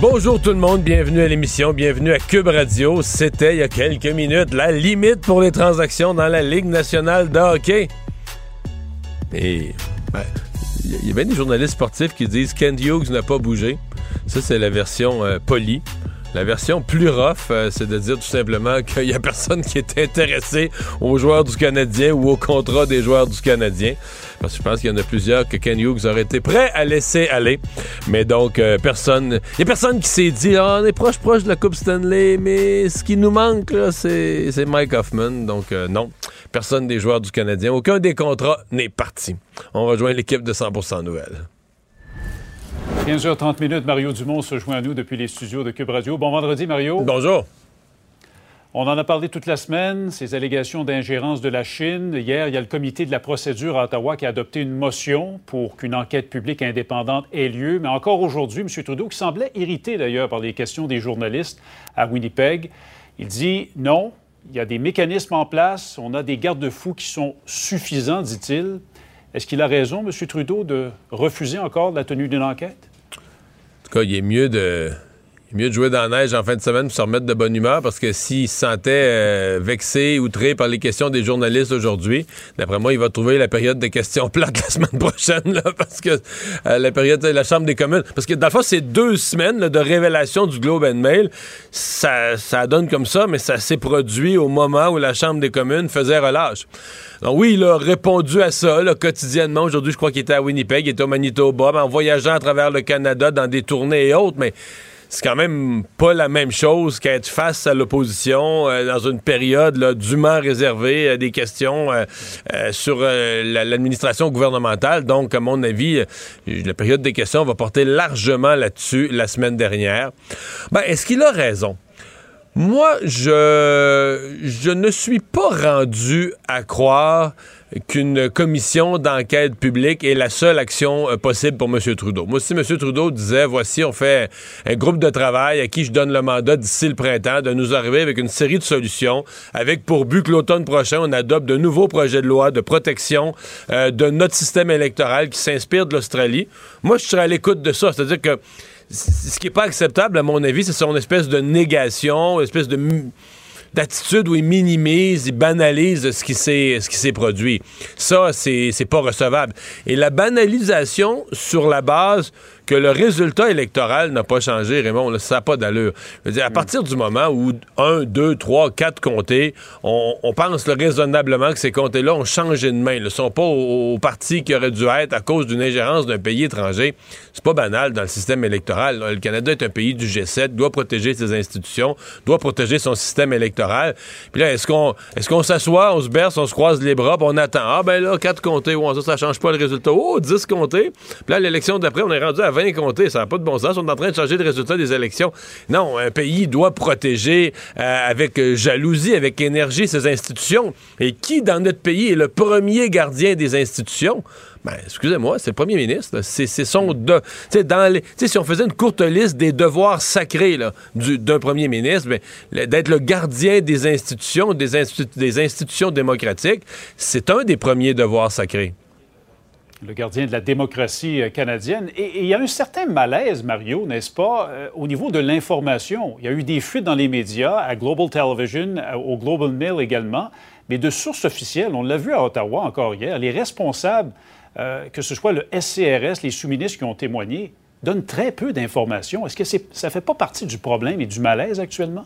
Bonjour tout le monde, bienvenue à l'émission, bienvenue à Cube Radio. C'était il y a quelques minutes la limite pour les transactions dans la Ligue nationale de hockey. Et ben, il y a bien des journalistes sportifs qui disent Kent Hughes n'a pas bougé. Ça, c'est la version euh, polie. La version plus rough, euh, c'est de dire tout simplement qu'il n'y a personne qui est intéressé aux joueurs du Canadien ou au contrat des joueurs du Canadien. Parce que je pense qu'il y en a plusieurs que Ken Hughes aurait été prêt à laisser aller. Mais donc, euh, personne. Il n'y a personne qui s'est dit ah, on est proche, proche de la Coupe Stanley, mais ce qui nous manque, là, c'est, Mike Hoffman. Donc, euh, non. Personne des joueurs du Canadien. Aucun des contrats n'est parti. On rejoint l'équipe de 100% Nouvelles. 15h30 minutes, Mario Dumont se joint à nous depuis les studios de Cube Radio. Bon vendredi, Mario. Bonjour. On en a parlé toute la semaine, ces allégations d'ingérence de la Chine. Hier, il y a le comité de la procédure à Ottawa qui a adopté une motion pour qu'une enquête publique indépendante ait lieu. Mais encore aujourd'hui, M. Trudeau, qui semblait irrité d'ailleurs par les questions des journalistes à Winnipeg, il dit non, il y a des mécanismes en place, on a des garde-fous qui sont suffisants, dit-il. Est-ce qu'il a raison, M. Trudeau, de refuser encore la tenue d'une enquête? En tout cas, il est mieux de, mieux de jouer dans la neige en fin de semaine pour se remettre de bonne humeur parce que s'il se sentait euh, vexé, outré par les questions des journalistes aujourd'hui, d'après moi, il va trouver la période de questions plates la semaine prochaine là, parce que euh, la période de la Chambre des communes. Parce que dans le fond, c'est deux semaines de révélation du Globe and Mail. Ça, ça donne comme ça, mais ça s'est produit au moment où la Chambre des communes faisait relâche. Donc oui, il a répondu à ça quotidiennement. Aujourd'hui, je crois qu'il était à Winnipeg, il était au Manitoba, en voyageant à travers le Canada dans des tournées et autres, mais c'est quand même pas la même chose qu'être face à l'opposition euh, dans une période dûment réservée à des questions euh, euh, sur l'administration gouvernementale. Donc, à mon avis, la période des questions va porter largement là-dessus la semaine dernière. Ben, est-ce qu'il a raison? Moi, je, je ne suis pas rendu à croire qu'une commission d'enquête publique est la seule action euh, possible pour M. Trudeau. Moi, si M. Trudeau disait, voici, on fait un groupe de travail à qui je donne le mandat d'ici le printemps de nous arriver avec une série de solutions, avec pour but que l'automne prochain, on adopte de nouveaux projets de loi de protection euh, de notre système électoral qui s'inspire de l'Australie, moi, je serais à l'écoute de ça. C'est-à-dire que ce qui n'est pas acceptable, à mon avis, c'est son espèce de négation, espèce de d'attitude où il minimise, il banalise ce qui s'est ce qui s'est produit. Ça, c'est pas recevable. Et la banalisation sur la base que le résultat électoral n'a pas changé, Raymond, ça n'a pas d'allure. Je veux dire, à partir du moment où un, deux, trois, quatre comtés, on, pense raisonnablement que ces comtés-là ont changé de main, ils ne sont pas au, parti qui aurait dû être à cause d'une ingérence d'un pays étranger. C'est pas banal dans le système électoral. Le Canada est un pays du G7, doit protéger ses institutions, doit protéger son système électoral. Puis là, est-ce qu'on est-ce qu'on s'assoit, on se berce, on se croise les bras, puis on attend? Ah ben là, quatre comtés, ouais, ça, ça change pas le résultat. Oh, dix comtés. Puis là, l'élection d'après, on est rendu à 20 ça n'a pas de bon sens. On est en train de changer le résultat des élections. Non, un pays doit protéger euh, avec euh, jalousie, avec énergie ses institutions. Et qui dans notre pays est le premier gardien des institutions? Ben, excusez-moi, c'est le premier ministre. C'est son de, dans les, si on faisait une courte liste des devoirs sacrés d'un premier ministre, ben, d'être le gardien des institutions, des, des institutions démocratiques, c'est un des premiers devoirs sacrés le gardien de la démocratie euh, canadienne. Et il y a un certain malaise, Mario, n'est-ce pas, euh, au niveau de l'information? Il y a eu des fuites dans les médias, à Global Television, au Global Mail également, mais de sources officielles. On l'a vu à Ottawa encore hier. Les responsables, euh, que ce soit le SCRS, les sous-ministres qui ont témoigné, donne très peu d'informations. Est-ce que ça ne fait pas partie du problème et du malaise actuellement?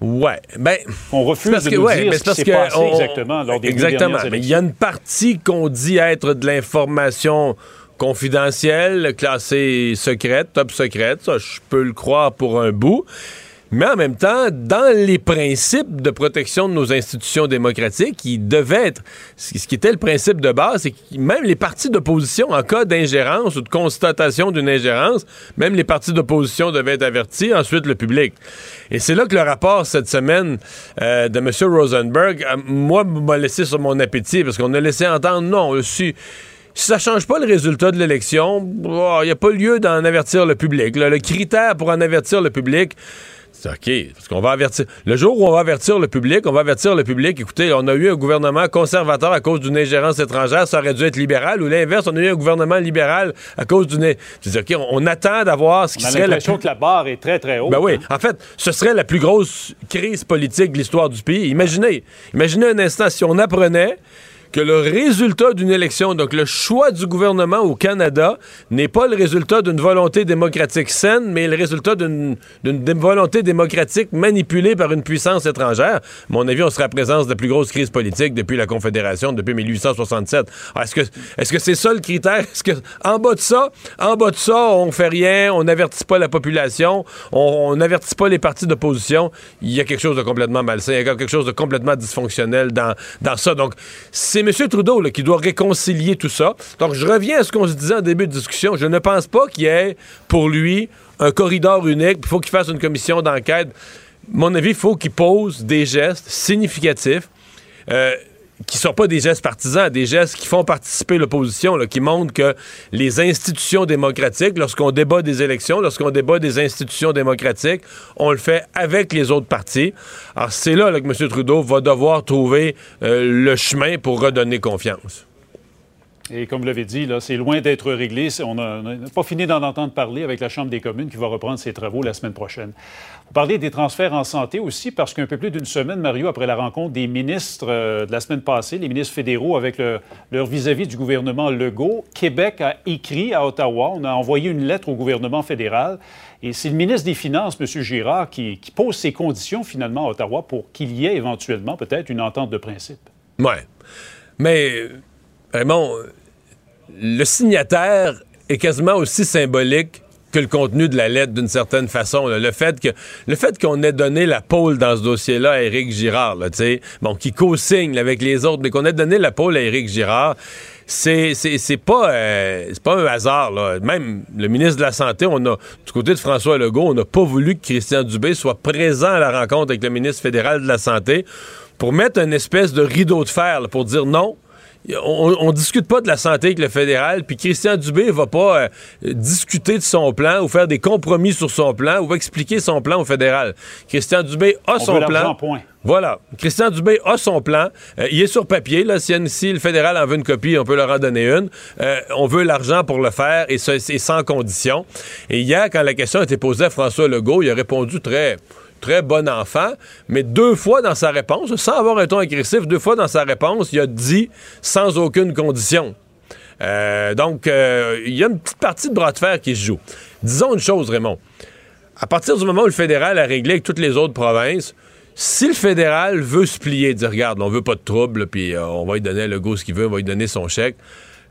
Ouais, ben on refuse de nous dire ce qui s'est passé exactement lors des Exactement, mais il y a une partie qu'on dit être de l'information confidentielle, classée secrète, top secrète, ça je peux le croire pour un bout. Mais en même temps, dans les principes de protection de nos institutions démocratiques, il devait être, ce qui était le principe de base, c'est que même les partis d'opposition, en cas d'ingérence ou de constatation d'une ingérence, même les partis d'opposition devaient être avertis, ensuite le public. Et c'est là que le rapport cette semaine euh, de M. Rosenberg, euh, moi, m'a laissé sur mon appétit, parce qu'on a laissé entendre, non, si ça change pas le résultat de l'élection, oh, il n'y a pas lieu d'en avertir le public. le critère pour en avertir le public, OK, parce qu'on va avertir. Le jour où on va avertir le public, on va avertir le public, écoutez, on a eu un gouvernement conservateur à cause d'une ingérence étrangère, ça aurait dû être libéral, ou l'inverse, on a eu un gouvernement libéral à cause d'une. Je OK, on, attend d'avoir ce qui on a serait. l'impression que la barre est très, très haute. Ben oui. En fait, ce serait la plus grosse crise politique de l'histoire du pays. Imaginez, imaginez un instant si on apprenait que le résultat d'une élection, donc le choix du gouvernement au Canada, n'est pas le résultat d'une volonté démocratique saine, mais le résultat d'une volonté démocratique manipulée par une puissance étrangère. À mon avis, on serait à présence de la plus grosse crise politique depuis la Confédération, depuis 1867. Est-ce que est-ce que c'est ça le critère? Est-ce que en bas de ça, en bas de ça, on fait rien, on n'avertit pas la population, on n'avertit pas les partis d'opposition? Il y a quelque chose de complètement malsain, il y a quelque chose de complètement dysfonctionnel dans, dans ça. Donc, c'est M. Trudeau qui doit réconcilier tout ça. Donc, je reviens à ce qu'on se disait en début de discussion. Je ne pense pas qu'il y ait pour lui un corridor unique. Il faut qu'il fasse une commission d'enquête. Mon avis, il faut qu'il pose des gestes significatifs. Euh, qui sont pas des gestes partisans, des gestes qui font participer l'opposition, qui montrent que les institutions démocratiques, lorsqu'on débat des élections, lorsqu'on débat des institutions démocratiques, on le fait avec les autres partis. Alors c'est là, que M. Trudeau va devoir trouver euh, le chemin pour redonner confiance. Et comme vous l'avez dit, c'est loin d'être réglé. On n'a pas fini d'en entendre parler avec la Chambre des communes qui va reprendre ses travaux la semaine prochaine. Vous parlez des transferts en santé aussi parce qu'un peu plus d'une semaine, Mario, après la rencontre des ministres euh, de la semaine passée, les ministres fédéraux avec leur vis-à-vis du gouvernement Legault, Québec a écrit à Ottawa, on a envoyé une lettre au gouvernement fédéral et c'est le ministre des Finances, M. Girard, qui, qui pose ces conditions finalement à Ottawa pour qu'il y ait éventuellement peut-être une entente de principe. Oui. Mais Raymond, le signataire est quasiment aussi symbolique que le contenu de la lettre d'une certaine façon. Le fait que le fait qu'on ait donné la pôle dans ce dossier-là à Éric Girard, là, bon, qui co-signe avec les autres, mais qu'on ait donné la pôle à Éric Girard, c'est c'est pas euh, pas un hasard. Même le ministre de la santé, on a du côté de François Legault, on n'a pas voulu que Christian Dubé soit présent à la rencontre avec le ministre fédéral de la santé pour mettre une espèce de rideau de fer pour dire non on, discute pas de la santé avec le fédéral, puis Christian Dubé va pas euh, discuter de son plan ou faire des compromis sur son plan ou expliquer son plan au fédéral. Christian Dubé a son plan. Voilà. Christian Dubé a son plan. Euh, il est sur papier. Là. Si, le fédéral en veut une copie, on peut leur en donner une. Euh, on veut l'argent pour le faire et c'est sans condition. Et hier, quand la question a été posée à François Legault, il a répondu très très bon enfant, mais deux fois dans sa réponse, sans avoir un ton agressif, deux fois dans sa réponse, il a dit sans aucune condition. Euh, donc, euh, il y a une petite partie de bras de fer qui se joue. Disons une chose, Raymond. À partir du moment où le fédéral a réglé avec toutes les autres provinces, si le fédéral veut se plier, dire regarde, on veut pas de trouble, puis euh, on va lui donner le go ce qu'il veut, on va lui donner son chèque,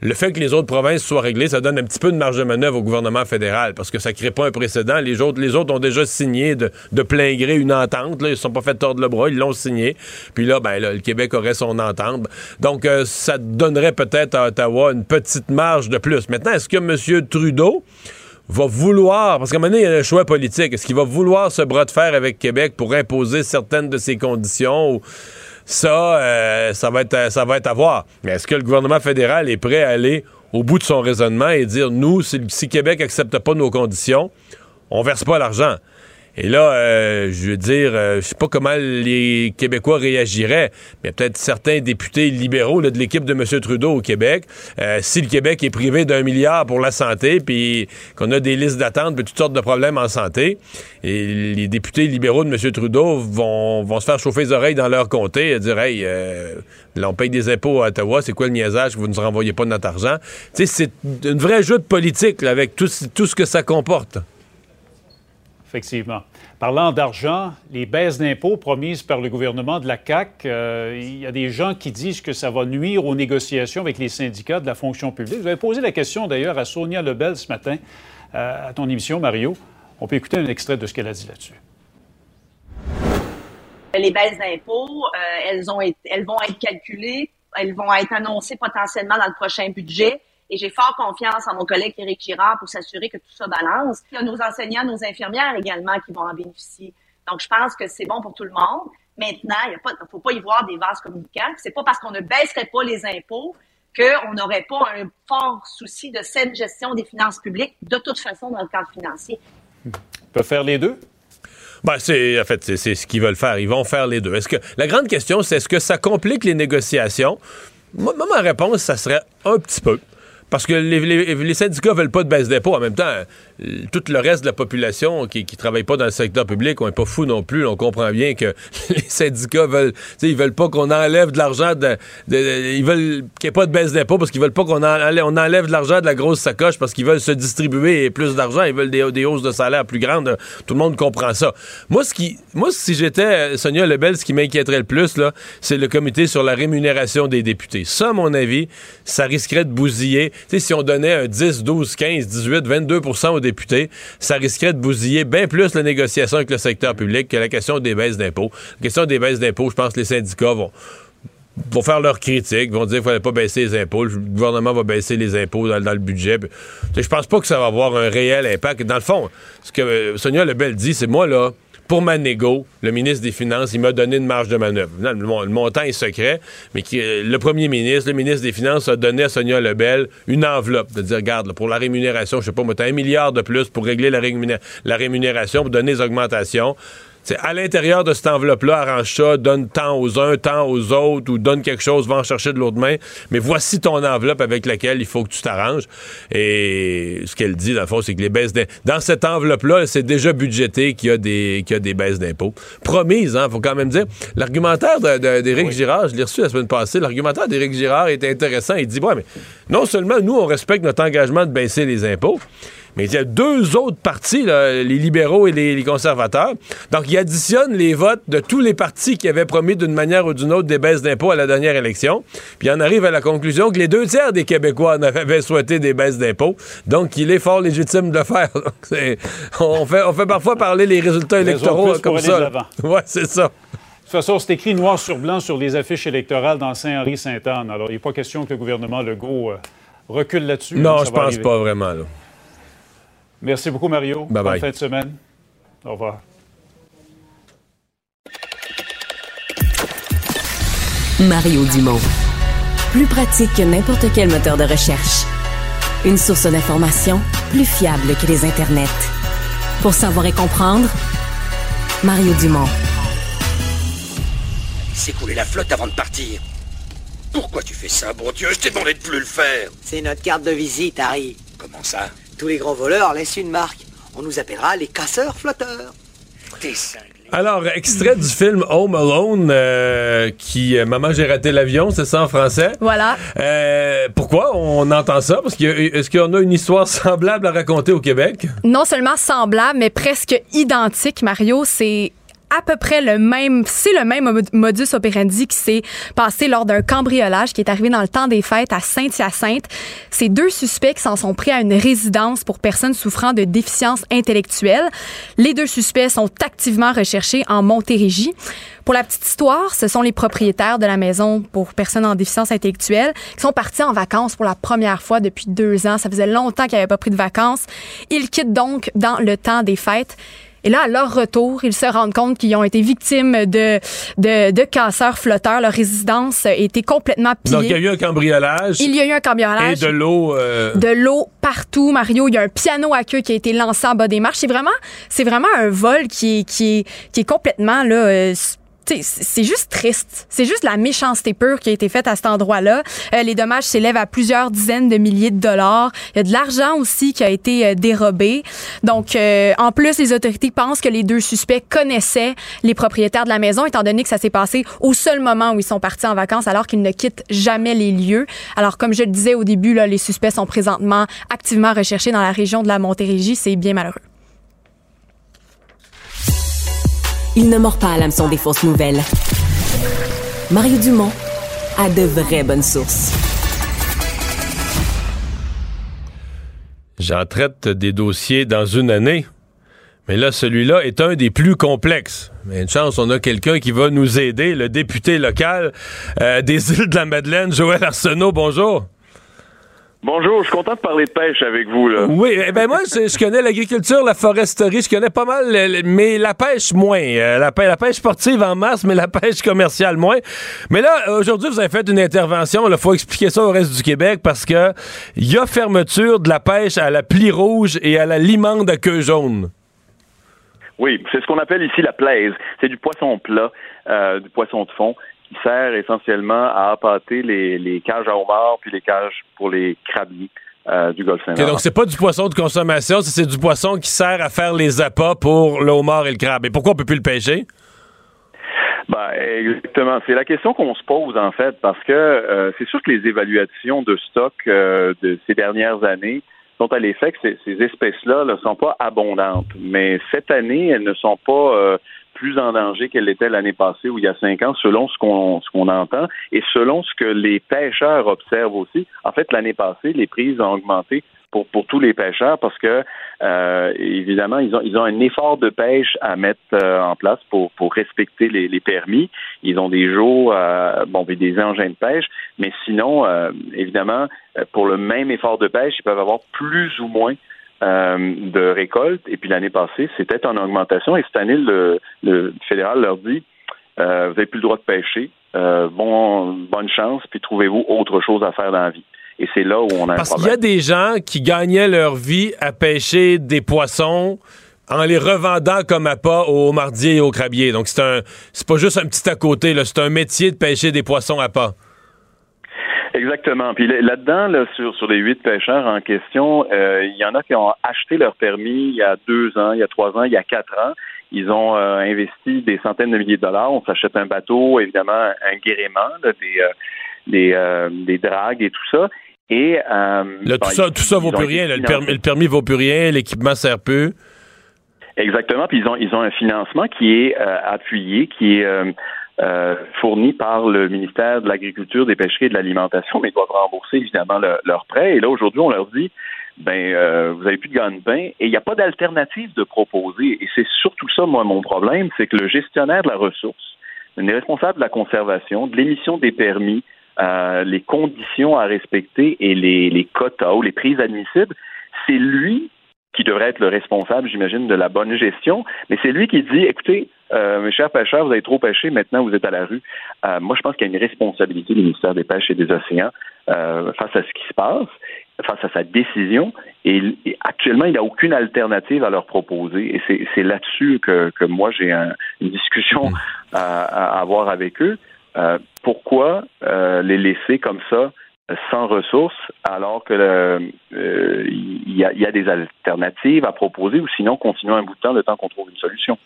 le fait que les autres provinces soient réglées, ça donne un petit peu de marge de manœuvre au gouvernement fédéral parce que ça ne crée pas un précédent. Les autres, les autres ont déjà signé de, plein gré une entente. Ils ne sont pas fait tordre le bras, ils l'ont signé. Puis là, ben, le Québec aurait son entente. Donc, euh, ça donnerait peut-être à Ottawa une petite marge de plus. Maintenant, est-ce que M. Trudeau va vouloir, parce qu'à un moment il y a un choix politique, est-ce qu'il va vouloir ce bras de fer avec Québec pour imposer certaines de ses conditions ou ça, euh, ça, va être, ça va être à voir. Mais est-ce que le gouvernement fédéral est prêt à aller au bout de son raisonnement et dire, nous, si, Québec accepte pas nos conditions, on verse pas l'argent? Et là, euh, je veux dire, euh, je sais pas comment les Québécois réagiraient, mais peut-être certains députés libéraux de l'équipe de M. Trudeau au Québec, euh, si le Québec est privé d'un milliard pour la santé, puis qu'on a des listes d'attente, puis toutes sortes de problèmes en santé, les députés libéraux de M. Trudeau vont, vont se faire chauffer les oreilles dans leur comté et dire, hey, là, on paye des impôts à Ottawa, c'est quoi le niaisage que vous ne nous renvoyez pas notre argent? Tu sais, c'est une vraie jeu de politique avec tout ce que ça comporte. Effectivement. Parlant d'argent, les baisses d'impôts promises par le gouvernement de la CAQ, euh, il y a des gens qui disent que ça va nuire aux négociations avec les syndicats de la fonction publique. Vous avez posé la question d'ailleurs à Sonia Lebel ce matin euh, à ton émission, Mario. On peut écouter un extrait de ce qu'elle a dit là-dessus. Les baisses d'impôts, euh, elles, elles vont être calculées, elles vont être annoncées potentiellement dans le prochain budget. Et j'ai fort confiance en mon collègue Éric Girard pour s'assurer que tout ça balance. Il y a nos enseignants, nos infirmières également qui vont en bénéficier. Donc, je pense que c'est bon pour tout le monde. Maintenant, il ne faut pas y voir des vases communicants. C'est pas parce qu'on ne baisserait pas les impôts qu'on n'aurait pas un fort souci de saine gestion des finances publiques, de toute façon, dans le cadre financier. Ils peuvent faire les deux? Ben, c'est, en fait, c'est, ce qu'ils veulent faire. Ils vont faire les deux. Est-ce que, la grande question, c'est est-ce que ça complique les négociations? Moi, ma réponse, ça serait un petit peu. Parce que les, les, les syndicats veulent pas de baisse d'impôts. En même temps, tout le reste de la population qui, qui travaille pas dans le secteur public, on est pas fou non plus. On comprend bien que les syndicats veulent, ils veulent pas qu'on enlève de l'argent, de, ils veulent qu'il n'y ait pas de baisse d'impôts parce qu'ils veulent pas qu'on enlève, de l'argent de la grosse sacoche parce qu'ils veulent se distribuer plus d'argent, ils veulent des, hausses de salaire plus grandes. Tout le monde comprend ça. Moi, ce qui, moi, si j'étais Sonia Lebel, ce qui m'inquiéterait le plus là, c'est le comité sur la rémunération des députés. Ça, à mon avis, ça risquerait de bousiller. Si on donnait un 10, 12, 15, 18, 22% aux députés, ça risquerait de bousiller bien plus la négociation avec le secteur public que la question des baisses d'impôts. La question des baisses d'impôts, je pense que les syndicats vont vont faire leurs critiques, vont dire qu'il ne fallait pas baisser les impôts, le gouvernement va baisser les impôts dans, le budget. Je pense pas que ça va avoir un réel impact. Dans le fond, ce que euh, Sonia Lebel dit, c'est moi là, pour ma négo, le ministre des Finances, il m'a donné une marge de manœuvre. le, montant est secret, mais euh, le premier ministre, le ministre des Finances a donné à Sonia Lebel une enveloppe de dire, regarde, pour la rémunération, je sais pas, moi, as un milliard de plus pour régler la, la rémunération, pour donner des augmentations à l'intérieur de cette enveloppe-là, arrange ça, donne tant aux uns, tant aux autres, ou donne quelque chose, va en chercher de l'autre main. Mais voici ton enveloppe avec laquelle il faut que tu t'arranges. Et ce qu'elle dit, dans le fond, c'est que les baisses d'impôts. Dans cette enveloppe-là, c'est déjà budgété qu'il y a des, qu'il y a des baisses d'impôts. Promise, hein, faut quand même dire. L'argumentaire d'Éric Girard, je l'ai reçu la semaine passée, l'argumentaire d'Éric Girard est intéressant. Il dit, ouais, mais non seulement nous, on respecte notre engagement de baisser les impôts, mais il y a deux autres partis, les libéraux et les, conservateurs. Donc, il additionne les votes de tous les partis qui avaient promis d'une manière ou d'une autre des baisses d'impôts à la dernière élection. Puis, on arrive à la conclusion que les deux tiers des Québécois en avaient souhaité des baisses d'impôts. Donc, il est fort légitime de le faire. on, fait, on fait parfois parler les résultats électoraux comme ça. Ouais, c'est ça. De toute façon, c'est écrit noir sur blanc sur les affiches électorales dans Saint-Henri-Sainte-Anne. Alors, il n'est pas question que le gouvernement Legault euh, recule là-dessus. Non, je pense pas vraiment. Là. Merci beaucoup, Mario. Bye Bonne fin de semaine. Au revoir. Mario Dumont. Plus pratique que n'importe quel moteur de recherche. Une source d'information plus fiable que les internets. Pour savoir et comprendre, Mario Dumont. C'est couler la flotte avant de partir. Pourquoi tu fais ça, bon Dieu? Je t'ai demandé de plus le faire. C'est notre carte de visite, Harry. Comment ça? Tous les grands voleurs laissent une marque. On nous appellera les casseurs flotteurs. Alors, extrait du film Home Alone, euh, qui euh, Maman, j'ai raté l'avion, c'est ça en français? Voilà. Euh, pourquoi on entend ça? Parce qu'il est-ce qu'on a une histoire semblable à raconter au Québec? Non seulement semblable, mais presque identique, Mario. C'est à peu près le même, c'est le même modus operandi qui s'est passé lors d'un cambriolage qui est arrivé dans le temps des fêtes à Saint-Hyacinthe. Ces deux suspects s'en sont pris à une résidence pour personnes souffrant de déficience intellectuelle. Les deux suspects sont activement recherchés en Montérégie. Pour la petite histoire, ce sont les propriétaires de la maison pour personnes en déficience intellectuelle qui sont partis en vacances pour la première fois depuis deux ans. Ça faisait longtemps qu'ils n'avaient pas pris de vacances. Ils quittent donc dans le temps des fêtes Et là, à leur retour, ils se rendent compte qu'ils ont été victimes de, de, de casseurs flotteurs. Leur résidence a été complètement pillée. Donc, il y a eu un cambriolage. Il y a eu un cambriolage. Et de l'eau. Euh... De l'eau partout, Mario. Il y a un piano à queue qui a été lancé en bas des marches. C'est vraiment, c'est vraiment un vol qui est, qui est, qui est complètement, là, euh, c'est juste triste. C'est juste la méchanceté pure qui a été faite à cet endroit-là. Euh, les dommages s'élèvent à plusieurs dizaines de milliers de dollars. Il y a de l'argent aussi qui a été euh, dérobé. Donc, euh, en plus, les autorités pensent que les deux suspects connaissaient les propriétaires de la maison, étant donné que ça s'est passé au seul moment où ils sont partis en vacances, alors qu'ils ne quittent jamais les lieux. Alors, comme je le disais au début, là, les suspects sont présentement activement recherchés dans la région de la Montérégie. C'est bien malheureux. Il ne mord pas à l'hameçon des fausses nouvelles. Mario Dumont a de vraies bonnes sources. J'en traite des dossiers dans une année. Mais là, celui-là est un des plus complexes. Mais une chance, on a quelqu'un qui va nous aider, le député local euh, des îles de la Madeleine, Joël Arsenault. Bonjour. Bonjour, je suis content de parler de pêche avec vous. Là. Oui, eh ben moi, je, connais l'agriculture, la foresterie, je connais pas mal, mais la pêche moins. Euh, la, pêche, la pêche sportive en masse, mais la pêche commerciale moins. Mais là, aujourd'hui, vous avez fait une intervention. Il faut expliquer ça au reste du Québec parce que il y a fermeture de la pêche à la plie rouge et à la limande à queue jaune. Oui, c'est ce qu'on appelle ici la plaise. C'est du poisson plat, euh, du poisson de fond sert essentiellement à appâter les, cages à homards puis les cages pour les crabiers. Euh, du golfe Saint-Laurent. donc c'est pas du poisson de consommation, c'est du poisson qui sert à faire les appâts pour le homard et le crabe. Et pourquoi on peut plus le pêcher? Ben, exactement. C'est la question qu'on se pose en fait, parce que euh, c'est sûr que les évaluations de stock euh, de ces dernières années sont à l'effet que ces, ces espèces-là ne sont pas abondantes. Mais cette année, elles ne sont pas plus en danger qu'elle l'était l'année passée ou il y a cinq ans, selon ce qu'on ce qu'on entend et selon ce que les pêcheurs observent aussi. En fait, l'année passée, les prises ont augmenté pour, pour tous les pêcheurs parce que euh, évidemment ils ont ils ont un effort de pêche à mettre euh, en place pour pour respecter les, permis. Ils ont des jours euh, bon des engins de pêche, mais sinon évidemment pour le même effort de pêche ils peuvent avoir plus ou moins euh, de récolte. Et puis l'année passée, c'était en augmentation. Et cette année, le, fédéral leur dit euh, vous n'avez plus le droit de pêcher. Euh, bon, bonne chance, puis trouvez-vous autre chose à faire dans la vie. Et c'est là où on a Parce qu'il y a des gens qui gagnaient leur vie à pêcher des poissons en les revendant comme appât aux mardiers et aux crabiers. Donc c'est un c'est pas juste un petit à côté, c'est un métier de pêcher des poissons à pas. Exactement. Puis là-dedans, là, sur, sur les huit pêcheurs en question, euh, il y en a qui ont acheté leur permis il y a deux ans, il y a trois ans, il y a quatre ans. Ils ont euh, investi des centaines de milliers de dollars. On s'achète un bateau, évidemment, un guérément, des, euh, des, des dragues et tout ça. Et là, tout, ça, tout ça vaut plus rien. le, permis, le permis vaut plus rien, l'équipement sert peu. Exactement. Puis ils ont ils ont un financement qui est appuyé, qui est euh, fournis par le ministère de l'Agriculture, des Pêcheries et de l'Alimentation, mais ils doivent rembourser évidemment leurs prêts. Et là, aujourd'hui, on leur dit ben euh, vous avez plus de gagne-pain et il n'y a pas d'alternative de proposer. Et c'est surtout ça, moi, mon problème, c'est que le gestionnaire de la ressource, le responsable de la conservation, de l'émission des permis, euh, les conditions à respecter et les, les quotas ou les prises admissibles, c'est lui qui devrait être le responsable, j'imagine, de la bonne gestion, mais c'est lui qui dit, écoutez, euh, mes chers pêcheurs, vous avez trop pêché, maintenant vous êtes à la rue. Euh, moi, je pense qu'il y a une responsabilité du ministère des Pêches et des Océans euh, face à ce qui se passe, face à sa décision, et, actuellement, il n'y a aucune alternative à leur proposer, et c'est là-dessus que, que, moi, j'ai une discussion mmh. à, à, avoir avec eux. pourquoi les laisser comme ça sans ressources, alors que euh, il y, a, des alternatives à proposer, ou sinon continuer un bout de temps le temps qu'on trouve une solution.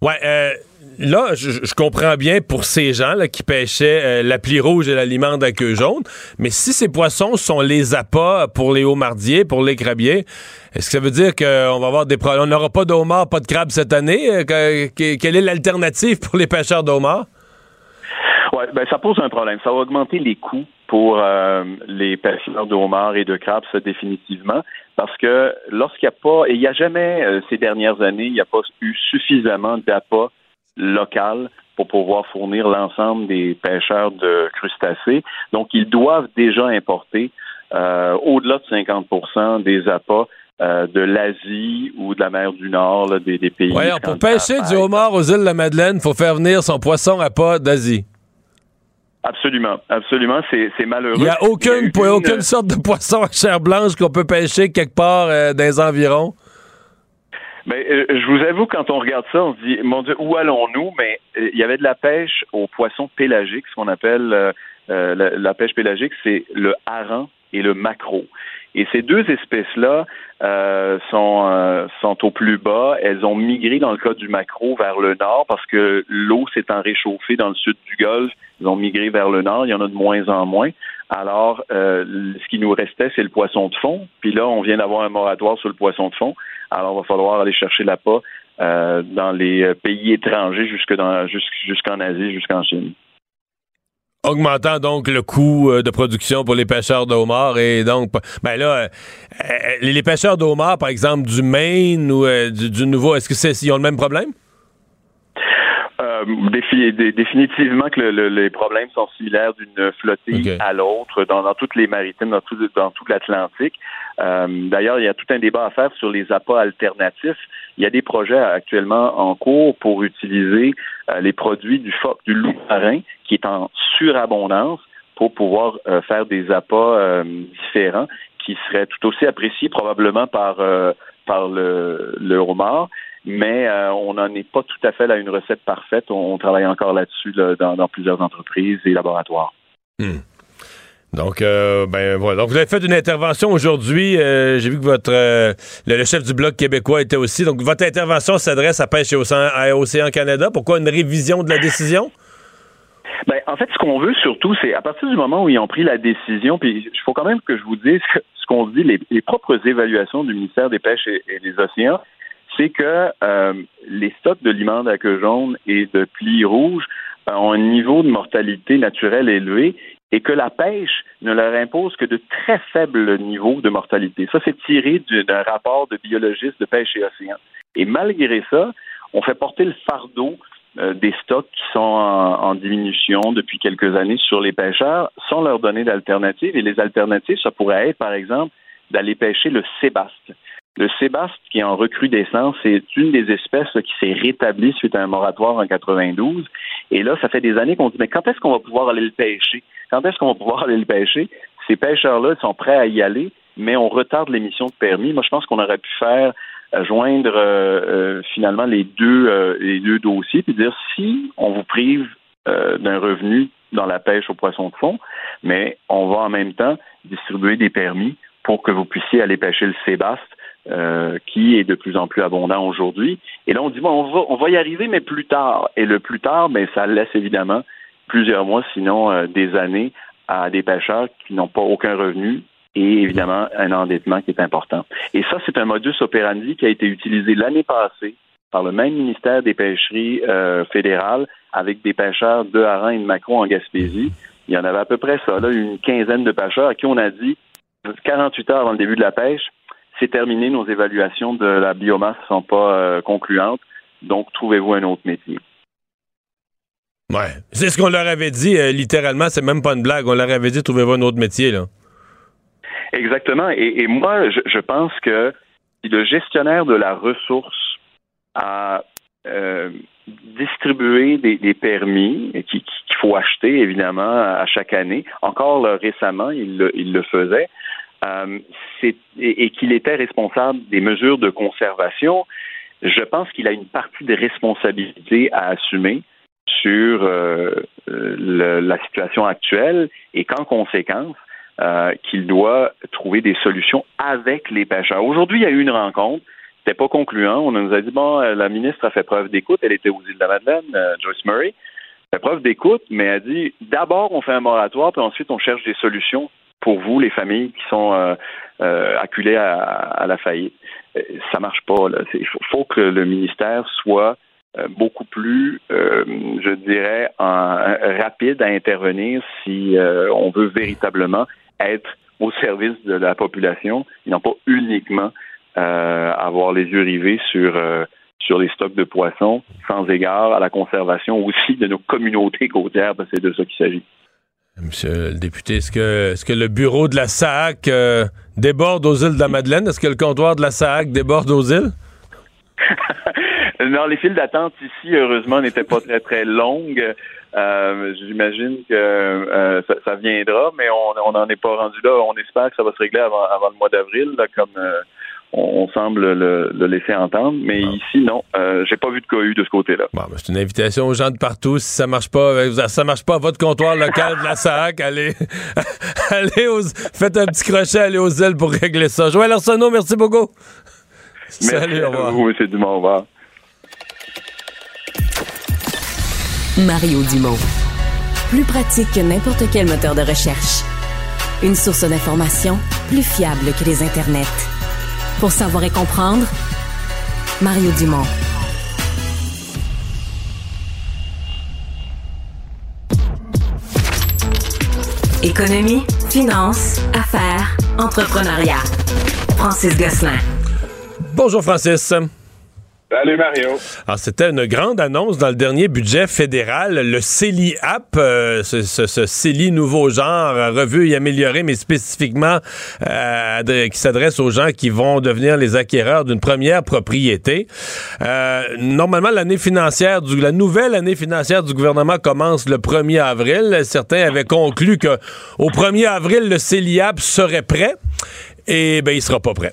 Ouais, euh, là, je, comprends bien pour ces gens là, qui pêchaient euh, la plie rouge et l'aliment à queue jaune, mais si ces poissons sont les appâts pour les homardiers, pour les crabiers, est-ce que ça veut dire qu'on va avoir des problèmes? On n'aura pas d'homards, pas de crabes cette année? quelle est l'alternative pour les pêcheurs d'homards? Oui, ben ça pose un problème. Ça va augmenter les coûts pour euh, les pêcheurs de homards et de crabes, ça, définitivement, parce que lorsqu'il n'y a pas, et il n'y a jamais, euh, ces dernières années, il n'y a pas eu suffisamment d'appât local pour pouvoir fournir l'ensemble des pêcheurs de crustacés. Donc, ils doivent déjà importer euh, au-delà de 50% des appâts euh, de l'Asie ou de la mer du Nord, des, pays. Pour pêcher du homard aux îles de la Madeleine, il faut faire venir son poisson à pas d'Asie. Absolument, absolument, c'est malheureux. Il n'y a aucune, aucune sorte de poisson à chair blanche qu'on peut pêcher quelque part euh, dans les environs. Mais euh, je vous avoue, quand on regarde ça, on se dit, mon Dieu, où allons-nous? Mais il y avait de la pêche aux poissons pélagiques, ce qu'on appelle la, la, pêche pélagique, c'est le hareng et le maquereau. Et ces deux espèces-là euh, sont, euh, sont au plus bas. Elles ont migré, dans le cas du maquereau, vers le nord parce que l'eau s'étant réchauffée dans le sud du golfe. Ils ont migré vers le nord. Il y en a de moins en moins. Alors, euh, ce qui nous restait, c'est le poisson de fond. Puis là, on vient d'avoir un moratoire sur le poisson de fond. Alors, il va falloir aller chercher l'appât euh, dans les pays étrangers jusque dans jusqu'en Asie, jusqu'en Chine augmentant donc le coût euh, de production pour les pêcheurs de et donc ben là euh, euh, les pêcheurs de par exemple du Maine ou du, Nouveau est-ce que c'est ils ont le même problème? Définitivement que les problèmes sont similaires d'une flottille à l'autre dans, toutes les maritimes, dans tout, dans tout l'Atlantique. D'ailleurs, il y a tout un débat à faire sur les appâts alternatifs. Il y a des projets actuellement en cours pour utiliser les produits du phoque, du loup marin, qui est en surabondance pour pouvoir euh, faire des appâts euh, différents qui seraient tout aussi appréciés probablement par, euh, par le, le homard mais on n'en est pas tout à fait à une recette parfaite. On, travaille encore là-dessus dans, plusieurs entreprises et laboratoires. Hmm. Donc, ben voilà. Donc, vous avez fait une intervention aujourd'hui. J'ai vu que votre le, chef du bloc québécois était aussi. Donc, votre intervention s'adresse à Pêche et Océan Canada. Pourquoi une révision de la décision? Ben, en fait, ce qu'on veut surtout, c'est à partir du moment où ils ont pris la décision, puis il faut quand même que je vous dise ce qu'on dit, les, propres évaluations du ministère des Pêches et, des Océans, c'est que euh, les stocks de limande à queue jaune et de plis rouges euh, ont un niveau de mortalité naturelle élevé et que la pêche ne leur impose que de très faibles niveaux de mortalité. Ça, c'est tiré d'un rapport de biologistes de pêche et océan. Et malgré ça, on fait porter le fardeau euh, des stocks qui sont en, diminution depuis quelques années sur les pêcheurs sans leur donner d'alternatives. Et les alternatives, ça pourrait être, par exemple, d'aller pêcher le sébaste. Le sébaste, qui est en recrudescence, c'est une des espèces qui s'est rétablie suite à un moratoire en 92. Et là, ça fait des années qu'on dit, mais quand est-ce qu'on va pouvoir aller le pêcher? Quand est-ce qu'on va pouvoir aller le pêcher? Ces pêcheurs-là sont prêts à y aller, mais on retarde l'émission de permis. Moi, je pense qu'on aurait pu faire joindre euh, euh, finalement les deux euh, les deux dossiers puis dire si on vous prive d'un revenu dans la pêche au poisson de fond, mais on va en même temps distribuer des permis pour que vous puissiez aller pêcher le sébaste qui est de plus en plus abondant aujourd'hui. Et là, on dit bon, on va, on va y arriver, mais plus tard. Et le plus tard, ben, ça laisse évidemment plusieurs mois, sinon des années, à des pêcheurs qui n'ont pas aucun revenu et évidemment un endettement qui est important. Et ça, c'est un modus operandi qui a été utilisé l'année passée par le même ministère des pêcheries euh, fédérales avec des pêcheurs de hareng et de macron en Gaspésie. Il y en avait à peu près ça, là, une quinzaine de pêcheurs à qui on a dit 48 heures avant le début de la pêche, c'est terminé, nos évaluations de la biomasse ne sont pas euh, concluantes, donc trouvez-vous un autre métier. Ouais, c'est ce qu'on leur avait dit, euh, littéralement, c'est même pas une blague, on leur avait dit trouvez-vous un autre métier, là. Exactement. Et, moi, je, pense que si le gestionnaire de la ressource a euh, distribué des, permis qu'il faut acheter, évidemment, à chaque année, encore récemment, il le, faisait, euh, et, qu'il était responsable des mesures de conservation, je pense qu'il a une partie de responsabilité à assumer sur euh, la situation actuelle et qu'en conséquence, euh, qu'il doit trouver des solutions avec les pêcheurs. Aujourd'hui, il y a eu une rencontre. C'était pas concluant. On nous a dit bon, la ministre a fait preuve d'écoute. Elle était aux îles de la Madeleine, Joyce Murray. Elle fait preuve d'écoute, mais elle a dit d'abord on fait un moratoire, puis ensuite on cherche des solutions pour vous, les familles qui sont acculées à, la faillite. Ça marche pas. Il faut, que le ministère soit beaucoup plus, je dirais, rapide à intervenir si on veut véritablement être au service de la population et non pas uniquement euh, avoir les yeux rivés sur euh, sur les stocks de poissons, sans égard à la conservation aussi de nos communautés côtières, c'est de ça qu'il s'agit. Monsieur le député, est-ce que, le bureau de la SAC euh, déborde aux îles de la Madeleine? Est-ce que le comptoir de la SAC déborde aux îles? non, les files d'attente ici, heureusement, n'étaient pas très, très longues. Euh, J'imagine que euh, ça, ça, viendra, mais on n'en est pas rendu là. On espère que ça va se régler avant, avant le mois d'avril, comme on, semble le, le, laisser entendre. Mais ici, non, euh, j'ai pas vu de cohue de ce côté-là. Bon, ben, c'est une invitation aux gens de partout. Si ça marche pas, avec, ça marche pas à votre comptoir local de la SAC, allez, allez aux, faites un petit crochet, allez aux ailes pour régler ça. Joël Arsenault, merci beaucoup. Salut, au revoir. Oui, c'est du au revoir. Mario Dumont. Plus pratique que n'importe quel moteur de recherche. Une source d'information plus fiable que les internets. Pour savoir et comprendre, Mario Dumont. Économie, finance, affaires, entrepreneuriat. Francis Gosselin. Bonjour Francis. Salut Mario. Alors c'était une grande annonce dans le dernier budget fédéral, le CELI App, euh, ce, ce, CELI nouveau genre, euh, revu et amélioré, mais spécifiquement euh, qui s'adresse aux gens qui vont devenir les acquéreurs d'une première propriété. normalement, l'année financière, du, la nouvelle année financière du gouvernement commence le 1er avril. Certains avaient conclu que au 1er avril, le CELI App serait prêt. Et ben, il sera pas prêt.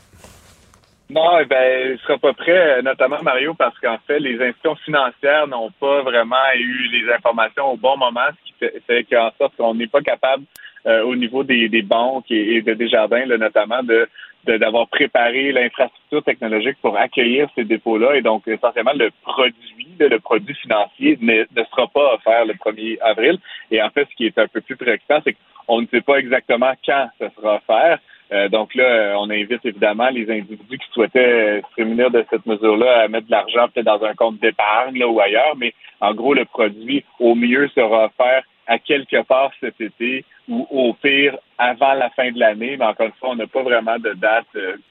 Non, eh ben, il sera pas prêt, notamment Mario, parce qu'en fait, les institutions financières n'ont pas vraiment eu les informations au bon moment, ce qui fait, qu'en sorte qu'on n'est pas capable, euh, au niveau des, des banques et, de Desjardins, là, notamment, de d'avoir préparé l'infrastructure technologique pour accueillir ces dépôts-là. Et donc, essentiellement, le produit, le produit financier ne, ne sera pas offert le 1er avril. Et en fait, ce qui est un peu plus préoccupant, c'est qu'on ne sait pas exactement quand ça sera offert. Euh, donc là, euh, on invite évidemment les individus qui souhaitaient euh, se prémunir de cette mesure-là à mettre de l'argent peut-être dans un compte d'épargne ou ailleurs, mais en gros, le produit au mieux sera offert à quelque part cet été ou au pire avant la fin de l'année, mais encore une fois, on n'a pas vraiment de date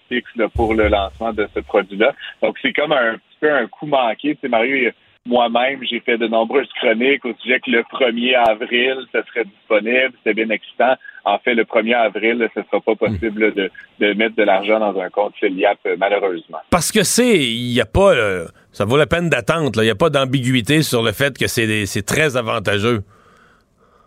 fixe pour le lancement de ce produit-là. Donc c'est comme un petit peu un coup manqué. Tu sais, Mario, moi-même, j'ai fait de nombreuses chroniques au sujet que le 1er avril, ce serait disponible. C'était bien excitant. En fait, le 1er avril, ce ne sera pas possible de, de, mettre de l'argent dans un compte Filiap, malheureusement. Parce que c'est, il n'y a pas, euh, ça vaut la peine d'attendre. Il n'y a pas d'ambiguïté sur le fait que c'est très avantageux.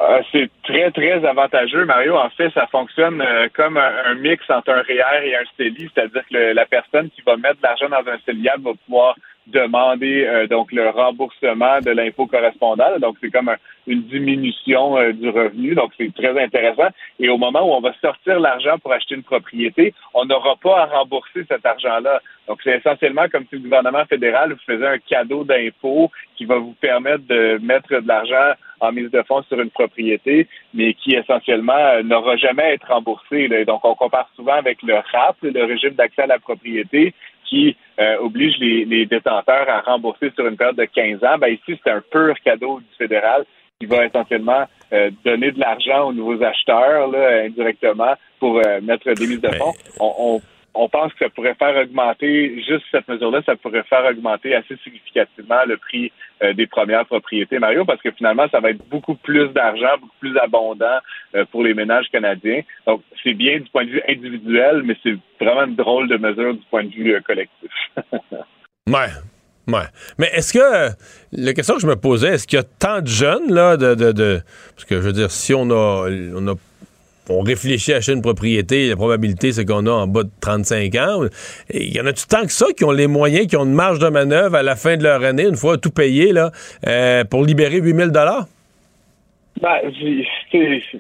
Euh, c'est très, très avantageux, Mario. En fait, ça fonctionne euh, comme un, mix entre un REER et un CELI, c'est-à-dire que la personne qui va mettre de l'argent dans un CELIAP va pouvoir demander euh, donc le remboursement de l'impôt correspondant. Donc, c'est comme une diminution euh, du revenu. Donc, c'est très intéressant. Et au moment où on va sortir l'argent pour acheter une propriété, on n'aura pas à rembourser cet argent-là. Donc, c'est essentiellement comme si le gouvernement fédéral vous faisait un cadeau d'impôt qui va vous permettre de mettre de l'argent en mise de fonds sur une propriété, mais qui essentiellement euh, n'aura jamais à être remboursé. Donc, on compare souvent avec le RAP, le régime d'accès à la propriété, qui euh, oblige les, détenteurs à rembourser sur une période de 15 ans. Ben ici, c'est un pur cadeau du fédéral qui va essentiellement euh, donner de l'argent aux nouveaux acheteurs là, indirectement pour euh, mettre des mises de fonds. on, on pense que ça pourrait faire augmenter, juste cette mesure-là, ça pourrait faire augmenter assez significativement le prix euh, des premières propriétés, Mario, parce que finalement, ça va être beaucoup plus d'argent, beaucoup plus abondant euh, pour les ménages canadiens. Donc, c'est bien du point de vue individuel, mais c'est vraiment une drôle de mesure du point de vue euh, collectif. ouais. Ouais. Mais est-ce que la question que je me posais, est-ce qu'il y a tant de jeunes là de, de, parce que je veux dire si on on a on réfléchit à acheter une propriété, la probabilité, c'est qu'on a en bas de 35 ans. Il y en a-tu tant que ça qui ont les moyens, qui ont une marge de manœuvre à la fin de leur année, une fois tout payé, là, euh, pour libérer 8000 dollars? Ben,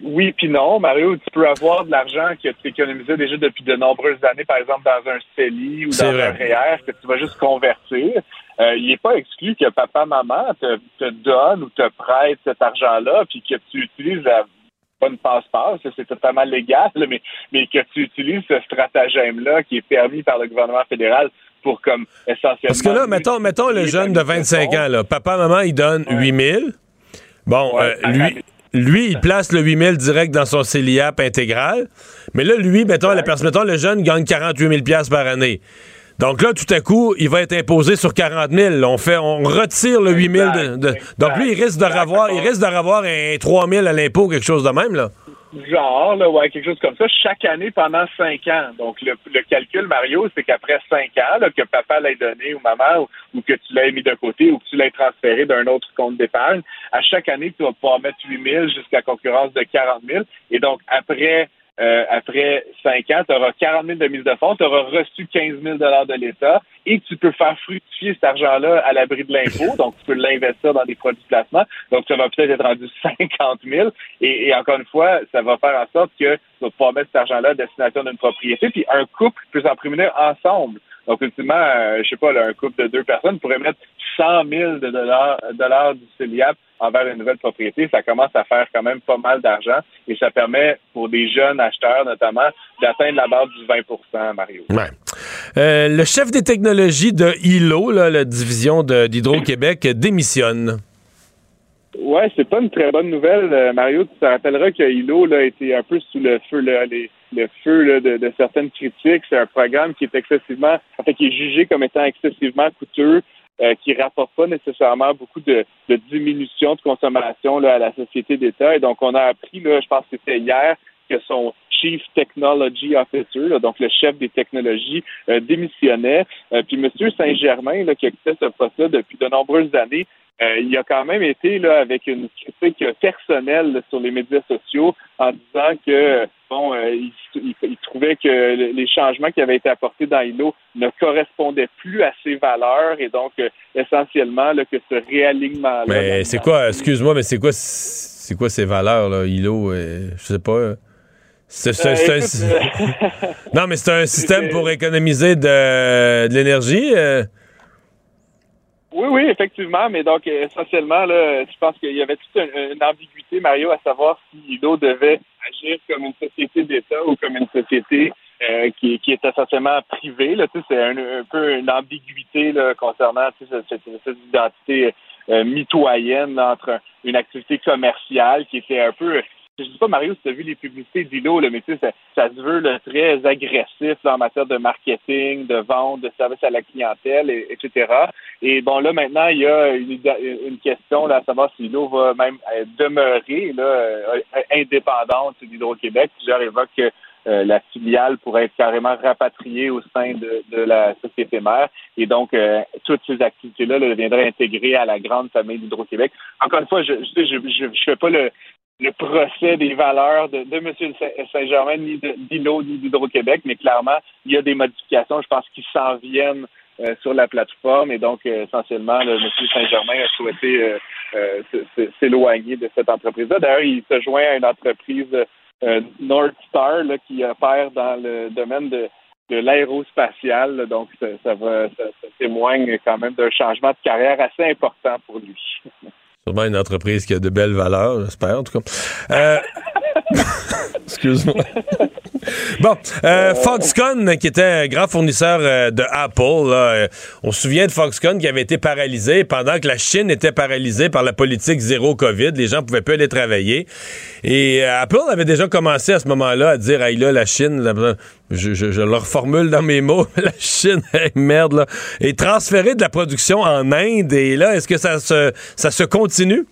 oui puis non, Mario. Tu peux avoir de l'argent que tu économisé déjà depuis de nombreuses années, par exemple dans un CELI ou dans un REER, que tu vas juste convertir. Euh, il n'est pas exclu que papa, maman te, te donne ou te prête cet argent-là, puis que tu utilises la pas une passe-passe, c'est totalement légal, mais, mais que tu utilises ce stratagème-là qui est permis par le gouvernement fédéral pour comme essentiellement... Parce que là, mettons, mettons le jeune de 25 ans, là, papa, maman, il donne 8 000. Bon, euh, lui... Lui, il place le 000 direct dans son CELIAP intégral. Mais là, lui, mettons, la personne, mettons, le jeune gagne 48 000 par année. Donc là, tout à coup, il va être imposé sur 40 000. On fait, on retire le 8 000. De, donc lui, il risque de revoir, il risque de revoir un 3 000 à l'impôt, quelque chose de même, là. genre, là, ouais, quelque chose comme ça, chaque année pendant cinq ans. Donc, le, le calcul, Mario, c'est qu'après cinq ans, là, que papa l'ait donné ou maman, ou, que tu l'aies mis de côté, ou que tu l'aies transféré d'un autre compte d'épargne, à chaque année, tu vas pouvoir mettre 8 000 jusqu'à concurrence de 40 000. Et donc, après euh, après cinq ans, tu auras 40 000 de mise de fonds, tu auras reçu 15 000 de l'État et tu peux faire fructifier cet argent-là à l'abri de l'impôt. Donc, tu peux l'investir dans des produits de placement. Donc, ça va peut-être être rendu 50 000. Et, encore une fois, ça va faire en sorte que tu vas pouvoir mettre cet argent-là à destination d'une propriété. Puis, un couple peut s'en prémunir ensemble. Donc, ultimement, euh, je sais pas, un couple de deux personnes pourrait mettre 100 000 de dollars, dollars du CELIAP envers une nouvelle propriété. Ça commence à faire quand même pas mal d'argent et ça permet pour des jeunes acheteurs notamment d'atteindre la barre du 20% Mario. Ouais. Euh, le chef des technologies de ILO, la division d'Hydro-Québec, démissionne. Ouais, c'est pas une très bonne nouvelle, euh, Mario. Tu te rappelleras que ILO a été un peu sous le feu, le feu de, certaines critiques. C'est un programme qui est excessivement, en fait, qui est jugé comme étant excessivement coûteux, euh, qui rapporte pas nécessairement beaucoup de, diminution de consommation à la société d'État. Et donc, on a appris, je pense que c'était hier, que son Chief Technology Officer, donc le chef des technologies, euh, démissionnait. Euh, puis M. Saint-Germain, qui occupait ce poste-là depuis de nombreuses années, euh, il a quand même été là avec une critique personnelle sur les médias sociaux en disant que bon, euh, il, trouvait que les changements qui avaient été apportés dans ILO ne correspondaient plus à ses valeurs et donc euh, essentiellement là, que ce réalignement-là. Mais c'est quoi, excuse-moi, mais c'est quoi, c'est quoi ces valeurs là, ILO Je sais pas. C'est, non, mais c'est un système pour économiser de, de l'énergie. Oui, oui, effectivement, mais donc essentiellement, là, je pense qu'il y avait toute une, ambiguïté, Mario, à savoir si ILO devait agir comme une société d'État ou comme une société euh, qui, qui est essentiellement privée. Là, tu sais, c'est un, peu une ambiguïté là, concernant tu sais, cette, cette, identité euh, mitoyenne entre une activité commerciale qui était un peu je dis pas, Mario, si tu as vu les publicités d'ILO, mais tu sais, ça, se veut très agressif en matière de marketing, de vente, de service à la clientèle, etc. Et bon, là, maintenant, il y a une, question là, à savoir si l'ILO va même demeurer là, euh, indépendante d'Hydro-Québec. Plusieurs évoquent que euh, la filiale pourrait être carrément rapatriée au sein de, la société mère. Et donc, euh, toutes ces activités-là deviendraient intégrées à la grande famille d'Hydro-Québec. Encore une fois, je ne je, fais pas le, le procès des valeurs de, de M. Saint-Germain, ni d'ILO, ni d'Hydro-Québec, mais clairement, il y a des modifications, je pense, qui s'en viennent euh, sur la plateforme. Et donc, euh, essentiellement, M. Saint-Germain a souhaité euh, s'éloigner de cette entreprise-là. D'ailleurs, il se joint à une entreprise North Star là, qui opère dans le domaine de, de l'aérospatial. Donc, ça, va, ça témoigne quand même d'un changement de carrière assez important pour lui. Sûrement une entreprise qui a de belles valeurs, j'espère, en tout cas. Euh, excuse-moi. Bon, euh, Foxconn, qui était grand fournisseur euh, de Apple, on se souvient de Foxconn qui avait été paralysé pendant que la Chine était paralysée par la politique zéro COVID. Les gens pouvaient plus aller travailler. Et Apple avait déjà commencé à ce moment-là à dire, hey là, la Chine, je, je, je, le reformule dans mes mots, la Chine, merde, là, est transférée de la production en Inde. Et là, est-ce que ça se continue?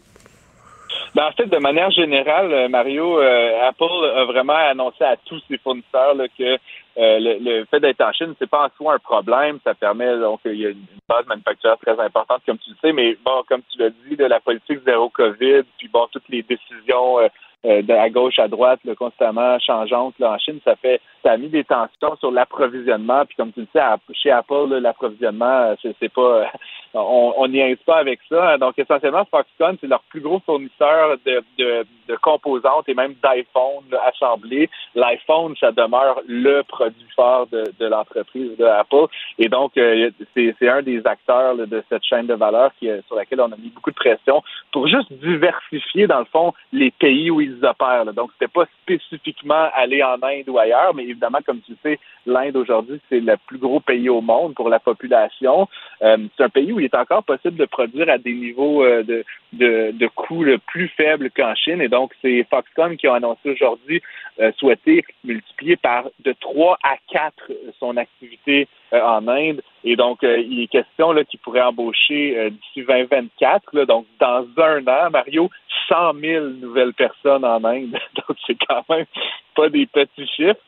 Ben, en fait, de manière générale, euh, Mario, euh, Apple a vraiment annoncé à tous ses fournisseurs que euh, le, fait d'être en Chine, c'est pas en soi un problème. Ça permet donc il y a une base manufacturière très importante, comme tu le sais, mais bon, comme tu l'as dit, de la politique zéro COVID, puis bon, toutes les décisions euh, de à gauche à droite, constamment changeante là, en Chine, ça fait ça a mis des tensions sur l'approvisionnement. Puis comme tu le sais, chez Apple, l'approvisionnement, c'est, c'est pas on n'y aide pas avec ça. Donc essentiellement, Foxconn, c'est leur plus gros fournisseur de, de, de composantes et même d'iPhone assemblés. L'iPhone, ça demeure le produit fort de, de l'entreprise de Apple. Et donc, euh, c'est, un des acteurs de cette chaîne de valeur qui, sur laquelle on a mis beaucoup de pression pour juste diversifier, dans le fond, les pays où ils opèrent. Donc, c'était pas spécifiquement aller en Inde ou ailleurs, mais évidemment, comme tu sais, l'Inde aujourd'hui, c'est le plus gros pays au monde pour la population. Euh, c'est un pays où il est encore possible de produire à des niveaux euh, de, de, de coûts plus faibles qu'en Chine. Et donc, c'est Foxconn qui a annoncé aujourd'hui euh, souhaiter multiplier par de 3 à 4 son activité euh, en Inde. Et donc, il est question qu'il pourrait embaucher d'ici 2024, là, donc dans un an, Mario, 100 000 nouvelles personnes en Inde. Donc, c'est quand même pas des petits chiffres.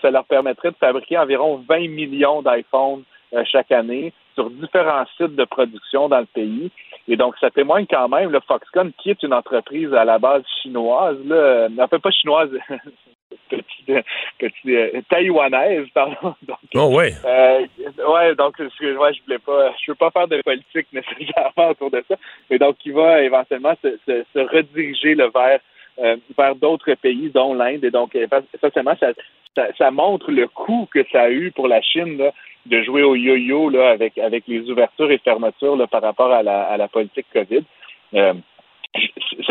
ça leur permettrait de fabriquer environ 20 millions d'iPhones chaque année sur différents sites de production dans le pays. Et donc, ça témoigne quand même, le Foxconn, qui est une entreprise à la base chinoise, là, peu pas chinoise, petite, petite euh, taïwanaise, pardon. Donc, oh ouais. Euh, ouais, donc je, ouais, je voulais pas, je veux pas faire de politique nécessairement autour de ça, mais donc il va éventuellement se, se, se rediriger le vers euh, vers d'autres pays, dont l'Inde. Et donc, essentiellement, ça, ça, ça, montre le coût que ça a eu pour la Chine là, de jouer au yo-yo là, avec, avec les ouvertures et fermetures là, par rapport à la, à la politique COVID. Euh,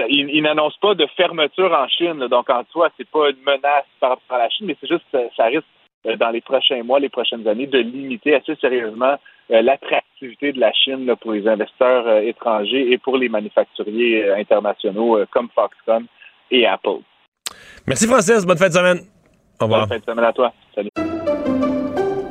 il, il n'annonce pas de fermeture en Chine, donc en soi, c'est pas une menace par rapport à la Chine, mais c'est juste que ça risque euh, dans les prochains mois, les prochaines années, de limiter assez sérieusement euh, l'attractivité de la Chine là, pour les investisseurs euh, étrangers et pour les manufacturiers internationaux comme Foxconn et Apple. Merci Francis, bonne fin de semaine. Au revoir. Bonne fin de semaine à toi. Salut.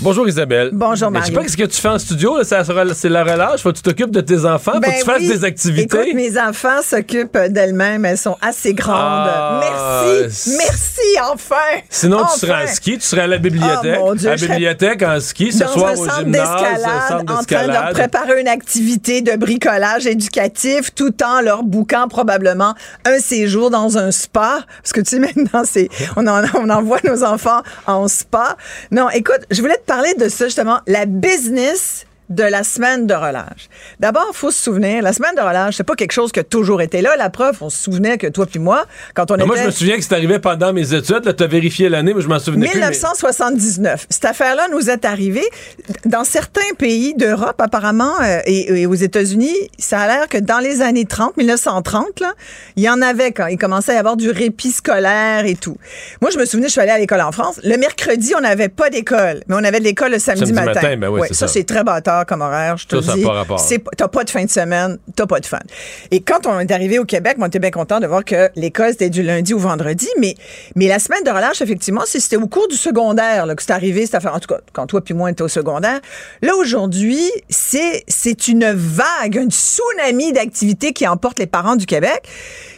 Bonjour Isabelle. Bonjour Mais Je sais Mario. pas ce que tu fais en studio, c'est la relâche. Faut que tu t'occupes de tes enfants, faut Ben que tu fasses oui. des activités. Écoute, mes enfants s'occupent d'elles-mêmes. Elles sont assez grandes. Ah, merci. Merci, enfin. Sinon, Enfin. tu serais en ski, tu serais à la bibliothèque. Oh, Dieu, à la bibliothèque en ski, ce soir au gymnase, d'escalade, centre en train de leur préparer une activité de bricolage éducatif tout en leur bouquant probablement un séjour dans un spa. Parce que tu sais, maintenant, c'est, on, en- on envoie nos enfants en spa. Non, écoute, je voulais te parler de ça, justement, la business de la semaine de relâche. D'abord, il faut se souvenir, la semaine de relâche, c'est pas quelque chose qui a toujours été là. La preuve, on se souvenait que toi puis moi, quand on Mais était... Moi, je me souviens que c'est arrivé pendant mes études. Là, tu as vérifié l'année, mais je m'en souvenais plus. mais- 1979. Cette affaire-là nous est arrivée. Dans certains pays d'Europe, apparemment, euh, et, et aux États-Unis, ça a l'air que dans les années 30, 1930, là, il y en avait quand il commençait à y avoir du répit scolaire et tout. Moi, je me souvenais, je suis allée à l'école en France. Le mercredi, on n'avait pas d'école, mais on avait de l'école le samedi, Samedi matin. matin, ben oui, Ouais, c'est ça, ça. c'est très bâtard comme horaire, je te Ça, ça dis. pas- T'as pas de fin de semaine, t'as pas de fun. Et quand on est arrivé au Québec, on était bien content de voir que l'école, c'était du lundi au vendredi, mais, mais la semaine de relâche, effectivement, c'était au cours du secondaire là, que c'est arrivé, cette affaire. En tout cas, quand toi puis moi, on était au secondaire. Là, aujourd'hui, c'est c'est une vague, un tsunami d'activités qui emporte les parents du Québec.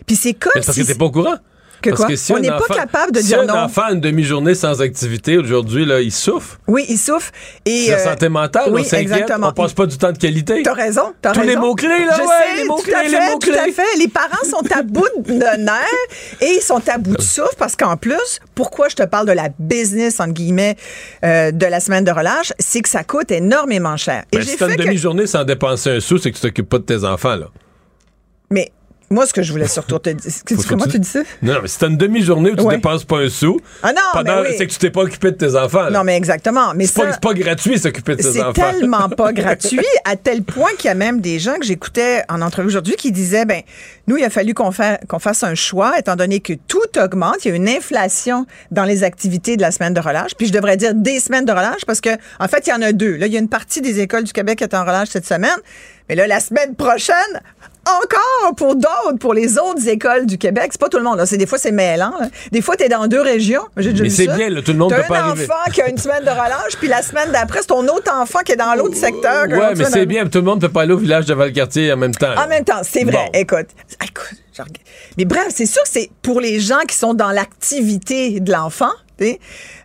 Puis c'est comme Mais parce si... que t'es pas au courant. Que Parce quoi? que si On un n'est pas enfant- capable de si dire un non. enfant a une demi-journée sans activité aujourd'hui, là, il souffre. Oui, il souffre. Et, la euh, santé mentale, oui, on s'inquiète. On passe pas du temps de qualité. T'as raison, t'as Tous raison. les mots-clés, là, Je ouais, sais, les tout mots-clés, les fait, mots-clés. Tout à fait. Les parents sont à bout de nerfs et ils sont à bout de souffle parce qu'en plus, pourquoi je te parle de la business, entre guillemets, euh, de la semaine de relâche, c'est que ça coûte énormément cher. Et Ben, j'ai si t'as une fait que- demi-journée sans dépenser un sou, c'est que tu t'occupes pas de tes enfants, là. Mais moi, ce que je voulais surtout te dire, comment tu- tu dis ça? Non, non, mais t'as une demi-journée où tu Ouais. dépenses pas un sou, Ah non, pendant- mais oui. c'est que tu t'es pas occupé de tes enfants. là. Non, mais exactement. Mais c'est pas, ça- c'est pas gratuit s'occuper de tes C'est enfants. tellement pas gratuit, à tel point qu'il y a même des gens que j'écoutais en entrevue aujourd'hui qui disaient, ben, nous, il a fallu qu'on fa- qu'on fasse un choix, étant donné que tout augmente, il y a une inflation dans les activités de la semaine de relâche. Puis je devrais dire des semaines de relâche parce que, en fait, il y en a deux. Là, il y a une partie des écoles du Québec qui est en relâche cette semaine. Mais là, la semaine prochaine, encore pour d'autres, pour les autres écoles du Québec. C'est pas tout le monde. Là. C'est, des fois, c'est mêlant. là. Des fois, tu es dans deux régions. Mais c'est bien, là, tout le monde peut pas un arriver. enfant qui a une semaine de relâche, puis la semaine d'après, c'est ton autre enfant qui est dans l'autre secteur. autre mais c'est bien. Tout le monde peut pas aller au village de Valcartier en même temps. En même temps, c'est vrai. Bon. Écoute, écoute, je regarde. mais bref, c'est sûr que c'est pour les gens qui sont dans l'activité de l'enfant,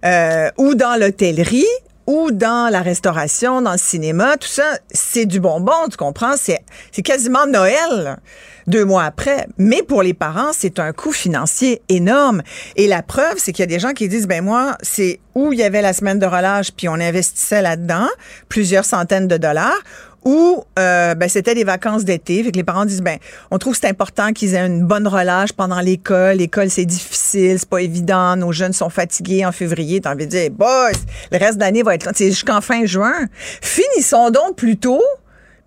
euh, ou dans l'hôtellerie, ou dans la restauration, dans le cinéma, tout ça, c'est du bonbon, tu comprends? C'est, c'est quasiment Noël, deux mois après. Mais pour les parents, c'est un coût financier énorme. Et la preuve, c'est qu'il y a des gens qui disent, ben moi, c'est où il y avait la semaine de relâche, puis on investissait là-dedans, plusieurs centaines de dollars, ou euh, ben, c'était des vacances d'été. Fait que les parents disent ben on trouve que c'est important qu'ils aient une bonne relâche pendant l'école. L'école c'est difficile, c'est pas évident. Nos jeunes sont fatigués en février. T'as envie de dire boss, le reste de l'année va être. C'est jusqu'en fin juin. Finissons donc plus tôt.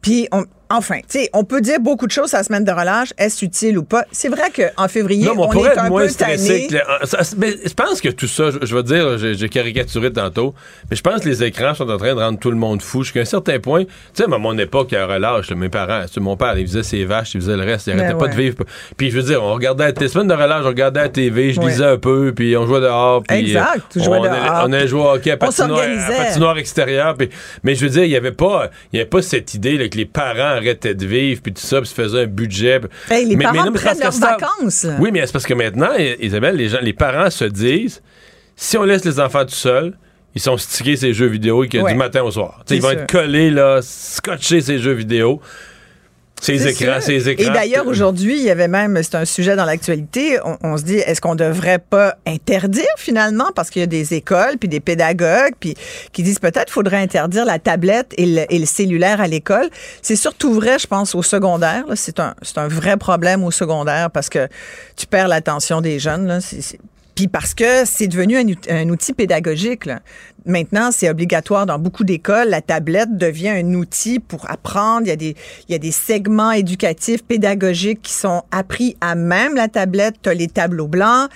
Puis on, enfin, tu sais, on peut dire beaucoup de choses à la semaine de relâche. Est-ce utile ou pas? C'est vrai qu'en février Non, mais on, on pourrait est être un moins peu stressé. que le- ça- mais je pense que tout ça, je, je vais dire, j'ai caricaturé tantôt, mais je pense que les écrans sont en train de rendre tout le monde fou. Jusqu'à un certain point, tu sais, à mon époque, à relâche, mes parents, mon père, il faisait ses vaches, il faisait le reste, il Ben arrêtait pas de vivre. Puis je veux dire, on regardait la semaine de relâche, on regardait la TV, je Ouais. lisais un peu, puis on jouait dehors. Puis Exact, on, jouais on allait- dehors. On allait jouer au hockey à patinoire, à patinoire extérieure. puis- mais je veux dire, il y avait pas, il y avait pas cette idée là, que les parents arrêtaient de vivre, puis tout ça, puis se faisaient un budget. Hey, les Mais- parents mais non, mais prennent leurs ça- vacances. oui, mais c'est parce que maintenant, Isabelle, les gens, les parents se disent, si on laisse les enfants tout seuls, ils sont stickés ces jeux vidéo que Ouais. du matin au soir. Ils vont sûr. être collés, là, scotchés ces jeux vidéo. Ces écrans, ces écrans. Et d'ailleurs, aujourd'hui, il y avait même, c'est un sujet dans l'actualité, on, on se dit, est-ce qu'on devrait pas interdire finalement, parce qu'il y a des écoles, puis des pédagogues, puis qui disent peut-être faudrait interdire la tablette et le, et le cellulaire à l'école. C'est surtout vrai, je pense, au secondaire. C'est un, un vrai problème au secondaire parce que tu perds l'attention des jeunes. Là. C'est- puis parce que c'est devenu un, un outil pédagogique. là. Maintenant, c'est obligatoire dans beaucoup d'écoles. La tablette devient un outil pour apprendre. Il y a des, il y a des segments éducatifs, pédagogiques qui sont appris à même la tablette. Tu as les tableaux blancs.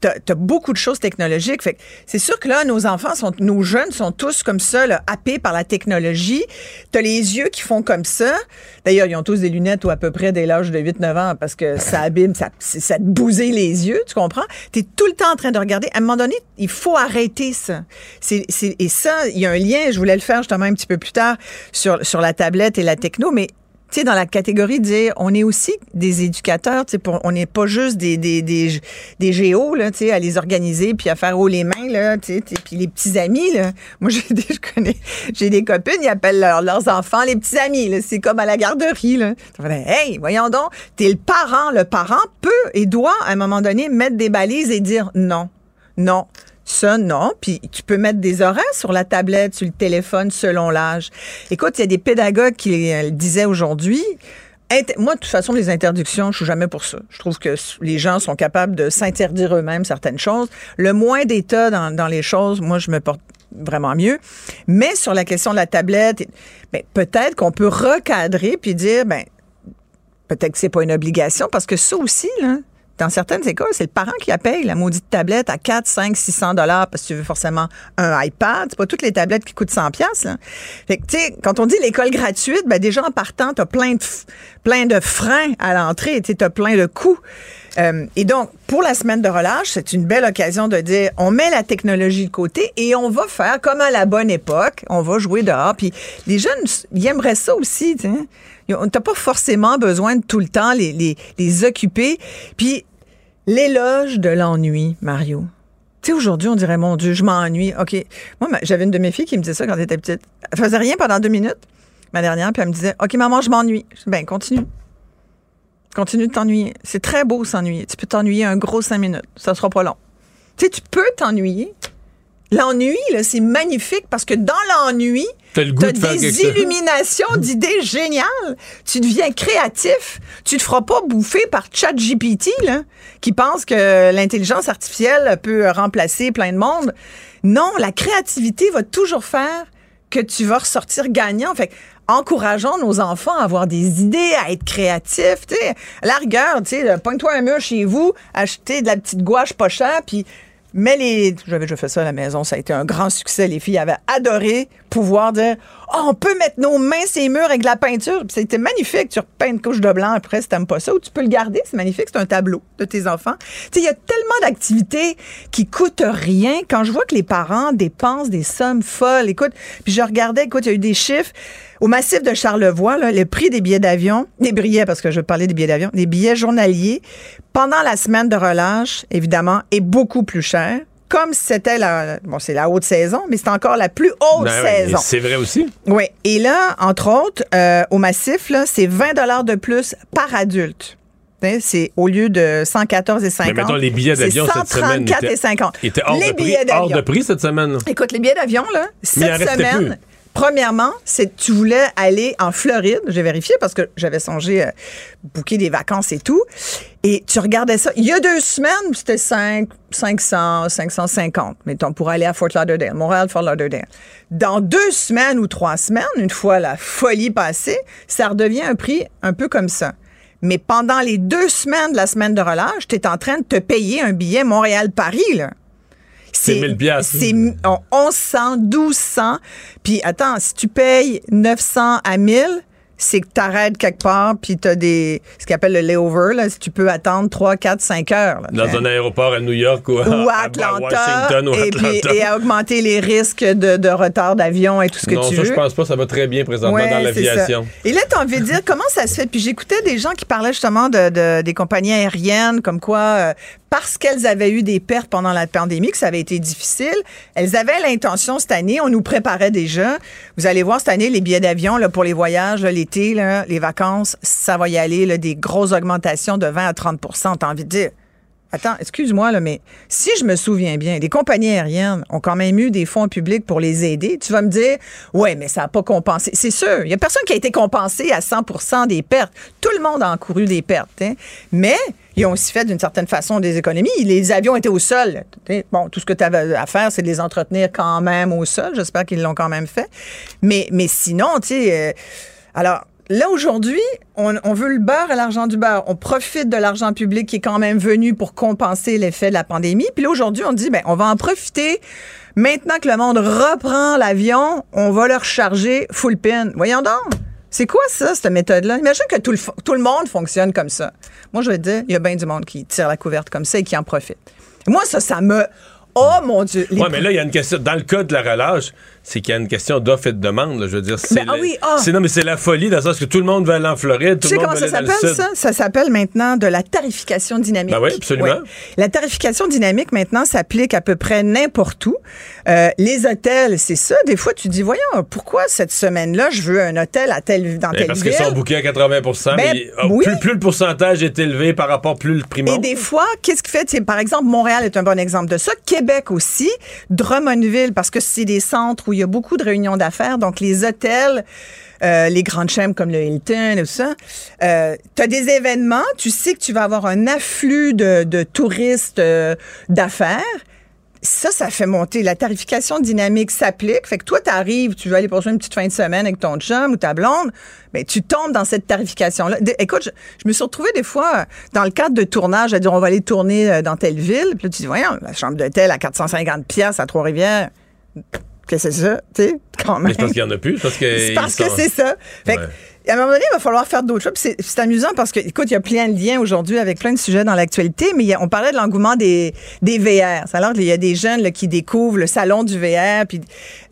Tu as, beaucoup de choses technologiques. C'est sûr que là, nos enfants, sont, nos jeunes sont tous comme ça, là, happés par la technologie. Tu as les yeux qui font comme ça. D'ailleurs, ils ont tous des lunettes ou à peu près dès l'âge de 8-9 ans parce que ça abîme, ça, ça te bousille les yeux, tu comprends? Tu es tout le temps en train de regarder. À un moment donné, il faut arrêter ça. Et ça, il y a un lien, je voulais le faire justement un petit peu plus tard sur, sur la tablette et la techno, mais tu sais, dans la catégorie dire, on est aussi des éducateurs, tu sais, on n'est pas juste des, des, des, des géos, là, tu sais, à les organiser puis à faire haut les mains, là, tu sais, puis les petits amis, là. Moi, j'ai des, je connais, j'ai des copines, ils appellent leurs- leurs enfants les petits amis, là. C'est comme à la garderie, là. Hey, voyons donc, t'es le parent. Le parent peut et doit, à un moment donné, mettre des balises et dire non, non. Ça, non. Puis tu peux mettre des horaires sur la tablette, sur le téléphone, selon l'âge. Écoute, il y a des pédagogues qui euh, le disaient aujourd'hui. Moi, de toute façon, les interdictions, je suis jamais pour ça. Je trouve que les gens sont capables de s'interdire eux-mêmes certaines choses. Le moins d'État dans, dans les choses, moi, je me porte vraiment mieux. Mais sur la question de la tablette, ben, peut-être qu'on peut recadrer puis dire, ben, peut-être que c'est pas une obligation parce que ça aussi, là, dans certaines écoles, c'est le parent qui la paye la maudite tablette à 4, 5, 600 dollars parce que tu veux forcément un iPad. C'est pas toutes les tablettes qui coûtent 100 pièces. Fait quand on dit l'école gratuite, ben déjà en partant, t'as plein de, plein de freins à l'entrée. Tu t'as plein de coûts. Euh, et donc, pour la semaine de relâche, c'est une belle occasion de dire, on met la technologie de côté et on va faire comme à la bonne époque. On va jouer dehors. Puis les jeunes, ils aimeraient ça aussi. T'as pas forcément besoin de tout le temps les, les, les occuper. Puis l'éloge de l'ennui, Mario. Tu sais, aujourd'hui, on dirait, mon Dieu, je m'ennuie. OK. Moi, j'avais une de mes filles qui me disait ça quand elle était petite. Elle faisait rien pendant deux minutes, ma dernière, puis elle me disait, OK, maman, je m'ennuie. Ben, continue. Continue de t'ennuyer. C'est très beau s'ennuyer. Tu peux t'ennuyer un gros cinq minutes. Ça sera pas long. Tu sais, tu peux t'ennuyer. L'ennui, là, c'est magnifique parce que dans l'ennui, T'as des illuminations d'idées géniales. Tu deviens créatif. Tu te feras pas bouffer par ChatGPT, là, qui pense que l'intelligence artificielle peut remplacer plein de monde. Non, la créativité va toujours faire que tu vas ressortir gagnant. Fait que, encourageons nos enfants à avoir des idées, à être créatifs. Tu sais, à la rigueur, tu sais, pogne-toi un mur chez vous, achetez de la petite gouache pas chère, puis mets les. J'avais déjà fait ça à la maison, ça a été un grand succès. Les filles avaient adoré pouvoir dire Oh, on peut mettre nos mains les murs avec de la peinture. C'était magnifique. Tu repeins une couche de blanc après si t'aimes pas ça. Ou tu peux le garder. C'est magnifique. C'est un tableau de tes enfants. Tu il y a tellement d'activités qui coûtent rien. Quand je vois que les parents dépensent des sommes folles. Écoute, puis je regardais, écoute, il y a eu des chiffres. Au massif de Charlevoix, le prix des billets d'avion, des billets, parce que je parlais des billets d'avion, des billets journaliers, pendant la semaine de relâche, évidemment, est beaucoup plus cher comme c'était la, bon, c'est la haute saison, mais c'est encore la plus haute Ben saison. C'est vrai aussi. Oui. Et là, entre autres, euh, au massif, là, c'est 20 dollars de plus par adulte. C'est au lieu de 114 et 50. Mais mettons, les billets d'avion c'est cette semaine 134 étaient- et 50. étaient hors, les de prix, billets hors d'avion. de prix cette semaine. Écoute, les billets d'avion, là, cette semaine. Premièrement, c'est tu voulais aller en Floride. J'ai vérifié parce que j'avais songé à booker des vacances et tout. Et tu regardais ça. Il y a deux semaines, c'était 5, 500, 550. Mettons, pour aller à Fort Lauderdale, Montréal, Fort Lauderdale. Dans deux semaines ou trois semaines, une fois la folie passée, ça redevient un prix un peu comme ça. Mais pendant les deux semaines de la semaine de relâche, tu es en train de te payer un billet Montréal-Paris, là. C'est 1000 piastres. C'est en 1100, 1200. Puis attends, si tu payes 900 à 1000, c'est que tu arrêtes quelque part, puis tu as des, ce qu'on appelle le layover, là, si tu peux attendre 3, 4, 5 heures. là. Dans un aéroport à New York ou à, ou à à Atlanta, Washington ou à et, puis- et à augmenter les risques de, de retard d'avion et tout ce que non, tu ça, veux. je pense pas. Ça va très bien présentement Ouais, dans l'aviation. Et là, tu as envie de dire comment ça se fait? Puis j'écoutais des gens qui parlaient justement de, de- des compagnies aériennes, comme quoi, euh, parce qu'elles avaient eu des pertes pendant la pandémie, que ça avait été difficile, elles avaient l'intention cette année, on nous préparait déjà. Vous allez voir cette année, les billets d'avion là, pour les voyages, là, l'été, là, les vacances, ça va y aller, des grosses augmentations de 20 à 30% T'as envie de dire. Attends, excuse-moi, là, mais si je me souviens bien, les compagnies aériennes ont quand même eu des fonds publics pour les aider. Tu vas me dire, ouais, mais ça n'a pas compensé. C'est sûr, il n'y a personne qui a été compensé à 100% des pertes. Tout le monde a encouru des pertes. hein. Mais ils ont aussi fait d'une certaine façon des économies. Les avions étaient au sol. Bon, tout ce que tu avais à faire, c'est de les entretenir quand même au sol. J'espère qu'ils l'ont quand même fait. Mais, mais sinon, tu sais, euh, alors, Là, aujourd'hui, on, on veut le beurre à l'argent du beurre. On profite de l'argent public qui est quand même venu pour compenser l'effet de la pandémie. Puis là, aujourd'hui, on dit, ben, on va en profiter. Maintenant que le monde reprend l'avion, on va leur charger full pin. Voyons donc. C'est quoi ça, cette méthode-là? Imagine que tout le, tout le monde fonctionne comme ça. Moi, je vais te dire, il y a bien du monde qui tire la couverte comme ça et qui en profite. Moi, ça, ça me... Oh, mon Dieu. Oui, mais là, il y a une question. Dans le cas de la relâche, c'est qu'il y a une question d'offre et de demande. là. Je veux dire, c'est Ben, ah oui, ah. non, mais c'est la folie dans le sens que tout le monde veut aller en Floride, tout Tu sais le monde comment veut ça aller le s'appelle, ça? Ça s'appelle maintenant de la tarification dynamique. Ben oui, absolument. Ouais. La tarification dynamique, maintenant, s'applique à peu près n'importe où. Euh, les hôtels, c'est ça. Des fois, tu dis, voyons, pourquoi cette semaine-là, je veux un hôtel à tel, dans Ben, telle parce ville? qu'ils sont bookés à 80 Ben, mais oh, oui. plus, plus le pourcentage est élevé par rapport, plus le prix Et des fois, qu'est-ce qui fait? Par exemple, Montréal est un bon exemple de ça. Québec aussi. Drummondville, parce que c'est des centres où il y a beaucoup de réunions d'affaires. Donc, les hôtels, euh, les grandes chaînes comme le Hilton et tout ça, euh, tu as des événements. Tu sais que tu vas avoir un afflux de, de touristes euh, d'affaires. Ça, ça fait monter. La tarification dynamique s'applique. Fait que toi, tu arrives, tu veux aller passer une petite fin de semaine avec ton chum ou ta blonde, mais tu tombes dans cette tarification-là. Écoute, je, me suis retrouvée des fois dans le cadre de tournage à dire on va aller tourner dans telle ville. Puis là, tu dis, voyons, la chambre d'hôtel à 450 pièces à Trois-Rivières. Que c'est ça? Tu sais, quand même. Mais c'est parce qu'il n'y en a plus. Parce que C'est parce que c'est ça. Fait que, à un moment donné, il va falloir faire d'autres choses. C'est c'est amusant parce que, écoute, il y a plein de liens aujourd'hui avec plein de sujets dans l'actualité, mais y a- on parlait de l'engouement des, des VR. Alors, il y a des jeunes là, qui découvrent le salon du VR, puis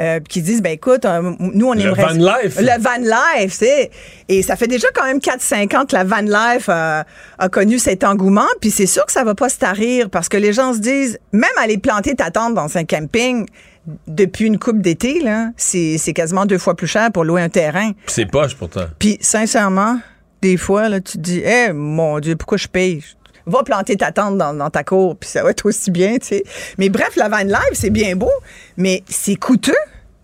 euh, qui disent, ben écoute, euh, nous, on Le aimerait... van life. Le van life, c'est... Et ça fait déjà quand même 4-5 ans que la van life a, a connu cet engouement, puis c'est sûr que ça va pas se tarir parce que les gens se disent, même aller planter ta tente dans un camping depuis une coupe d'été, là, c'est c'est quasiment deux fois plus cher pour louer un terrain. C'est poche pourtant. Puis, sincèrement, des fois, là, tu te dis, eh, mon Dieu, pourquoi je paye? Va planter ta tente dans, dans ta cour, puis ça va être aussi bien, tu sais. Mais bref, la van life, c'est bien beau, mais c'est coûteux.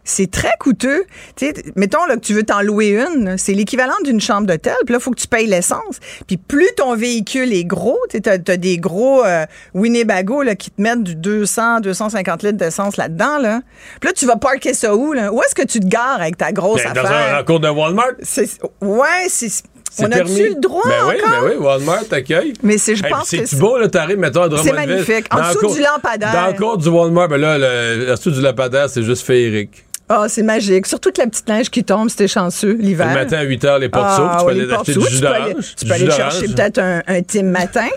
C'est très coûteux. Tu sais, mettons là, que tu veux t'en louer une, c'est l'équivalent d'une chambre d'hôtel. Puis là, il faut que tu payes l'essence. Puis plus ton véhicule est gros, tu as, des gros euh, Winnebago là, qui te mettent du 200, 250 litres d'essence là-dedans. Là. Puis là, tu vas parker ça où? Là? Où est-ce que tu te gares avec ta grosse Ben, dans affaire? un rencontre de Walmart. C'est- Ouais, c'est. C'est On a-tu le droit ben oui, encore? ben oui, Walmart t'accueille. Mais c'est, je Hey, pense que c'est beau, là, t'arrives, mettons, à Drummondville. magnifique. En dessous du lampadaire. Dans le cours du Walmart, ben là, le, en dessous du lampadaire, c'est juste féerique. Oh, Ah, c'est magique. Surtout que la petite neige qui tombe, c'était chanceux l'hiver. Le matin à 8 h, les portes Ah, s'ouvrent. Tu peux aller les portes acheter du jus Tu peux aller- d'orange. Tu peux aller chercher peut-être un, un Tim matin,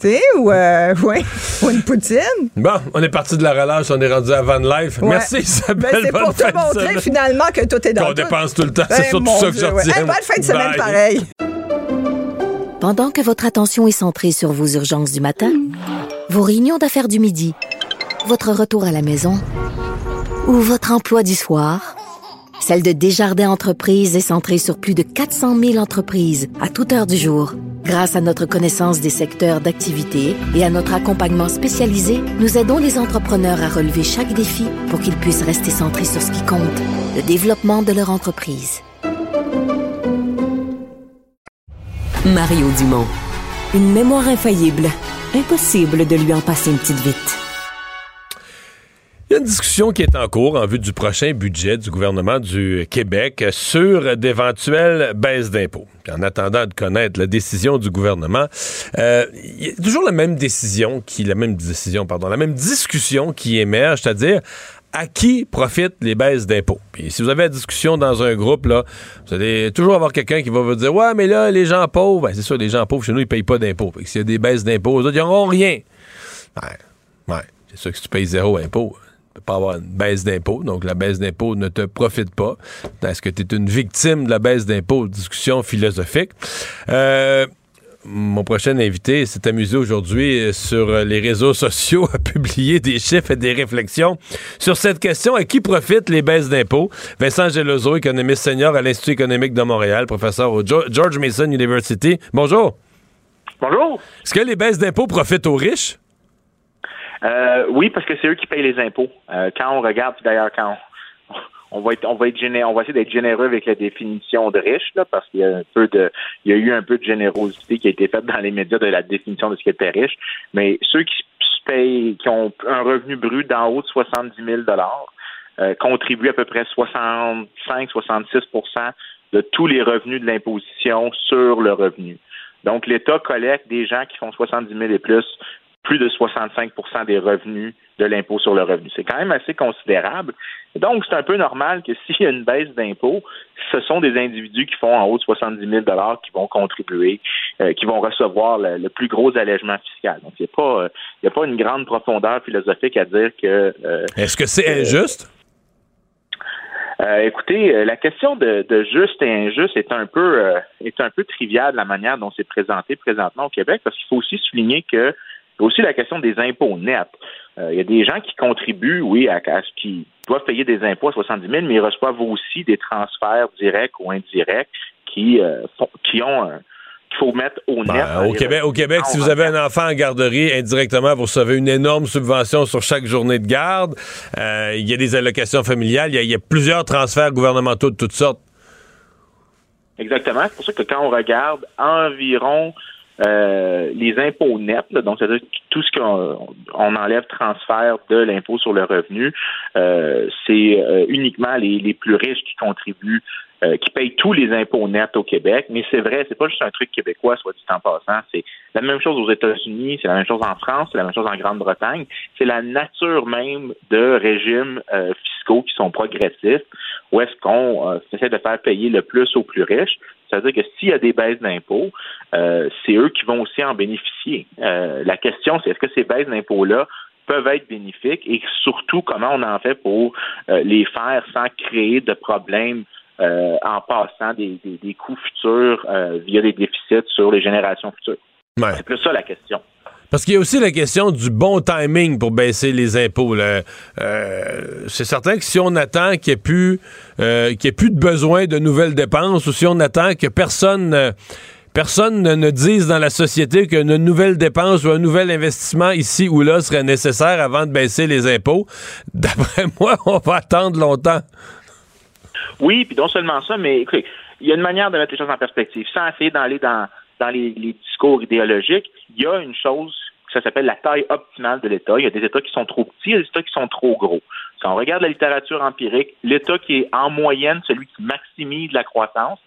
tu sais, ou, euh, ouais, ou une poutine. Bon, on est parti de la relâche, on est rendu à Van Life. Ouais. Merci Isabelle. Ben, c'est pour te de montrer semaine. finalement que tout est dans Qu'on dépense tout le temps, Ben, c'est surtout ça que je ouais. retiens. Hey, bonne fin de semaine Bye. pareil. Pendant que votre attention est centrée sur vos urgences du matin, vos réunions d'affaires du midi, votre retour à la maison ou votre emploi du soir, celle de Desjardins Entreprises est centrée sur plus de 400 000 entreprises à toute heure du jour. Grâce à notre connaissance des secteurs d'activité et à notre accompagnement spécialisé, nous aidons les entrepreneurs à relever chaque défi pour qu'ils puissent rester centrés sur ce qui compte, le développement de leur entreprise. Mario Dumont. Une mémoire infaillible. Impossible de lui en passer une petite vite. Il y a une discussion qui est en cours en vue du prochain budget du gouvernement du Québec sur d'éventuelles baisses d'impôts. En attendant de connaître la décision du gouvernement, euh, il y a toujours la même décision qui, la même décision, pardon, la même discussion qui émerge, c'est-à-dire à qui profitent les baisses d'impôts? Puis si vous avez la discussion dans un groupe, là, vous allez toujours avoir quelqu'un qui va vous dire Ouais, mais là, les gens pauvres, ben, c'est sûr, les gens pauvres chez nous, ils payent pas d'impôts. S'il y a des baisses d'impôts, autres, ils n'auront rien. Ouais, ouais. C'est sûr que si tu payes zéro impôt, pas avoir une baisse d'impôt. Donc, la baisse d'impôt ne te profite pas. Est-ce que tu es une victime de la baisse d'impôt? Discussion philosophique. Euh, mon prochain invité s'est amusé aujourd'hui euh, sur euh, les réseaux sociaux à publier des chiffres et des réflexions sur cette question à qui profitent les baisses d'impôts? Vincent Gelozo, économiste senior à l'Institut économique de Montréal, professeur au George Mason University. Bonjour. Bonjour. Est-ce que les baisses d'impôts profitent aux riches? Euh, oui, parce que c'est eux qui payent les impôts. Euh, quand on regarde, d'ailleurs, quand on, va être, on va être géné- on va essayer d'être généreux avec la définition de riche, là, parce qu'il y a un peu de, il y a eu un peu de générosité qui a été faite dans les médias de la définition de ce qui était riche. Mais ceux qui payent, qui ont un revenu brut d'en haut de 70 000 dollars, euh, contribuent à peu près 65-66% de tous les revenus de l'imposition sur le revenu. Donc, l'État collecte des gens qui font 70 000 et plus plus de 65% des revenus de l'impôt sur le revenu. C'est quand même assez considérable. Donc, c'est un peu normal que s'il y a une baisse d'impôt, ce sont des individus qui font en haut de 70 000 qui vont contribuer, euh, qui vont recevoir le, le plus gros allègement fiscal. Donc, il n'y a, pas, euh, y a pas une grande profondeur philosophique à dire que... euh, Est-ce que c'est injuste? euh, écoutez, euh, la question de, de juste et injuste est un peu euh, est un peu triviale de la manière dont c'est présenté présentement au Québec, parce qu'il faut aussi souligner que il y a aussi la question des impôts nets. Euh, il y a des gens qui contribuent, oui, à, à ce qui doivent payer des impôts à 70 000, mais ils reçoivent aussi des transferts directs ou indirects qui euh, font- qui ont un qu'il faut mettre au net. Ben, au Québec, au. Québec, si vous avez un enfant en garderie, indirectement, vous recevez une énorme subvention sur chaque journée de garde. Euh, il y a des allocations familiales. Il y a, il y a plusieurs transferts gouvernementaux de toutes sortes. Exactement. C'est pour ça que quand on regarde environ euh, les impôts nets, donc c'est-à-dire tout ce qu'on on enlève transfert de l'impôt sur le revenu, euh, c'est euh, uniquement les, les plus riches qui contribuent, qui payent tous les impôts nets au Québec. Mais c'est vrai, c'est pas juste un truc québécois, soit dit en passant. C'est la même chose aux États-Unis, c'est la même chose en France, c'est la même chose en Grande-Bretagne. C'est la nature même de régimes fiscaux qui sont progressifs, où est-ce qu'on essaie de faire payer le plus aux plus riches. C'est-à-dire que s'il y a des baisses d'impôts, euh, c'est eux qui vont aussi en bénéficier. Euh, la question, c'est est-ce que ces baisses d'impôts-là peuvent être bénéfiques et surtout comment on en fait pour euh, les faire sans créer de problèmes euh, en passant des, des, des coûts futurs euh, via des déficits sur les générations futures? Ouais. C'est plus ça la question. Parce qu'il y a aussi la question du bon timing pour baisser les impôts. Euh, c'est certain que si on attend qu'il n'y ait, plus, euh, y ait plus de besoin de nouvelles dépenses ou si on attend que personne, personne ne, ne dise dans la société qu'une nouvelle dépense ou un nouvel investissement ici ou là serait nécessaire avant de baisser les impôts, d'après moi, on va attendre longtemps. Oui, puis non seulement ça, mais écoutez, il y a une manière de mettre les choses en perspective. Sans essayer d'aller dans, dans les, les discours idéologiques, il y a une chose ça s'appelle la taille optimale de l'État. Il y a des États qui sont trop petits, il y a des États qui sont trop gros. Quand on regarde la littérature empirique, l'État qui est en moyenne celui qui maximise la croissance,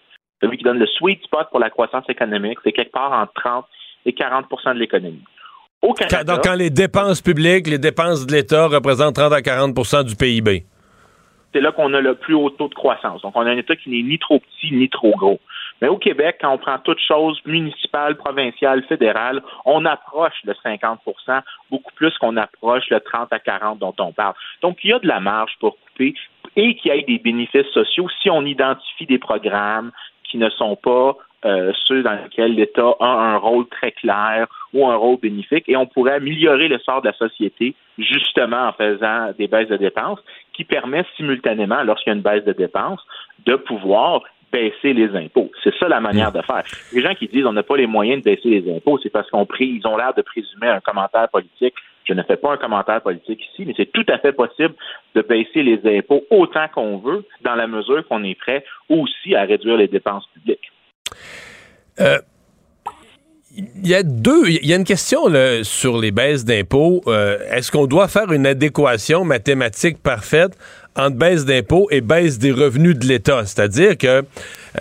celui qui donne le sweet spot pour la croissance économique, c'est quelque part entre 30 et 40% de l'économie. Au Canada, Quand, donc, quand les dépenses publiques, les dépenses de l'État représentent 30 à 40 du PIB. c'est là qu'on a le plus haut taux de croissance. Donc, on a un État qui n'est ni trop petit ni trop gros. Mais au Québec, quand on prend toutes choses municipales, provinciales, fédérales, on approche le 50% beaucoup plus qu'on approche le 30 à 40 dont on parle. Donc, il y a de la marge pour couper et qu'il y ait des bénéfices sociaux si on identifie des programmes qui ne sont pas euh, ceux dans lesquels l'État a un rôle très clair ou un rôle bénéfique, et on pourrait améliorer le sort de la société justement en faisant des baisses de dépenses qui permettent simultanément, lorsqu'il y a une baisse de dépenses, de pouvoir baisser les impôts. C'est ça la manière de faire. Les gens qui disent on n'a pas les moyens de baisser les impôts, c'est parce qu'on ils ont l'air de présumer un commentaire politique. Je ne fais pas un commentaire politique ici, mais c'est tout à fait possible de baisser les impôts autant qu'on veut, dans la mesure qu'on est prêt aussi à réduire les dépenses publiques. Euh, il y a deux, il y a une question sur les baisses d'impôts. Euh, est-ce qu'on doit faire une adéquation mathématique parfaite entre baisse d'impôts et baisse des revenus de l'État? C'est-à-dire que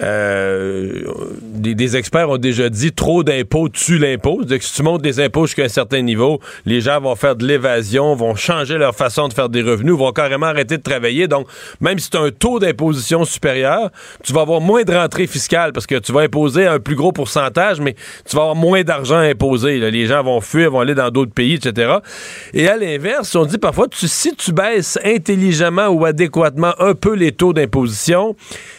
euh, des, experts ont déjà dit trop d'impôts tue l'impôt. C'est-à-dire que si tu montes des impôts jusqu'à un certain niveau, les gens vont faire de l'évasion, vont changer leur façon de faire des revenus, vont carrément arrêter de travailler. Donc, même si tu as un taux d'imposition supérieur, tu vas avoir moins de rentrée fiscale parce que tu vas imposer un plus gros pourcentage, mais tu vas avoir moins d'argent à imposer. Les gens vont fuir, vont aller dans d'autres pays, etc. Et à l'inverse, on dit parfois, si tu baisses intelligemment adéquatement un peu les taux d'imposition,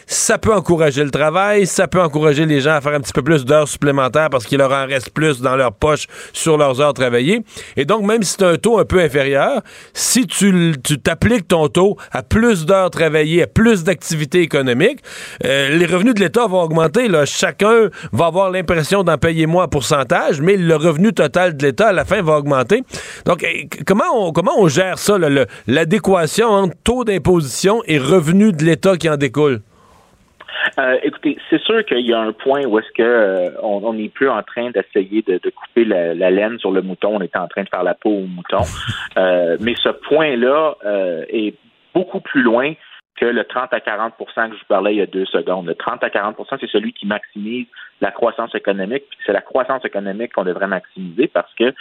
ça peut encourager le travail, ça peut encourager les gens à faire un petit peu plus d'heures supplémentaires parce qu'il leur en reste plus dans leur poche sur leurs heures travaillées. Et donc, même si tu as un taux un peu inférieur, si tu t'appliques ton taux à plus d'heures travaillées, à plus d'activités économiques, euh, les revenus de l'État vont augmenter. Chacun va avoir l'impression d'en payer moins en pourcentage, mais le revenu total de l'État, à la fin, va augmenter. Donc, eh, comment comment on gère ça, l'adéquation entre taux d'imposition et revenus de l'État qui en découle? Euh, écoutez, c'est sûr qu'il y a un point où est-ce que euh, on n'est plus en train d'essayer de, couper la, laine sur le mouton, on est en train de faire la peau au mouton. Euh, mais ce point-là est beaucoup plus loin que le 30 à 40 que je vous parlais il y a deux secondes. Le 30 à 40 c'est celui qui maximise la croissance économique. C'est la croissance économique qu'on devrait maximiser parce que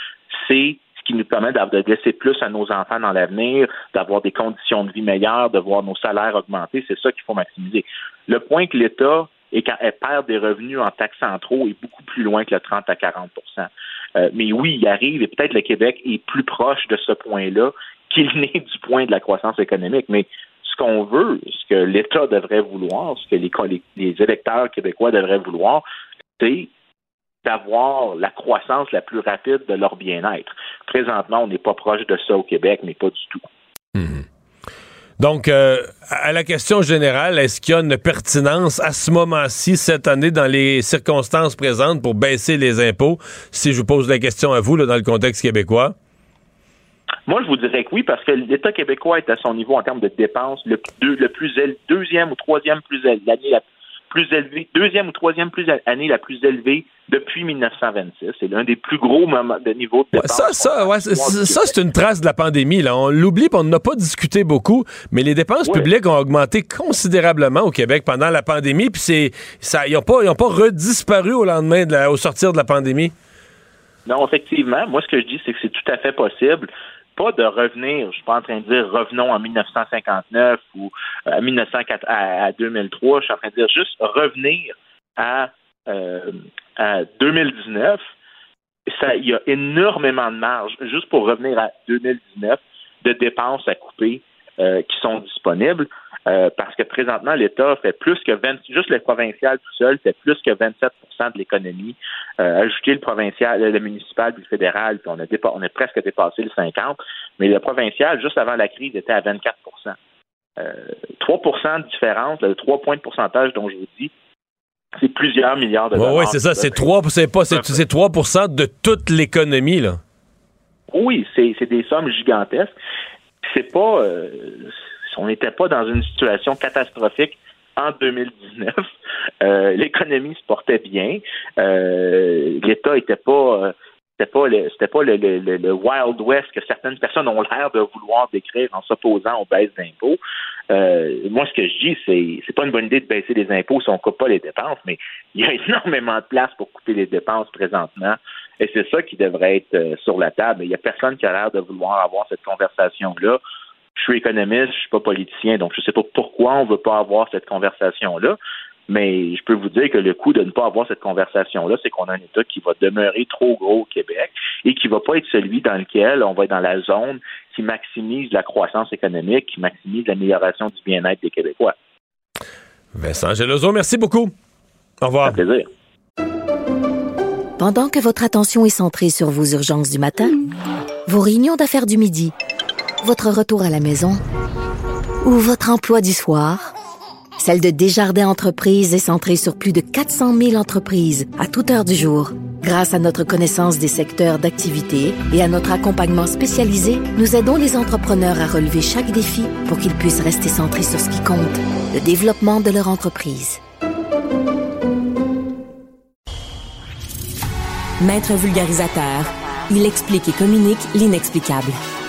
c'est qui nous permet de laisser plus à nos enfants dans l'avenir, d'avoir des conditions de vie meilleures, de voir nos salaires augmenter. C'est ça qu'il faut maximiser. Le point que l'État et quand elle perd des revenus en taxes centraux est beaucoup plus loin que le 30 à 40% euh, Mais oui, il arrive, et peut-être le Québec est plus proche de ce point-là qu'il n'est du point de la croissance économique. Mais ce qu'on veut, ce que l'État devrait vouloir, ce que les électeurs québécois devraient vouloir, c'est d'avoir la croissance la plus rapide de leur bien-être. Présentement, on n'est pas proche de ça au Québec, mais pas du tout. Mhm. Donc, euh, à la question générale, est-ce qu'il y a une pertinence à ce moment-ci, cette année, dans les circonstances présentes pour baisser les impôts, si je vous pose la question à vous, dans le contexte québécois? Moi, je vous dirais que oui, parce que l'État québécois est à son niveau en termes de dépenses le, le plus deuxième ou troisième plus l'année la plus élevée, deuxième ou troisième plus année la plus élevée depuis 1926. C'est l'un des plus gros moments de niveau de dépenses. ça, ça, ça, c'est une trace de la pandémie. Là. On l'oublie, on n'a pas discuté beaucoup, mais les dépenses publiques ont augmenté considérablement au Québec pendant la pandémie, puis c'est, ça, ils n'ont pas, pas redisparu au lendemain, de la, au sortir de la pandémie. Non, effectivement. Moi, ce que je dis, c'est que c'est tout à fait possible pas de revenir, je suis pas en train de dire revenons en 1959 ou euh, à, 1904, à, 2003, je suis en train de dire juste revenir à, euh, à 2019. Ça, il y a énormément de marge juste pour revenir à 2019 de dépenses à couper euh, qui sont disponibles. Euh, parce que présentement, l'État fait plus que 20, juste le provincial tout seul fait plus que 27% de l'économie. Euh, ajouter le provincial, le municipal puis le fédéral, puis on a, on a presque dépassé le 50, mais le provincial, juste avant la crise, était à 24% euh, 3% de différence, le 3 points de pourcentage dont je vous dis, c'est plusieurs milliards de dollars. Oui, c'est ça, c'est 3, c'est pas, c'est, 3% de toute l'économie, là. Oui, c'est, c'est des sommes gigantesques. C'est pas, euh, on n'était pas dans une situation catastrophique en 2019. Euh, l'économie se portait bien. Euh, L'État était pas c'était pas le c'était pas le, Wild West que certaines personnes ont l'air de vouloir décrire en s'opposant aux baisses d'impôts. Euh, moi, ce que je dis, c'est c'est pas une bonne idée de baisser les impôts si on coupe pas les dépenses, mais il y a énormément de place pour couper les dépenses présentement. Et c'est ça qui devrait être sur la table. Il n'y a personne qui a l'air de vouloir avoir cette conversation-là Je suis économiste, je suis pas politicien, donc je sais pas pourquoi on veut pas avoir cette conversation-là. Mais je peux vous dire que le coût de ne pas avoir cette conversation-là, c'est qu'on a un État qui va demeurer trop gros au Québec et qui va pas être celui dans lequel on va être dans la zone qui maximise la croissance économique, qui maximise l'amélioration du bien-être des Québécois. Vincent Gelozo, merci beaucoup. Au revoir. Un plaisir. Pendant que votre attention est centrée sur vos urgences du matin, vos réunions d'affaires du midi, votre retour à la maison ou votre emploi du soir, celle de Desjardins Entreprises est centrée sur plus de 400 000 entreprises à toute heure du jour. Grâce à notre connaissance des secteurs d'activité et à notre accompagnement spécialisé, nous aidons les entrepreneurs à relever chaque défi pour qu'ils puissent rester centrés sur ce qui compte, le développement de leur entreprise. Maître vulgarisateur, il explique et communique l'inexplicable.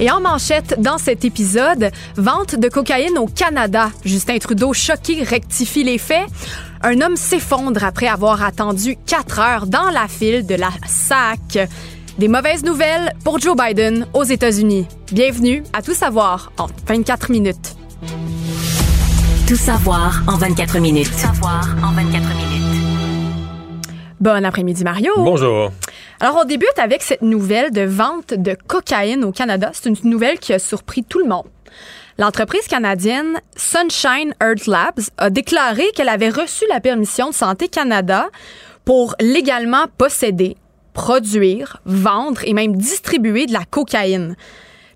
Et en manchette, dans cet épisode, vente de cocaïne au Canada. Justin Trudeau, choqué, rectifie les faits. Un homme s'effondre après avoir attendu quatre heures dans la file de la SAC. Des mauvaises nouvelles pour Joe Biden aux États-Unis. Bienvenue à Tout savoir en 24 minutes. Tout savoir en 24 minutes. Tout savoir en 24 minutes. Bon après-midi, Mario. Bonjour. Alors, on débute avec cette nouvelle de vente de cocaïne au Canada. C'est une nouvelle qui a surpris tout le monde. L'entreprise canadienne Sunshine Earth Labs a déclaré qu'elle avait reçu la permission de Santé Canada pour légalement posséder, produire, vendre et même distribuer de la cocaïne.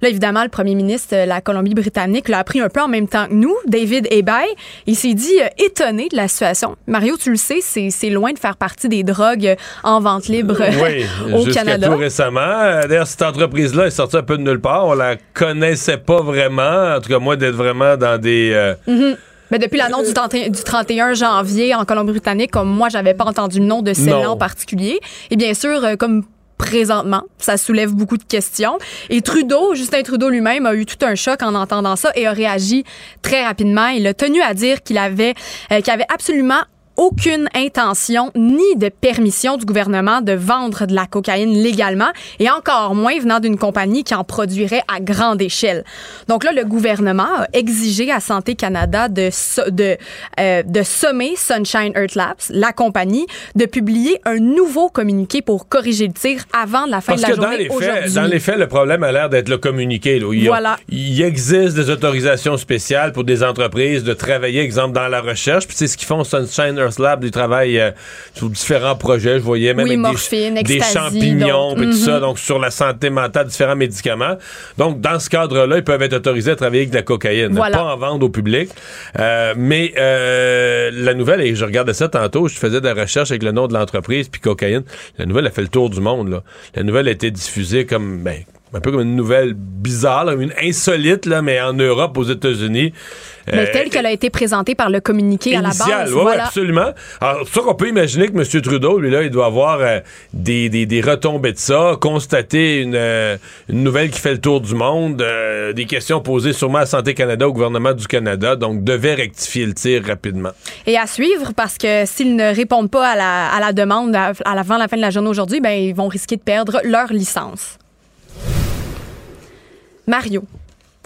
Là, évidemment, le premier ministre de la Colombie-Britannique l'a appris un peu en même temps que nous, David Ebay. Il s'est dit euh, étonné de la situation. Mario, tu le sais, c'est loin de faire partie des drogues en vente libre oui, au Canada. tout récemment. D'ailleurs, cette entreprise-là est sortie un peu de nulle part. On la connaissait pas vraiment. En tout cas, moi, d'être vraiment dans des... euh, Mhm. Mais depuis l'annonce du 31 du 31 janvier en Colombie-Britannique, comme moi, j'avais pas entendu le nom de celle-là en particulier. Et bien sûr, euh, comme présentement, ça soulève beaucoup de questions. Et Trudeau, Justin Trudeau lui-même, a eu tout un choc en entendant ça et a réagi très rapidement. Il a tenu à dire qu'il avait, euh, qu'il avait absolument aucune intention ni de permission du gouvernement de vendre de la cocaïne légalement et encore moins venant d'une compagnie qui en produirait à grande échelle. Donc là, le gouvernement a exigé à Santé Canada de, de, euh, de sommer Sunshine Earth Labs, la compagnie, de publier un nouveau communiqué pour corriger le tir avant la fin Parce de la que dans les, faits, dans les faits, le problème a l'air d'être le communiqué. là, il, a- Voilà. il existe des autorisations spéciales pour des entreprises de travailler, exemple, dans la recherche. Puis c'est ce qu'ils font Sunshine Earth Lab. Ils travaillent euh, sur différents projets. Je voyais même Oui, avec morphine, des, champignons, donc, puis tout ça. mhm. Donc sur la santé mentale, différents médicaments. Donc dans ce cadre-là, ils peuvent être autorisés à travailler avec de la cocaïne. Voilà. Pas en vendre au public. Euh, mais euh, la nouvelle, et je regardais ça tantôt, je faisais de la recherche avec le nom de l'entreprise, puis cocaïne. La nouvelle a fait le tour du monde. Là. La nouvelle a été diffusée comme... Ben, un peu comme une nouvelle bizarre, là, une insolite, là, mais en Europe, aux États-Unis. Mais Euh, telle qu'elle a été présentée par le communiqué à la base. Voilà. absolument. Alors, c'est ça qu'on peut imaginer que M. Trudeau, lui, là, il doit avoir euh, des, des, des retombées de ça, constater une, euh, une nouvelle qui fait le tour du monde, euh, des questions posées sûrement à Santé Canada, au gouvernement du Canada, donc devait rectifier le tir rapidement. Et à suivre, parce que s'ils ne répondent pas à la, à la demande à, à l'avant la fin de la journée aujourd'hui, ben, ils vont risquer de perdre leur licence. Mario,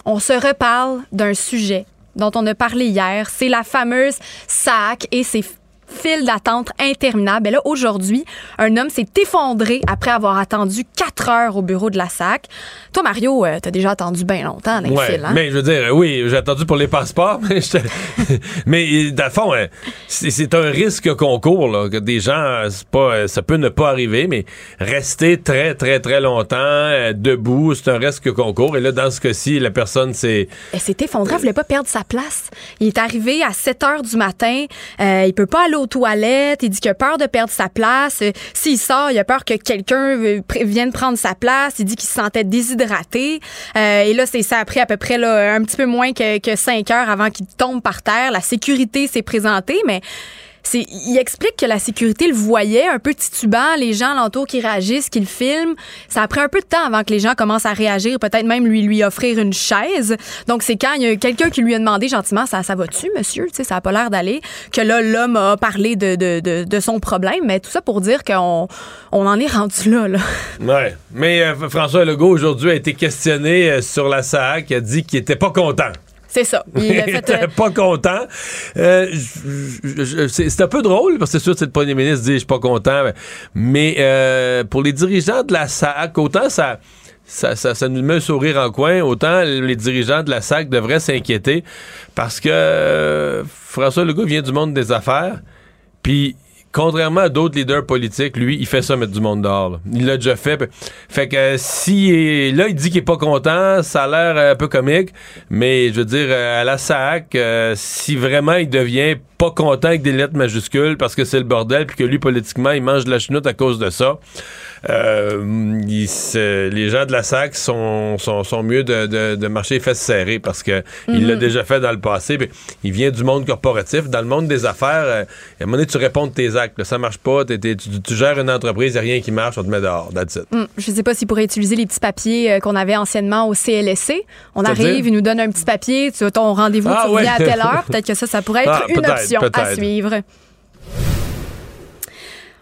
on se reparle d'un sujet dont on a parlé hier. C'est la fameuse SAC et ses files d'attente interminables. Et là, aujourd'hui, un homme s'est effondré après avoir attendu quatre heures au bureau de la SAC. Toi, Mario, euh, t'as déjà attendu bien longtemps dans les Ouais, files, hein? mais je veux dire, euh, oui, j'ai attendu pour les passeports, mais, mais euh, dans le fond, euh, c'est un risque qu'on court, là, que des gens, pas, ça peut ne pas arriver, mais rester très, très, très longtemps euh, debout, c'est un risque qu'on court. Et là, dans ce cas-ci, la personne, c'est Elle s'est effondrée, elle voulait pas perdre sa place. Il est arrivé à 7 heures du matin, euh, il peut pas aller aux toilettes, il dit qu'il a peur de perdre sa place. Euh, S'il sort, il a peur que quelqu'un euh, vienne prendre sa place. Il dit qu'il se sentait déshydraté. Euh, et là, c'est ça a pris à peu près un petit peu moins que, 5 heures avant qu'il tombe par terre. La sécurité s'est présentée, mais il explique que la sécurité le voyait un peu titubant, les gens alentour qui réagissent, qui le filment. Ça a pris un peu de temps avant que les gens commencent à réagir, peut-être même lui lui offrir une chaise. Donc c'est quand il y a quelqu'un qui lui a demandé gentiment ça ça va-tu monsieur, tu ça a pas l'air d'aller que là l'homme a parlé de, son problème, mais tout ça pour dire qu'on on en est rendu là là. Mais euh, François Legault aujourd'hui a été questionné euh, sur la SAC, a dit qu'il était pas content. C'est ça. Il a fait, était euh, pas content. Euh, c'est c'est un peu drôle parce que c'est sûr que le premier ministre dit je suis pas content, mais, mais, euh, pour les dirigeants de la SAC, autant ça, ça, ça, ça nous met un sourire en coin, autant les dirigeants de la SAC devraient s'inquiéter parce que euh, François Legault vient du monde des affaires, puis contrairement à d'autres leaders politiques, lui, il fait ça mettre du monde dehors. là. Il l'a déjà fait. Fait que euh, si là, il dit qu'il est pas content, ça a l'air euh, un peu comique, mais je veux dire, euh, à la SAC, si vraiment il devient pas content avec des lettres majuscules parce que c'est le bordel, puis que lui, politiquement, il mange de la chenoute à cause de ça, euh, se- les gens de la SAC sont, sont, sont mieux de, de, de marcher fesses serrées parce que il l'a Mhm. déjà fait dans le passé. puis il vient du monde corporatif. Dans le monde des affaires, euh, à un moment donné, tu réponds de tes actes. là. ça marche pas. tu, tu gères une entreprise, il n'y a rien qui marche, on te met dehors. That's it. Hum, je sais pas s'il pourrait utiliser les petits papiers euh, qu'on avait anciennement au CLSC. On arrive, il nous donne un petit papier, tu as ton rendez-vous, Ah tu ouais. à telle heure. Peut-être que ça, ça pourrait être Ah, une option à suivre.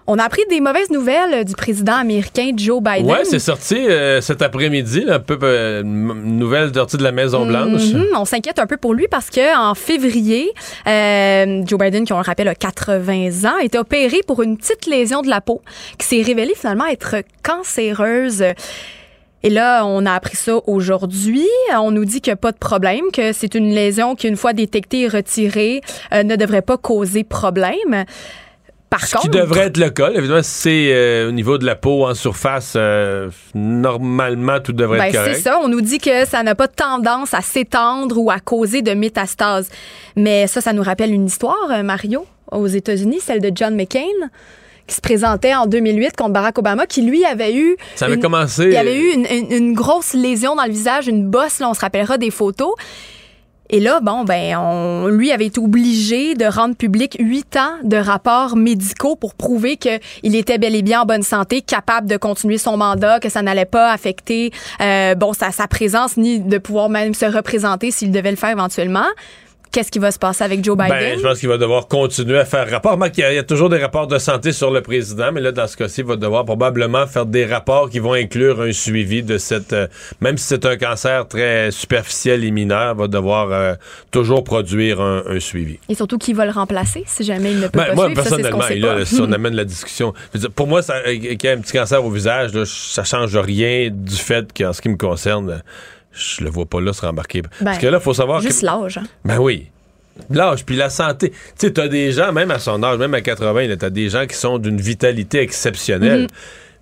On a appris des mauvaises nouvelles euh, du président américain Joe Biden. Ouais, c'est sorti euh, cet après-midi, un peu euh, nouvelle sortie de la Maison-Blanche. Mhm, On s'inquiète un peu pour lui parce que en février, euh, Joe Biden, qui on le rappelle a 80 ans, a été opéré pour une petite lésion de la peau qui s'est révélée finalement être cancéreuse. Et là, on a appris ça aujourd'hui. On nous dit qu'il n'y a pas de problème, que c'est une lésion qui, une fois détectée et retirée, euh, ne devrait pas causer problème. Par Ce contre, qui devrait être le cas, évidemment, si c'est euh, au niveau de la peau en surface, euh, normalement, tout devrait Ben, être correct. c'est ça. On nous dit que ça n'a pas tendance à s'étendre ou à causer de métastases. Mais ça, ça nous rappelle une histoire, euh, Mario, aux États-Unis, celle de John McCain qui se présentait en 2008 contre Barack Obama, qui lui avait eu... Ça avait une- commencé- Il avait eu une, une- une grosse lésion dans le visage, une bosse, là, on se rappellera des photos. Et là, bon, ben, on, lui avait été obligé de rendre public huit ans de rapports médicaux pour prouver qu'il était bel et bien en bonne santé, capable de continuer son mandat, que ça n'allait pas affecter, euh, bon, sa, sa présence ni de pouvoir même se représenter s'il devait le faire éventuellement. Qu'est-ce qui va se passer avec Joe Biden? Ben, je pense qu'il va devoir continuer à faire rapport. Il y, a, il y a toujours des rapports de santé sur le président, mais là, dans ce cas-ci, il va devoir probablement faire des rapports qui vont inclure un suivi de cette... euh, même si c'est un cancer très superficiel et mineur, il va devoir euh, toujours produire un, un suivi. Et surtout, qui va le remplacer si jamais il ne peut Ben, pas moi, suivre? Ça, ce personnellement, là, là, si on amène la discussion, dire, pour moi, ça, euh, qu'il y ait un petit cancer au visage, là, ça change rien du fait qu'en ce qui me concerne, je le vois pas là se rembarquer. Parce Ben, que là, il faut savoir Juste que... l'âge. hein. Ben oui. L'âge, puis la santé. Tu sais, t'as des gens, même à son âge, même à 80, là, t'as des gens qui sont d'une vitalité exceptionnelle. Mhm.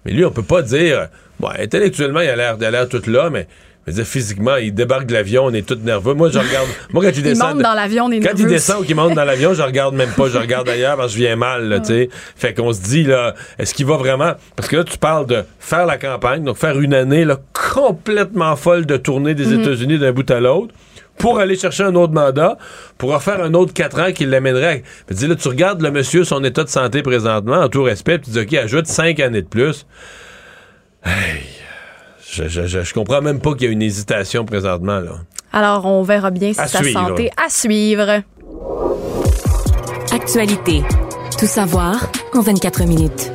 Mais lui, on peut pas dire, bon, intellectuellement, il a l'air, il a l'air tout là, mais, je veux dire, physiquement, il débarque de l'avion, on est tout nerveux. Moi, je regarde, moi, quand il Il descend. monte dans l'avion, on est Quand il descend ou qu'il monte dans l'avion, je regarde même pas, je regarde ailleurs parce que je viens mal, là, tu sais. Fait qu'on se dit, là, est-ce qu'il va vraiment. Parce que là, tu parles de faire la campagne, donc faire une année, là, complètement folle de tourner des Mhm. États-Unis d'un bout à l'autre pour aller chercher un autre mandat, pour refaire un autre 4 ans qui l'amènerait. à- dis, là, tu regardes le monsieur, son état de santé présentement, en tout respect, puis tu dis, OK, ajoute 5 années de plus. Hey, je, je, je, je comprends même pas qu'il y a une hésitation présentement, là. Alors, on verra bien si À sa suivre. santé à suivre. Actualité. Tout savoir en 24 minutes.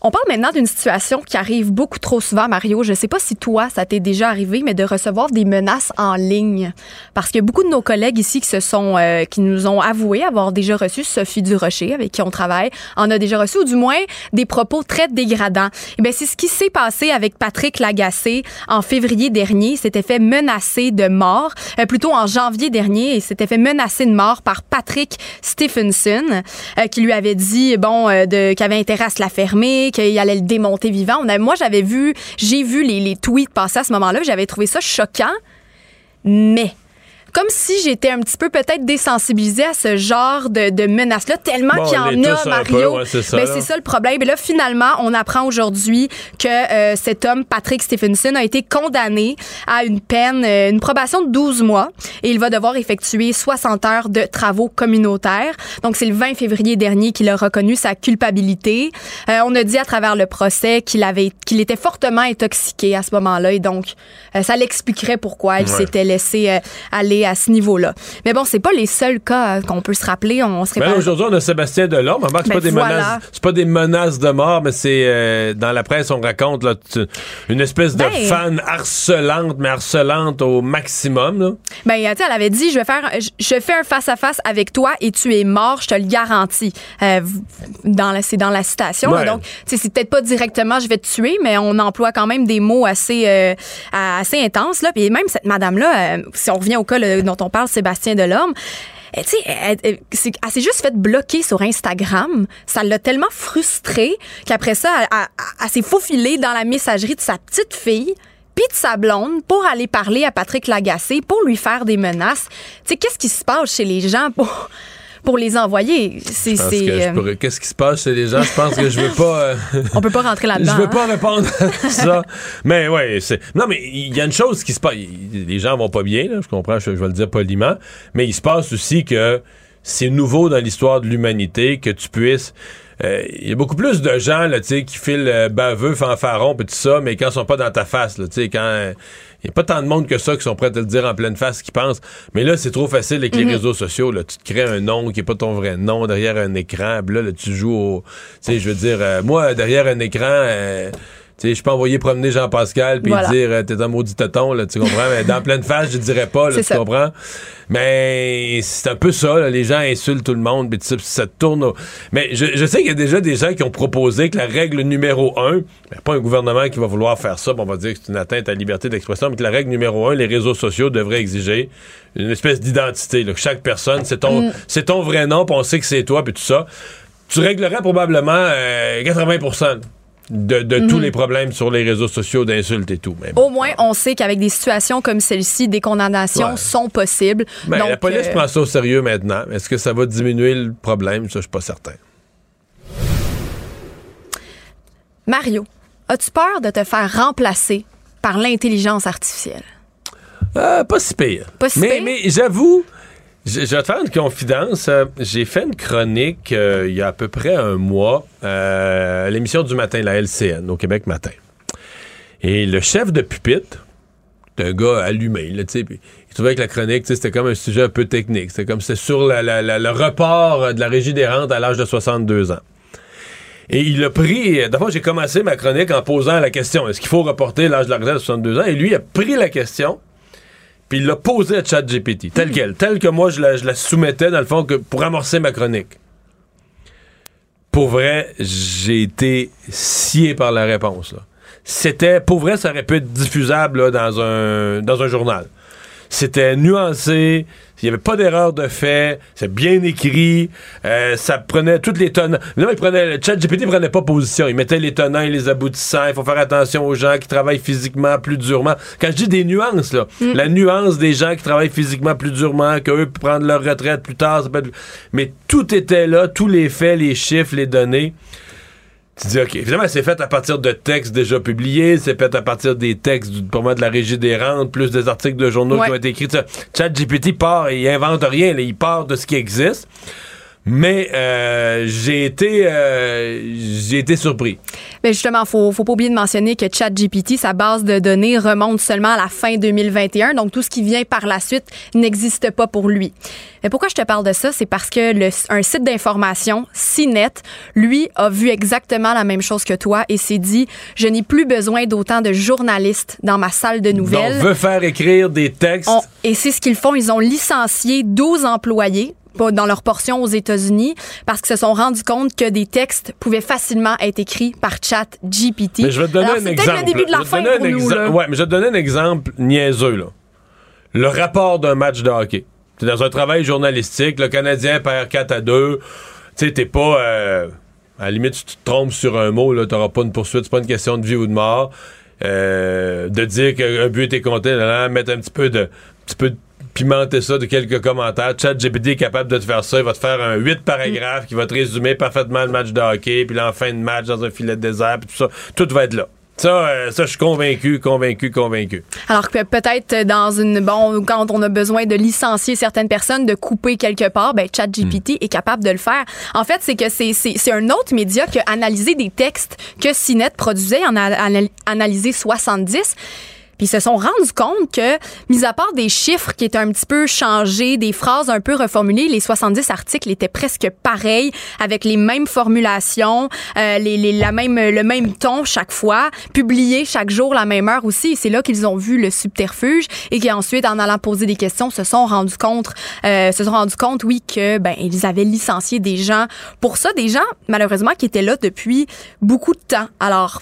On parle maintenant d'une situation qui arrive beaucoup trop souvent, Mario. Je ne sais pas si toi, ça t'est déjà arrivé, mais de recevoir des menaces en ligne. Parce a beaucoup de nos collègues ici qui se sont, euh, qui nous ont avoué avoir déjà reçu Sophie Durocher, avec qui on travaille, en a déjà reçu, ou du moins des propos très dégradants. Eh bien, c'est ce qui s'est passé avec Patrick Lagacé en février dernier. Il s'était fait menacer de mort, euh, plutôt en janvier dernier, il s'était fait menacer de mort par Patrick Stephenson, euh, qui lui avait dit, bon, euh, de, qu'il avait intérêt à se la fermer, qu'il allait le démonter vivant. On a, moi, j'avais vu, j'ai vu les, les tweets passer à ce moment-là, j'avais trouvé ça choquant, mais comme si j'étais un petit peu peut-être désensibilisée à ce genre de, de menaces-là, tellement Bon, qu'il y en a, Mario. ouais, c'est ça, Ben, c'est ça le problème. Et là, finalement, on apprend aujourd'hui que euh, cet homme, Patrick Stephenson, a été condamné à une peine, euh, une probation de 12 mois et il va devoir effectuer 60 heures de travaux communautaires. Donc, c'est le 20 février dernier qu'il a reconnu sa culpabilité. Euh, on a dit à travers le procès qu'il avait, qu'il était fortement intoxiqué à ce moment-là et donc, ça l'expliquerait pourquoi il Ouais. s'était laissé euh, à ce niveau-là. Mais bon, c'est pas les seuls cas euh, qu'on peut se rappeler. On serait Ben. Aujourd'hui, on a Sébastien Delorme. Remarque, c'est Ben, pas des voilà. menaces, pas des menaces de mort, mais c'est euh, dans la presse on raconte là, une espèce de Ben. fan harcelante, mais harcelante au maximum. Là. Ben, elle avait dit, je vais faire, je, je fais un face à face avec toi et tu es mort, je te le garantis. Euh, dans la, c'est dans la citation. Ouais. donc, c'est peut-être pas directement, je vais te tuer, mais on emploie quand même des mots assez, euh, assez intenses là. Puis même cette madame-là, si on revient au cas là, dont on parle, Sébastien Delorme. elle, tu sais, elle, s'est juste fait bloquer sur Instagram. Ça l'a tellement frustrée qu'après ça, elle s'est faufilée dans la messagerie de sa petite fille puis de sa blonde pour aller parler à Patrick Lagacé, pour lui faire des menaces. Tu sais, qu'est-ce qui se passe chez les gens pour, pour les envoyer? C'est, euh, Qu'est-ce qui se passe chez les gens? Je pense que je veux pas. euh, on peut pas rentrer là-dedans. Je veux hein? pas répondre à ça. Mais ouais, c'est. Non, mais il y a une chose qui se passe. Les gens vont pas bien, là, je comprends, je, je vais le dire poliment. Mais il se passe aussi que c'est nouveau dans l'histoire de l'humanité que tu puisses. Euh, Il y a beaucoup plus de gens là, tu sais, qui filent euh, baveux, fanfarons, puis tout ça, mais quand ils sont pas dans ta face, là, tu sais, quand euh, il n'y a pas tant de monde que ça qui sont prêts à te le dire en pleine face, qui pensent. Mais là, c'est trop facile avec les Mhm. réseaux sociaux. Là. Tu te crées un nom qui n'est pas ton vrai nom derrière un écran. Là, là, tu joues au. Tu sais, je veux dire, euh, moi, derrière un écran, euh, sais, je peux envoyer promener Jean-Pascal puis Voilà. dire euh, t'es un maudit tonton, là, tu comprends? Mais dans pleine face, je dirais pas, là, tu ça. comprends? Mais c'est un peu ça, là, les gens insultent tout le monde, puis ça, tourne. au- Mais je, je sais qu'il y a déjà des gens qui ont proposé que la règle numéro un, ben, pas un gouvernement qui va vouloir faire ça, on va dire que c'est une atteinte à la liberté d'expression, mais que la règle numéro un, les réseaux sociaux devraient exiger une espèce d'identité, que chaque personne, c'est ton, Mm. c'est ton vrai nom, puis on sait que c'est toi, puis tout ça. Tu réglerais probablement euh, 80 de, de tous Mhm. les problèmes sur les réseaux sociaux d'insultes et tout. Mais bon. Au moins, on sait qu'avec des situations comme celle-ci, des condamnations Ouais. sont possibles. Ben, Donc, la police euh, prend ça au sérieux maintenant. Est-ce que ça va diminuer le problème? Ça, je suis pas certain. Mario, as-tu peur de te faire remplacer par l'intelligence artificielle? Euh, pas si pire. Pas si mais, pire? mais j'avoue, je, vais te faire une confidence. Euh, J'ai fait une chronique euh, il y a à peu près un mois euh, à l'émission du matin, la LCN, au Québec Matin. Et le chef de pupitre, c'est un gars allumé, là, tu sais, il trouvait que la chronique, c'était comme un sujet un peu technique. C'était comme c'était sur le report de la régie des rentes à l'âge de 62 ans. Et il a pris. D'abord, j'ai commencé ma chronique en posant la question est-ce qu'il faut reporter l'âge de la retraite à 62 ans? Et lui, a pris la question, puis il l'a posée à ChatGPT, telle quelle, telle que moi je la, je la soumettais, dans le fond, que pour amorcer ma chronique. Pour vrai, j'ai été scié par la réponse. C'était, pour vrai, ça aurait pu être diffusable là, dans, un, dans un journal. C'était nuancé, il n'y avait pas d'erreur de fait, c'est bien écrit, euh, ça prenait toutes les tonnes. Non, il prenait, le chat GPT prenait pas position, il mettait les tenants et les aboutissants, il faut faire attention aux gens qui travaillent physiquement plus durement. Quand je dis des nuances, là, la nuance des gens qui travaillent physiquement plus durement, qu'eux prendre leur retraite plus tard, ça peut être- mais tout était là, tous les faits, les chiffres, les données. Tu dis, OK, évidemment, c'est fait à partir de textes déjà publiés, c'est fait à partir des textes, du, pour moi, de la Régie des rentes, plus des articles de journaux Ouais. qui ont été écrits. Ça. ChatGPT part et il invente rien, là, il part de ce qui existe. Mais euh, j'ai été, euh, j'ai été surpris. Ben justement, faut, faut pas oublier de mentionner que ChatGPT, sa base de données remonte seulement à la fin 2021, donc tout ce qui vient par la suite n'existe pas pour lui. Mais pourquoi je te parle de ça, c'est parce que le, un site d'information, CNET, lui a vu exactement la même chose que toi et s'est dit, je n'ai plus besoin d'autant de journalistes dans ma salle de nouvelles. Donc, veut faire écrire des textes. On- et c'est ce qu'ils font. Ils ont licencié 12 employés dans leur portion aux États-Unis parce qu'ils se sont rendus compte que des textes pouvaient facilement être écrits par chat GPT. Mais je vais te donner Alors, un exemple. le début de la fin pour nous. là. Ouais, mais je vais te donner un exemple niaiseux, là. Le rapport d'un match de hockey. T'es dans un travail journalistique, le Canadien perd 4 à 2. Tu sais, t'es pas. euh, à la limite, si tu te trompes sur un mot, là, t'auras pas une poursuite, c'est pas une question de vie ou de mort. Euh, de dire qu'un but était compté, là, là, mettre un petit peu de. petit peu de pimenter ça de quelques commentaires. ChatGPT est capable de te faire ça. Il va te faire un 8 paragraphes qui va te résumer parfaitement le match de hockey, puis là, en fin de match dans un filet de désert, puis tout ça. Tout va être là. Ça, euh, ça, je suis convaincu, convaincu, convaincu. Alors que peut-être dans une bon quand on a besoin de licencier certaines personnes, de couper quelque part, ben ChatGPT est capable de le faire. En fait, c'est que c'est c'est un autre média qui a analysé des textes que CNET produisait, en a anal- analysé 70. Puis se sont rendus compte que, mis à part des chiffres qui étaient un petit peu changés, des phrases un peu reformulées, les 70 articles étaient presque pareils, avec les mêmes formulations, euh, les, les- la même, le même ton chaque fois, publiés chaque jour la même heure aussi. C'est là qu'ils ont vu le subterfuge et qui ensuite, en allant poser des questions, se sont rendus compte, euh, se sont rendus compte, oui, que ben ils avaient licencié des gens pour ça, des gens malheureusement qui étaient là depuis beaucoup de temps. Alors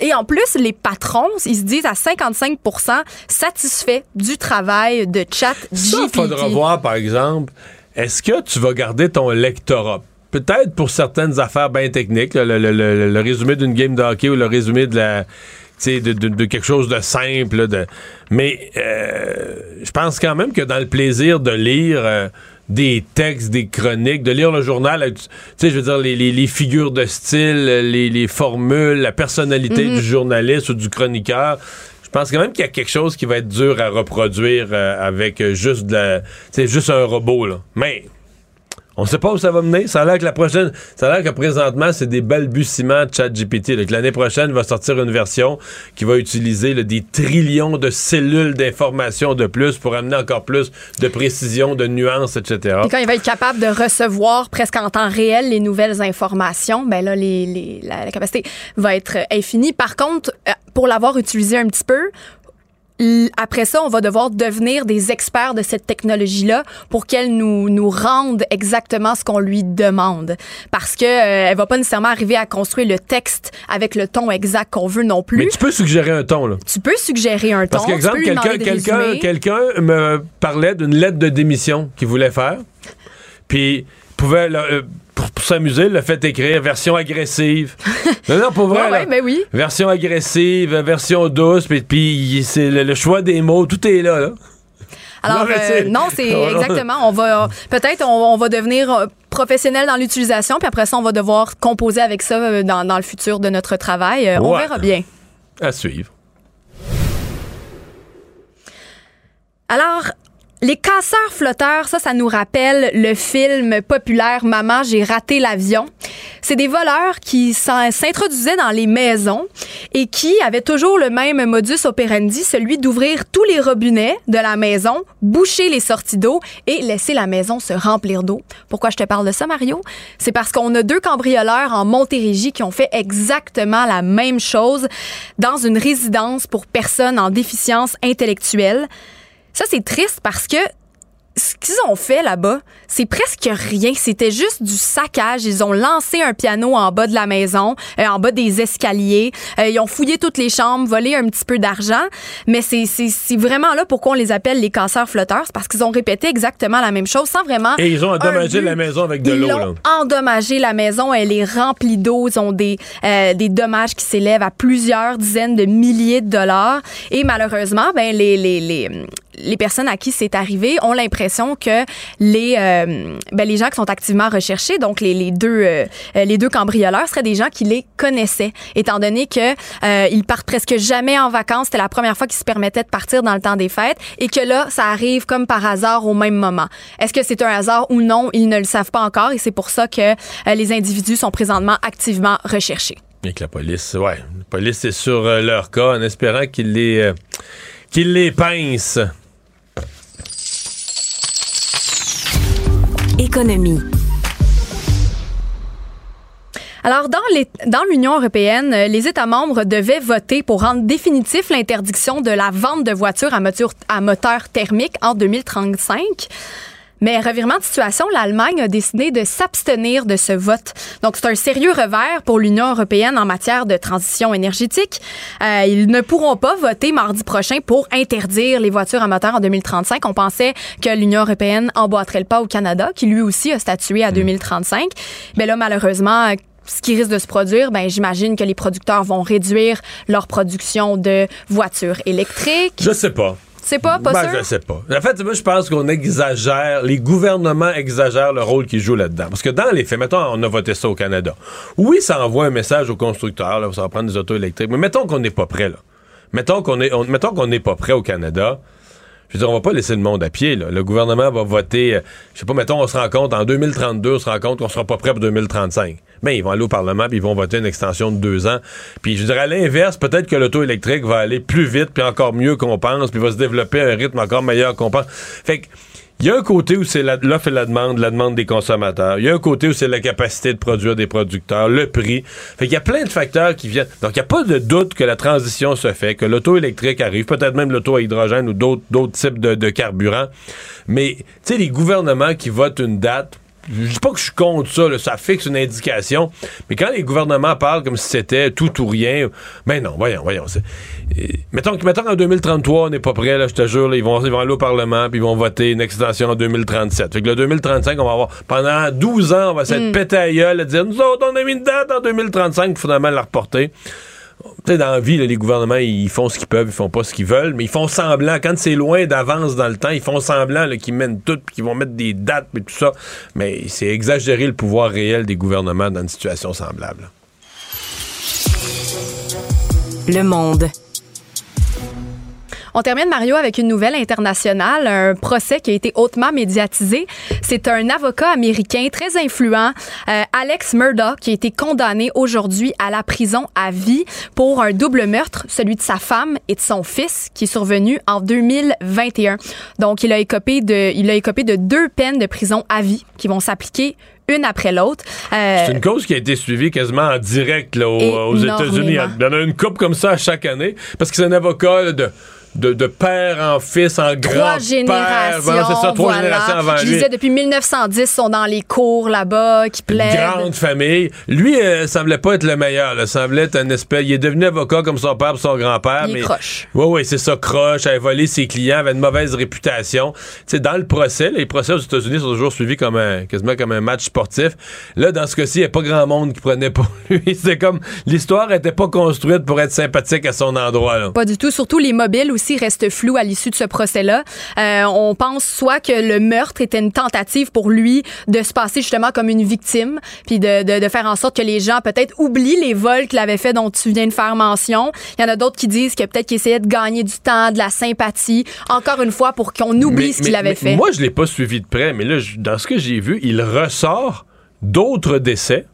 et en plus, les patrons, ils se disent à 55% satisfaits du travail de chat Ça, GPT. faudra voir, par exemple, est-ce que tu vas garder ton lectorat? Peut-être pour certaines affaires bien techniques, le, le- le- le résumé d'une game de hockey ou le résumé de la. tu sais, De, de- de quelque chose de simple. de, mais euh, je pense quand même que dans le plaisir de lire euh, des textes, des chroniques, de lire le journal, euh, tu sais, je veux dire, les, les- les figures de style, les, les formules, la personnalité Mhm. du journaliste ou du chroniqueur, je pense quand même qu'il y a quelque chose qui va être dur à reproduire euh, avec euh, juste de la, juste un robot là. Mais on sait pas où ça va mener. Ça a l'air que la prochaine, ça a l'air que présentement c'est des balbutiements de ChatGPT. l'année prochaine va sortir une version qui va utiliser des trillions de cellules d'informations de plus pour amener encore plus de précision, de nuances, etc. Et quand il va être capable de recevoir presque en temps réel les nouvelles informations, ben là, la, capacité va être infinie. Par contre, euh, pour l'avoir utilisé un petit peu, après ça, on va devoir devenir des experts de cette technologie-là pour qu'elle nous, nous rende exactement ce qu'on lui demande. Parce que euh, elle va pas nécessairement arriver à construire le texte avec le ton exact qu'on veut non plus. Mais tu peux suggérer un ton là. Tu peux suggérer un ton. Parce qu'exemple, quelqu'un quelqu'un quelqu'un me parlait d'une lettre de démission qu'il voulait faire. Puis pouvait euh, pour, pour s'amuser, le fait écrire version agressive. non, non, pour vrai. Ouais, ouais, ben oui. Version agressive, version douce, puis, puis c'est le, le choix des mots, tout est là. là. Alors Non, mais euh, c'est- non, exactement. On va peut-être on, on va devenir euh, professionnel dans l'utilisation, puis après ça, on va devoir composer avec ça dans, dans le futur de notre travail. On verra bien. À suivre. Alors. Les casseurs flotteurs, ça, ça nous rappelle le film populaire Maman, j'ai raté l'avion. C'est des voleurs qui s'introduisaient dans les maisons et qui avaient toujours le même modus operandi, celui d'ouvrir tous les robinets de la maison, boucher les sorties d'eau et laisser la maison se remplir d'eau. Pourquoi je te parle de ça, Mario? C'est parce qu'on a deux cambrioleurs en Montérégie qui ont fait exactement la même chose dans une résidence pour personnes en déficience intellectuelle. Ça, c'est triste parce que ce qu'ils ont fait là-bas, c'est presque rien. C'était juste du saccage. Ils ont lancé un piano en bas de la maison, euh, en bas des escaliers. Euh, ils ont fouillé toutes les chambres, volé un petit peu d'argent. Mais c'est, c'est, c'est vraiment là pourquoi on les appelle les casseurs flotteurs. C'est parce qu'ils ont répété exactement la même chose sans vraiment. Et ils ont endommagé la maison avec de Ils l'eau. l'ont là. endommagé la maison. Elle est remplie d'eau. Ils ont des, euh, des dommages qui s'élèvent à plusieurs dizaines de milliers de dollars. Et malheureusement, ben, les, les, les, les personnes à qui c'est arrivé ont l'impression que les, euh, ben, les gens qui sont activement recherchés, donc les, deux, euh, euh, les deux cambrioleurs, seraient des gens qui les connaissaient, étant donné que ils partent presque jamais en vacances. C'était la première fois qu'ils se permettaient de partir dans le temps des fêtes et que là, ça arrive comme par hasard au même moment. Est-ce que c'est un hasard ou non? Ils ne le savent pas encore et c'est pour ça que les individus sont présentement activement recherchés. Et que la police, ouais, la police est sur leur cas en espérant qu'ils les, qu'ils les pincent. Alors, dans l'Union européenne, euh, les États membres devaient voter pour rendre définitif l'interdiction de la vente de voitures à moteur, à moteur thermique en 2035. Mais revirement de situation, l'Allemagne a décidé de s'abstenir de ce vote. Donc, c'est un sérieux revers pour l'Union européenne en matière de transition énergétique. Euh, ils ne pourront pas voter mardi prochain pour interdire les voitures à moteur en 2035. On pensait que l'Union européenne emboîterait le pas au Canada, qui lui aussi a statué à 2035. Mais là, malheureusement, ce qui risque de se produire, ben j'imagine que les producteurs vont réduire leur production de voitures électriques. Je sais pas. C'est pas, pas Ben, sûr? je sais pas. En fait, moi, je pense qu'on exagère, les gouvernements exagèrent le rôle qu'ils jouent là-dedans. Parce que dans les faits, mettons, on a voté ça au Canada. Oui, ça envoie un message aux constructeurs, là, ça va prendre des autos électriques. Mais mettons qu'on n'est pas prêt, là. Mettons qu'on est, on- mettons qu'on n'est pas prêt au Canada. Je veux dire, on va pas laisser le monde à pied, là. Le gouvernement va voter, euh, je sais pas, mettons, on se rend compte, en 2032, on se rend compte qu'on sera pas prêt pour 2035. Ben, ils vont aller au Parlement, puis ils vont voter une extension de deux ans. Puis, je dirais, à l'inverse, peut-être que l'auto électrique va aller plus vite, puis encore mieux qu'on pense, puis va se développer à un rythme encore meilleur qu'on pense. Fait que, il y a un côté où c'est l'offre et la demande, la demande des consommateurs. Il y a un côté où c'est la capacité de produire des producteurs, le prix. Fait qu'il y a plein de facteurs qui viennent. Donc, il n'y a pas de doute que la transition se fait, que l'auto électrique arrive, peut-être même l'auto à hydrogène ou d'autres d'autres types de, de carburants. Mais, tu sais, les gouvernements qui votent une date, je dis pas que je suis contre ça, là, ça fixe une indication, mais quand les gouvernements parlent comme si c'était tout ou rien, ben non, voyons, voyons. mettons, mettons qu'en 2033, on n'est pas prêt, là, je te jure, là, ils, vont, ils vont aller au Parlement, puis ils vont voter une extension en 2037. Fait que le 2035, on va avoir, pendant 12 ans, on va s'être Mm. pété à gueule, à dire, nous autres, on a mis une date en 2035, pour finalement la reporter. Sais, dans la vie, les gouvernements, ils font ce qu'ils peuvent, ils font pas ce qu'ils veulent, mais ils font semblant. Quand c'est loin d'avance dans le temps, ils font semblant qu'ils mènent tout, puis qu'ils vont mettre des dates, et tout ça. Mais c'est exagérer le pouvoir réel des gouvernements dans une situation semblable. Le monde. On termine, Mario, avec une nouvelle internationale, un procès qui a été hautement médiatisé. C'est un avocat américain très influent, euh, Alex Murdoch, qui a été condamné aujourd'hui à la prison à vie pour un double meurtre, celui de sa femme et de son fils, qui est survenu en 2021. Donc, il a écopé de, il a écopé de deux peines de prison à vie qui vont s'appliquer une après l'autre. Euh, C'est une cause qui a été suivie quasiment en direct là, aux. États-Unis. Il y en a une coupe comme ça à chaque année, parce que c'est un avocat là, de, de, de père en fils, en Trois grand-père. générations. Voilà, c'est ça, trois voilà. générations avant Je lui. disais depuis 1910, ils sont dans les cours là-bas, qui plaident. grande famille. Lui, euh, semblait pas être le meilleur. Là. Semblait être un espèce. Il est devenu avocat comme son père et son grand-père. Il est mais... croche. Oui, oui, c'est ça, croche, avait volé ses clients, avait une mauvaise réputation. Sais, dans le procès, les procès aux États-Unis sont toujours suivis comme un, quasiment comme un match sportif. Là, dans ce cas-ci, il n'y a pas grand monde qui prenait pour lui. C'est comme, l'histoire était pas construite pour être sympathique à son endroit, là. Pas du tout. Surtout, les mobiles aussi restent flous à l'issue de ce procès-là. Euh, on pense soit que le meurtre était une tentative pour lui de se passer justement comme une victime, puis de, de, de faire en sorte que les gens peut-être oublient les vols qu'il avait fait dont tu viens de faire mention. Il y en a d'autres qui disent que peut-être qu'il essayait de gagner du temps, de la sympathie, encore une fois pour qu'on oublie Mais- ce qu'il avait mais fait. Moi, je l'ai pas suivi de près, mais là, je- dans ce que j'ai vu, il ressort d'autres décès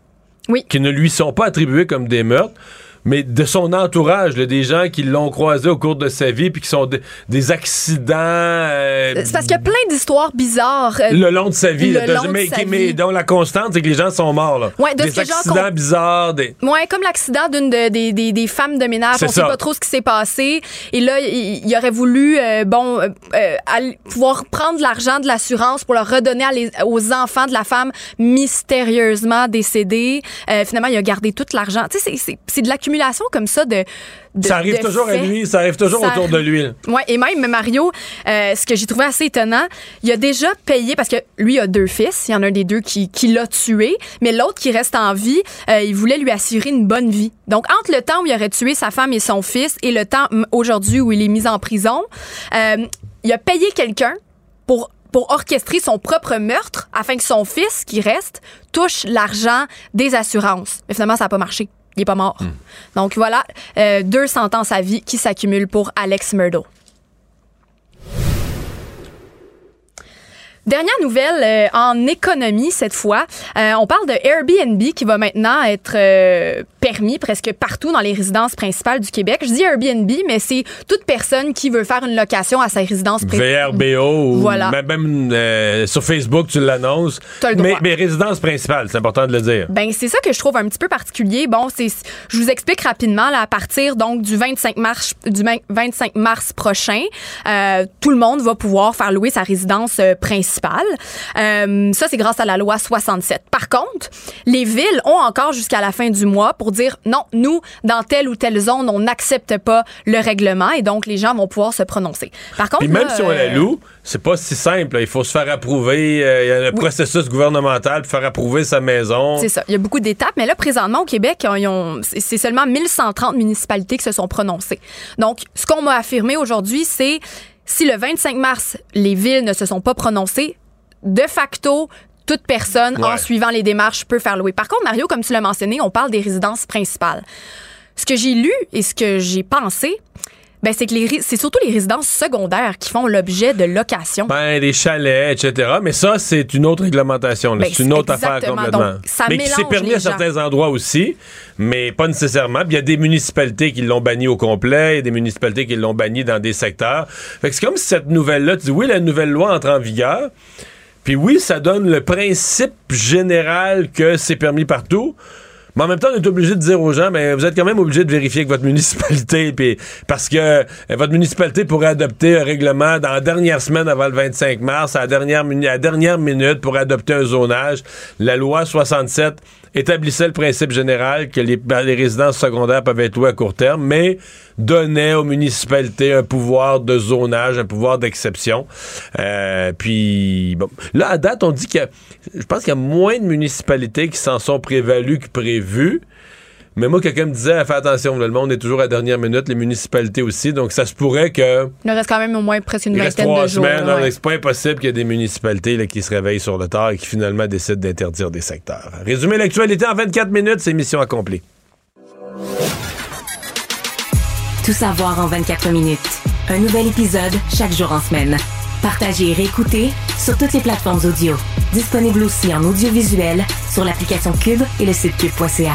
qui ne lui sont pas attribués comme des meurtres. Mais de son entourage, là, des gens qui l'ont croisé au cours de sa vie, puis qui sont de- des accidents euh, C'est parce qu'il y a plein d'histoires bizarres. euh, le long de sa vie. le là, de- long de mais, sa qui- mais vie. dont la constante, c'est que les gens sont morts. Là. Ouais, de des ce accidents bizarres. Des... Ouais, comme l'accident d'une de- des, des, des femmes de ménage. On sait ça. pas trop ce qui s'est passé. Et là, il, il aurait voulu, euh, bon, aller- pouvoir prendre l'argent de l'assurance pour le redonner à les- aux enfants de la femme mystérieusement décédée. Finalement, il a gardé tout l'argent. Tu sais, c'est de l'accumulation comme ça de. de- ça arrive toujours à lui, ça arrive toujours Ça- autour de lui. Ouais, et même Mario, euh, ce que j'ai trouvé assez étonnant, il a déjà payé parce que lui a deux fils, il y en a un des deux qui, qui l'a tué, mais l'autre qui reste en vie, euh, il voulait lui assurer une bonne vie. Donc entre le temps où il aurait tué sa femme et son fils et le temps aujourd'hui où il est mis en prison, euh, il a payé quelqu'un pour pour orchestrer son propre meurtre afin que son fils qui reste touche l'argent des assurances. Mais finalement ça n'a pas marché. Il est pas mort. Donc voilà, euh, deux sentences à vie qui s'accumulent pour Alex Murdo. Dernière nouvelle euh, en économie cette fois. Euh, on parle de Airbnb qui va maintenant être permis presque partout dans les résidences principales du Québec. Je dis Airbnb, mais c'est toute personne qui veut faire une location à sa résidence principale. VRBO, ou Voilà. même, même, euh, sur Facebook, tu l'annonces. Mais, mais résidence principale, c'est important de le dire. Ben c'est ça que je trouve un petit peu particulier. Bon, c'est je vous explique rapidement là, à partir donc du 25 mars du 25 mars prochain, euh, tout le monde va pouvoir faire louer sa résidence euh, principale. Euh, ça c'est grâce à la loi 67. Par contre, les villes ont encore jusqu'à la fin du mois pour dire non, nous dans telle ou telle zone, on n'accepte pas le règlement et donc les gens vont pouvoir se prononcer. Par contre, Puis même là, si on la euh, loue, c'est pas si simple. Il faut se faire approuver. euh, Il y a le processus gouvernemental pour faire approuver sa maison. C'est ça. Il y a beaucoup d'étapes, mais là, présentement, au Québec, c'est seulement 1130 municipalités qui se sont prononcées. Donc, ce qu'on m'a affirmé aujourd'hui, c'est si le 25 mars, les villes ne se sont pas prononcées, de facto, toute personne, en suivant les démarches, peut faire louer. Par contre, Mario, comme tu l'as mentionné, on parle des résidences principales. Ce que j'ai lu et ce que j'ai pensé, ben, c'est que les c'est surtout les résidences secondaires qui font l'objet de location. Ben, des chalets, etc. Mais ça, c'est une autre réglementation. Ben, c'est une autre affaire complètement. Donc, ça mais qui s'est permis à certains endroits aussi, mais pas nécessairement. Il y a des municipalités qui l'ont banni au complet, il y a des municipalités qui l'ont banni dans des secteurs. Fait que c'est comme si cette nouvelle-là, tu dis oui, la nouvelle loi entre en vigueur, puis oui, ça donne le principe général que c'est permis partout. Mais en même temps, on est obligé de dire aux gens, mais vous êtes quand même obligé de vérifier que votre municipalité, puis parce que euh, votre municipalité pourrait adopter un règlement dans la dernière semaine avant le 25 mars, à la dernière minute pour adopter un zonage. La loi 67 établissait le principe général que les, ben, les résidences secondaires peuvent être louées à court terme, mais donnait aux municipalités un pouvoir de zonage, un pouvoir d'exception. Euh, puis, bon, là, à date, on dit que je pense qu'il y a moins de municipalités qui s'en sont prévalues que prévu. Mais moi, quelqu'un me disait, fais attention, le monde est toujours à la dernière minute, les municipalités aussi, donc ça se pourrait que Il nous reste quand même au moins presque une il vingtaine de jours. semaines. ouais. C'est pas impossible qu'il y ait des municipalités là, qui se réveillent sur le tard et qui finalement décident d'interdire des secteurs. Résumer l'actualité en 24 minutes, c'est mission accomplie. Tout savoir en 24 minutes. Un nouvel épisode chaque jour en semaine. Partagez et réécoutez sur toutes les plateformes audio. Disponible aussi en audiovisuel sur l'application Cube et le site cube.ca.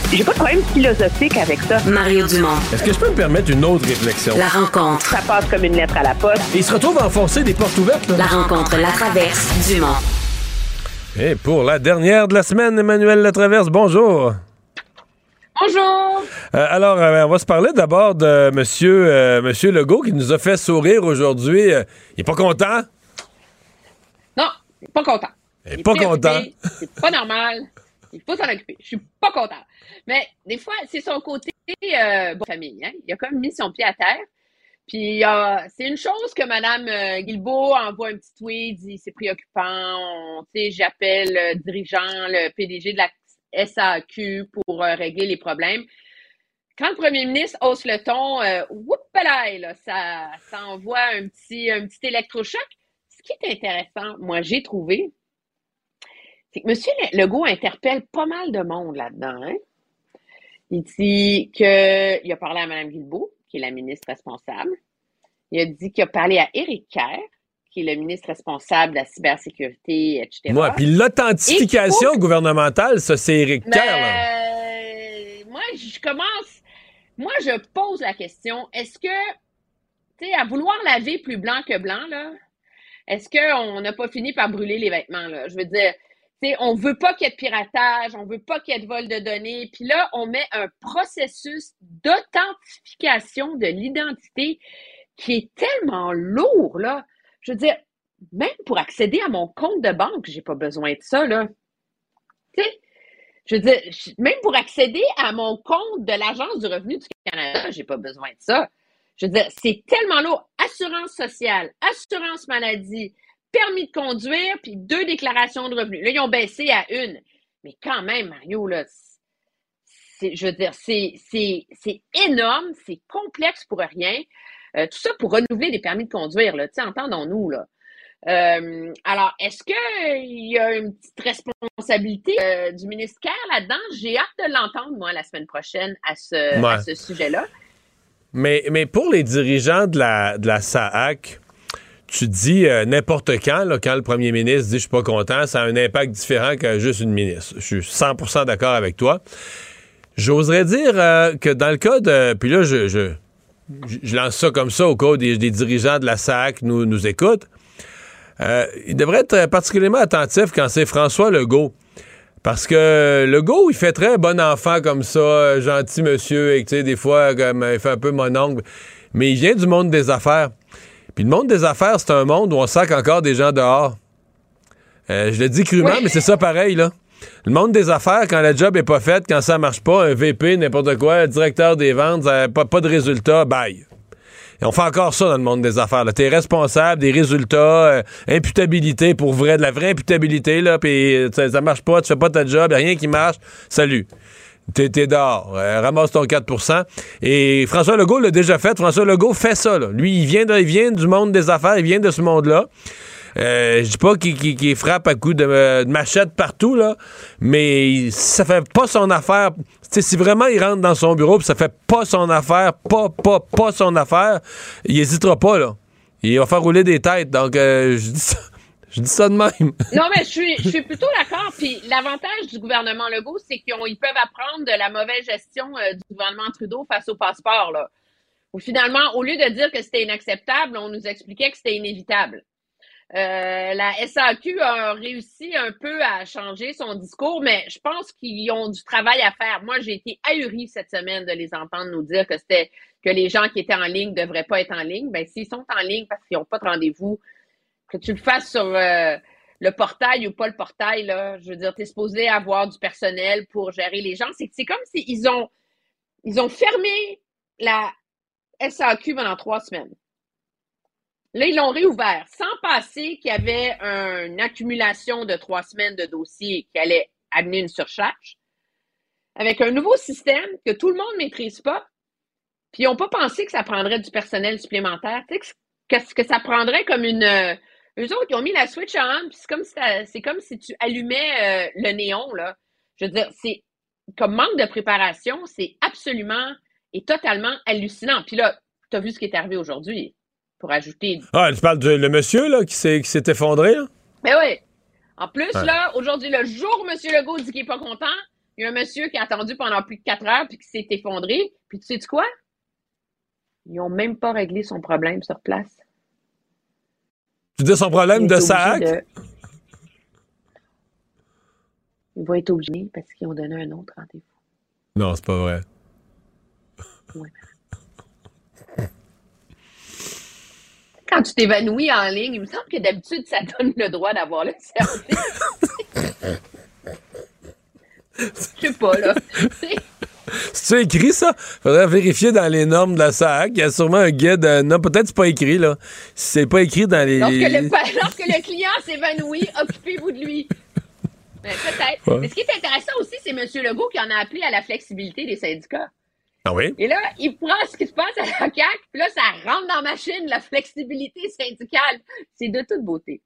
J'ai pas de problème philosophique avec ça. Mario Dumont. Est-ce que je peux me permettre une autre réflexion? La rencontre. Ça passe comme une lettre à la poste. Et il se retrouve à enfoncer des portes ouvertes. là. La rencontre La Traverse Dumont. Et pour la dernière de la semaine, Emmanuel Latraverse, bonjour. Bonjour! Euh, alors, euh, on va se parler d'abord de Monsieur, euh, Monsieur Legault qui nous a fait sourire aujourd'hui. Euh, il est pas content? Non, pas content. Il est pas content. C'est pas normal. Il faut s'en occuper. Je suis pas content. Mais des fois, c'est son côté euh, famille. Hein? Il a comme mis son pied à terre. Puis euh, c'est une chose que Mme euh, envoie un petit tweet, dit c'est préoccupant. J'appelle le dirigeant, le PDG de la SAQ pour euh, régler les problèmes. Quand le premier ministre hausse le ton, euh, là, ça, ça envoie un petit, un petit électrochoc. Ce qui est intéressant, moi, j'ai trouvé, c'est que M. Legault interpelle pas mal de monde là-dedans. hein. Il dit qu'il a parlé à Mme Guilbeault, qui est la ministre responsable. Il a dit qu'il a parlé à Éric Kerr, qui est le ministre responsable de la cybersécurité, etc. Moi, puis l'authentification Et gouvernementale, ça, c'est Éric Mais, Kerr. là. moi, je commence. Moi, je pose la question est-ce que, tu sais, à vouloir laver plus blanc que blanc, là, est-ce qu'on n'a pas fini par brûler les vêtements, là? Je veux dire, tu sais, on veut pas qu'il y ait de piratage, on veut pas qu'il y ait de vol de données, puis là, on met un processus d'authentification de l'identité qui est tellement lourd, là. Je veux dire, même pour accéder à mon compte de banque, j'ai pas besoin de ça, là. Je veux dire, même pour accéder à mon compte de l'Agence du revenu du Canada, j'ai pas besoin de ça. Je veux dire, c'est tellement lourd. Assurance sociale, assurance maladie, permis de conduire, puis deux déclarations de revenus. Là, ils ont baissé à une. Mais quand même, Mario, là, c'est, je veux dire, c'est, c'est, c'est énorme, c'est complexe pour rien. Euh, tout ça pour renouveler des permis de conduire, là. Tu sais, entendons-nous, là. Euh, alors, est-ce qu'il y a une petite responsabilité euh, du ministre Kerr là-dedans? J'ai hâte de l'entendre, moi, la semaine prochaine à ce, Ouais. à ce sujet-là. Mais, mais pour les dirigeants de la, de la SAAC, tu dis euh, n'importe quand, quand le premier ministre dit je suis pas content, ça a un impact différent que juste une ministre. Je suis 100% d'accord avec toi. J'oserais dire euh, que dans le cas de... Puis là, je, lance ça comme ça au cas où des, dirigeants de la SAC nous, nous écoutent. Euh, il devrait être particulièrement attentif quand c'est François Legault. Parce que Legault, il fait très bon enfant comme ça, gentil monsieur, et tu sais, des fois, il fait un peu mon ongle. Mais il vient du monde des affaires. Puis le monde des affaires, c'est un monde où on sac encore des gens dehors. Euh, je le dis crûment, mais c'est ça pareil, là. Le monde des affaires, quand la job est pas faite, quand ça marche pas, un VP, n'importe quoi, un directeur des ventes, euh, pas, pas de résultat, bye. Et on fait encore ça dans le monde des affaires. Tu es responsable des résultats, euh, imputabilité pour vrai, de la vraie imputabilité, là, puis ça, ça marche pas, tu fais pas ta job, y a rien qui marche, salut. T'es, dehors. Euh, ramasse ton 4% Et François Legault l'a déjà fait. François Legault fait ça. Là. Lui, il vient, de, il vient du monde des affaires, il vient de ce monde-là. Euh, je dis pas qu'il, frappe à coups de, de machette partout, là, mais ça fait pas son affaire. Tu sais, si vraiment il rentre dans son bureau pis ça fait pas son affaire, pas, pas, pas son affaire, il hésitera pas, là. Il va faire rouler des têtes. Donc, euh, je dis ça. Je dis ça de même. Non, mais je suis, je suis plutôt d'accord. Puis l'avantage du gouvernement Legault, c'est qu'ils peuvent apprendre de la mauvaise gestion euh, du gouvernement Trudeau face au passeport. Là. Où finalement, au lieu de dire que c'était inacceptable, on nous expliquait que c'était inévitable. Euh, la SAQ a réussi un peu à changer son discours, mais je pense qu'ils ont du travail à faire. Moi, j'ai été ahurie cette semaine de les entendre nous dire que c'était que les gens qui étaient en ligne ne devraient pas être en ligne. Ben, s'ils sont en ligne parce qu'ils n'ont pas de rendez-vous, que tu le fasses sur euh, le portail ou pas le portail, là, je veux dire, tu es supposé avoir du personnel pour gérer les gens. C'est comme s'ils ont, ils ont fermé la SAQ pendant trois semaines. Là, ils l'ont réouvert sans passer qu'il y avait un- une accumulation de trois semaines de dossiers qui allait amener une surcharge. Avec un nouveau système que tout le monde ne maîtrise pas, puis ils n'ont pas pensé que ça prendrait du personnel supplémentaire. Tu sais, que, que, que ça prendrait comme une. Eux autres, ils ont mis la switch on, puis c'est comme si c'est comme si tu allumais euh, le néon, là. Je veux dire, c'est comme manque de préparation, c'est absolument et totalement hallucinant. Puis là, tu as vu ce qui est arrivé aujourd'hui, pour ajouter. Ah, tu parles du le monsieur là, qui s'est, qui s'est effondré, là? Mais oui. En plus, là, aujourd'hui, le jour où M. Legault dit qu'il n'est pas content, il y a un monsieur qui a attendu pendant plus de quatre heures puis qui s'est effondré. Puis tu sais quoi? Ils n'ont même pas réglé son problème sur place. Tu dis son problème de sac? de- Il va être obligé parce qu'ils ont donné un autre rendez-vous. Non, c'est pas vrai. Quand tu t'évanouis en ligne, il me semble que d'habitude, ça donne le droit d'avoir le service. Je sais pas, là. C'est écrit ça? Faudrait vérifier dans les normes de la SAC. Il y a sûrement un guide. euh, non, peut-être c'est pas écrit, là. C'est pas écrit dans les. Lorsque le, lorsque le client s'évanouit, occupez-vous de lui. Ben, peut-être. Ouais. Mais ce qui est intéressant aussi, c'est M. Legault qui en a appelé à la flexibilité des syndicats. Ah oui? Et là, il prend ce qui se passe à la CAQ, puis là, ça rentre dans ma machine, la flexibilité syndicale. C'est de toute beauté.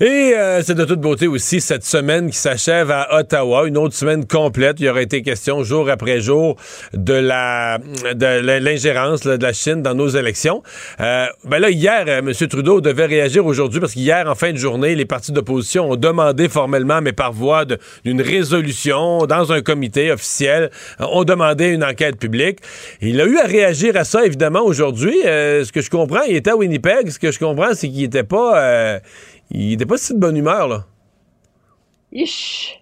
Et euh, c'est de toute beauté aussi cette semaine qui s'achève à Ottawa, une autre semaine complète. Il y aurait été question jour après jour de la de la- l'ingérence de la Chine dans nos élections. Euh, ben là hier, euh, M. Trudeau devait réagir aujourd'hui parce qu'hier en fin de journée, les partis d'opposition ont demandé formellement, mais par voie d'une résolution dans un comité officiel, ont demandé une enquête publique. Il a eu à réagir à ça évidemment aujourd'hui. Euh, ce que je comprends, il était à Winnipeg. Ce que je comprends, c'est qu'il était pas euh, il pas si de bonne humeur, là. Ich!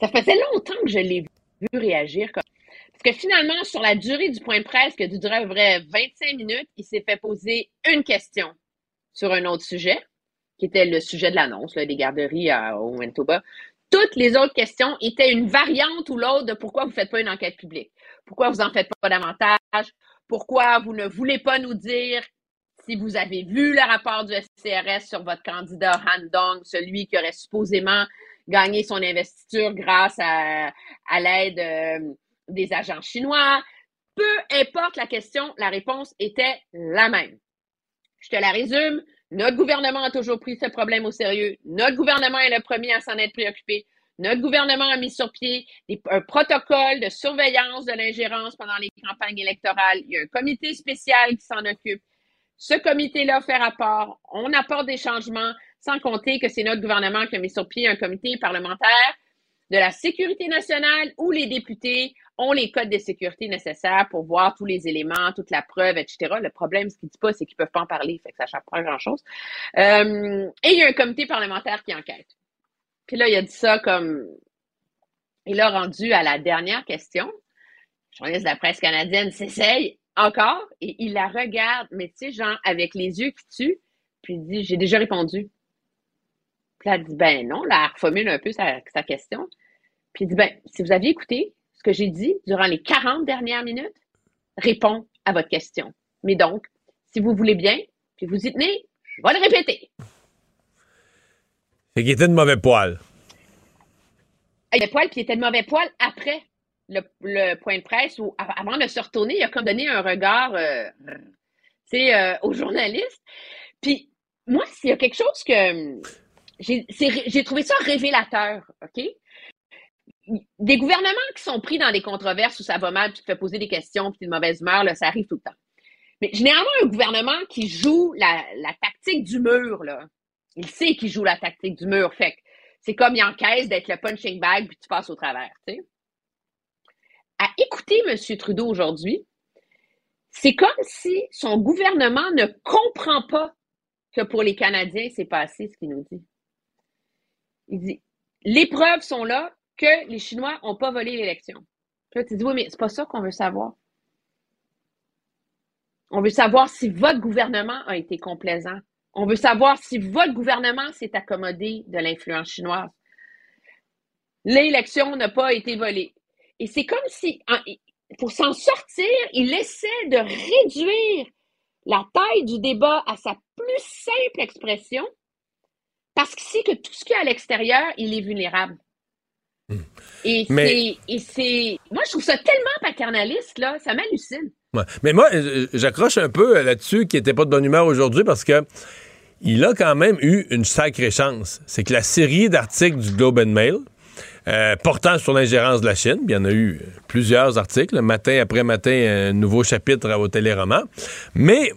Ça faisait longtemps que je l'ai vu réagir. Parce que finalement, sur la durée du point de presse, qui durait vrai 25 minutes, il s'est fait poser une question sur un autre sujet, qui était le sujet de l'annonce des garderies à, au Manitoba. Toutes les autres questions étaient une variante ou l'autre de pourquoi vous ne faites pas une enquête publique, pourquoi vous n'en faites pas davantage, pourquoi vous ne voulez pas nous dire si vous avez vu le rapport du SCRS sur votre candidat Han Dong, celui qui aurait supposément gagné son investiture grâce à, à l'aide euh, des agents chinois. Peu importe la question, la réponse était la même. Je te la résume. Notre gouvernement a toujours pris ce problème au sérieux. Notre gouvernement est le premier à s'en être préoccupé. Notre gouvernement a mis sur pied un protocole de surveillance de l'ingérence pendant les campagnes électorales. Il y a un comité spécial qui s'en occupe. Ce comité-là fait rapport, on apporte des changements, sans compter que c'est notre gouvernement qui a mis sur pied un comité parlementaire de la sécurité nationale où les députés ont les codes de sécurité nécessaires pour voir tous les éléments, toute la preuve, etc. Le problème, ce qu'ils disent pas, c'est qu'ils peuvent pas en parler, fait que ça ne change pas grand-chose. Euh, et il y a un comité parlementaire qui enquête. Puis là, il a dit ça comme... Il a rendu à la dernière question. Le journaliste de la presse canadienne s'essaye encore et il la regarde, mais tu sais, genre, avec les yeux qui tuent, puis il dit, j'ai déjà répondu. Puis elle dit, ben non, là, elle reformule un peu sa, question. Puis il dit, ben, si vous aviez écouté ce que j'ai dit durant les 40 dernières minutes, répond à votre question. Mais donc, si vous voulez bien, puis vous y tenez, je vais le répéter. Fait qu'il était de mauvais poil. Il était poil, puis il était de mauvais poil après le, point de presse av- avant de se retourner, il a comme donné un regard euh, euh, aux journalistes. Puis moi, s'il y a quelque chose que j'ai c'est- j'ai trouvé ça révélateur, OK? Des gouvernements qui sont pris dans des controverses où ça va mal, puis tu te fais poser des questions, puis tu es de mauvaise humeur, là, ça arrive tout le temps. Mais généralement, un gouvernement qui joue la, la tactique du mur, là, il sait qu'il joue la tactique du mur. Fait c'est comme il encaisse d'être le punching bag, puis tu passes au travers, tu sais. À écouter M. Trudeau aujourd'hui, c'est comme si son gouvernement ne comprend pas que pour les Canadiens, c'est passé ce qu'il nous dit. Il dit les preuves sont là que les Chinois n'ont pas volé l'élection. Puis là, tu dis oui, mais c'est pas ça qu'on veut savoir. On veut savoir si votre gouvernement a été complaisant. On veut savoir si votre gouvernement s'est accommodé de l'influence chinoise. L'élection n'a pas été volée. Et c'est comme si, pour s'en sortir, il essaie de réduire la taille du débat à sa plus simple expression parce qu'il sait que tout ce qu'il y a à l'extérieur, il est vulnérable. Et Mais- c'est, et c'est, moi, je trouve ça tellement paternaliste, là, ça m'hallucine. Ouais. Mais moi, euh, j'accroche un peu là-dessus qui était pas de bonne humeur aujourd'hui parce que il a quand même eu une sacrée chance. C'est que la série d'articles du Globe and Mail euh, portant sur l'ingérence de la Chine, il y en a eu plusieurs articles, matin après matin, un nouveau chapitre au téléroman, mais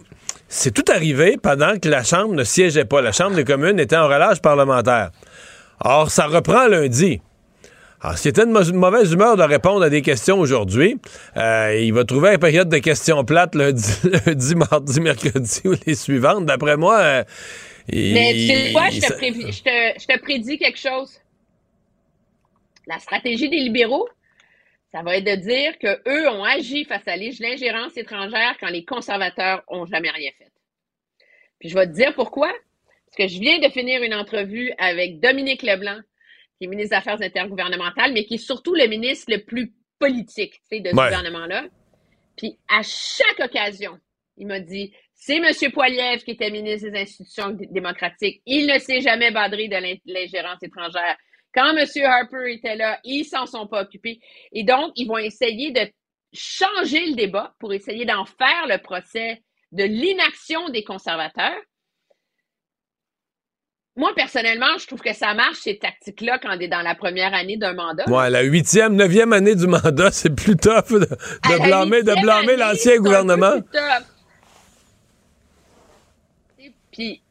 c'est tout arrivé pendant que la Chambre ne siégeait pas. La Chambre des communes était en relâche parlementaire. Or, ça reprend lundi. Alors, s'il était de mau- mauvaise humeur de répondre à des questions aujourd'hui, euh, il va trouver une période de questions plates lundi, lundi, mardi, mercredi ou les suivantes. D'après moi, euh, il- Mais tu sais quoi, je te, je, te, je te prédis quelque chose. La stratégie des libéraux, ça va être de dire que eux ont agi face à l'ing- l'ingérence étrangère quand les conservateurs ont jamais rien fait. Puis je vais te dire pourquoi. Parce que je viens de finir une entrevue avec Dominique Leblanc, qui est ministre des Affaires intergouvernementales, mais qui est surtout le ministre le plus politique de ce Ouais. gouvernement-là. Puis à chaque occasion, il m'a dit c'est M. Poiliev qui était ministre des institutions démocratiques. Il ne s'est jamais badré de l'in- l'ingérence étrangère. Quand M. Harper était là, ils s'en sont pas occupés. Et donc, ils vont essayer de changer le débat pour essayer d'en faire le procès de l'inaction des conservateurs. Moi, personnellement, je trouve que ça marche, ces tactiques-là, quand on est dans la première année d'un mandat. Ouais, la huitième, neuvième année du mandat, c'est plus tough de, blâmer, de blâmer l'ancien gouvernement. plus tough. Puis,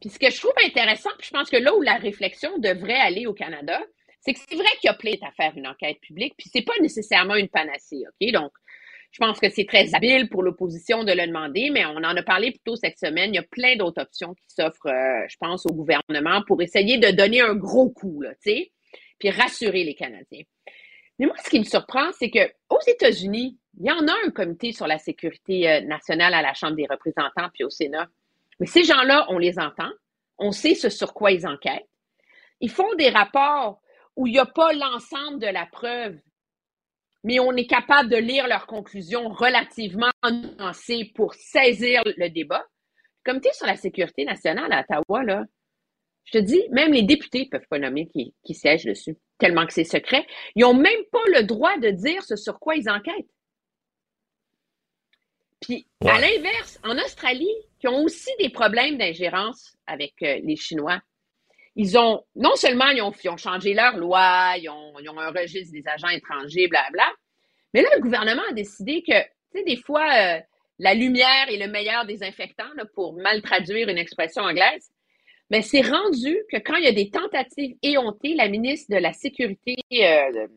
puis ce que je trouve intéressant, puis je pense que là où la réflexion devrait aller au Canada, c'est que c'est vrai qu'il y a plein à faire une enquête publique, puis c'est pas nécessairement une panacée, OK? Donc, je pense que c'est très habile pour l'opposition de le demander, mais on en a parlé plus tôt cette semaine. Il y a plein d'autres options qui s'offrent, euh, je pense, au gouvernement pour essayer de donner un gros coup, là, tu sais, puis rassurer les Canadiens. Mais moi, ce qui me surprend, c'est que aux États-Unis, il y en a un comité sur la sécurité euh, nationale à la Chambre des représentants puis au Sénat. Mais ces gens-là, on les entend, on sait ce sur quoi ils enquêtent. Ils font des rapports où il n'y a pas l'ensemble de la preuve, mais on est capable de lire leurs conclusions relativement nuancées pour saisir le débat. Le comité sur la sécurité nationale à Ottawa, là, je te dis, même les députés ne peuvent pas nommer qui, qui siègent dessus, tellement que c'est secret. Ils n'ont même pas le droit de dire ce sur quoi ils enquêtent. Puis, à l'inverse, en Australie, qui ont aussi des problèmes d'ingérence avec euh, les Chinois, ils ont, non seulement ils ont, changé leur loi, ils ont, un registre des agents étrangers, blabla, mais là, le gouvernement a décidé que, tu sais, des fois, euh, la lumière est le meilleur désinfectant, pour mal traduire une expression anglaise. Mais c'est rendu que quand il y a des tentatives éhontées, la ministre de la Sécurité euh,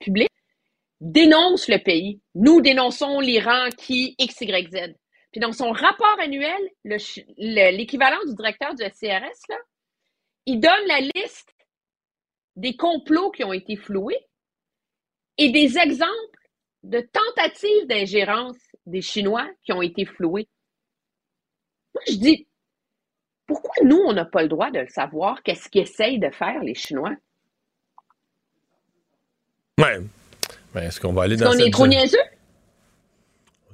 publique dénonce le pays. Nous dénonçons l'Iran qui X, Y, Z. Puis dans son rapport annuel, l'équivalent du directeur du SCRS, là, il donne la liste des complots qui ont été floués et des exemples de tentatives d'ingérence des Chinois qui ont été floués. Moi, je dis, pourquoi nous, on n'a pas le droit de le savoir? Qu'est-ce qu'ils essayent de faire, les Chinois? Ouais. Ben, est-ce qu'on va aller Est-ce dans qu'on cette... est trop niaiseux?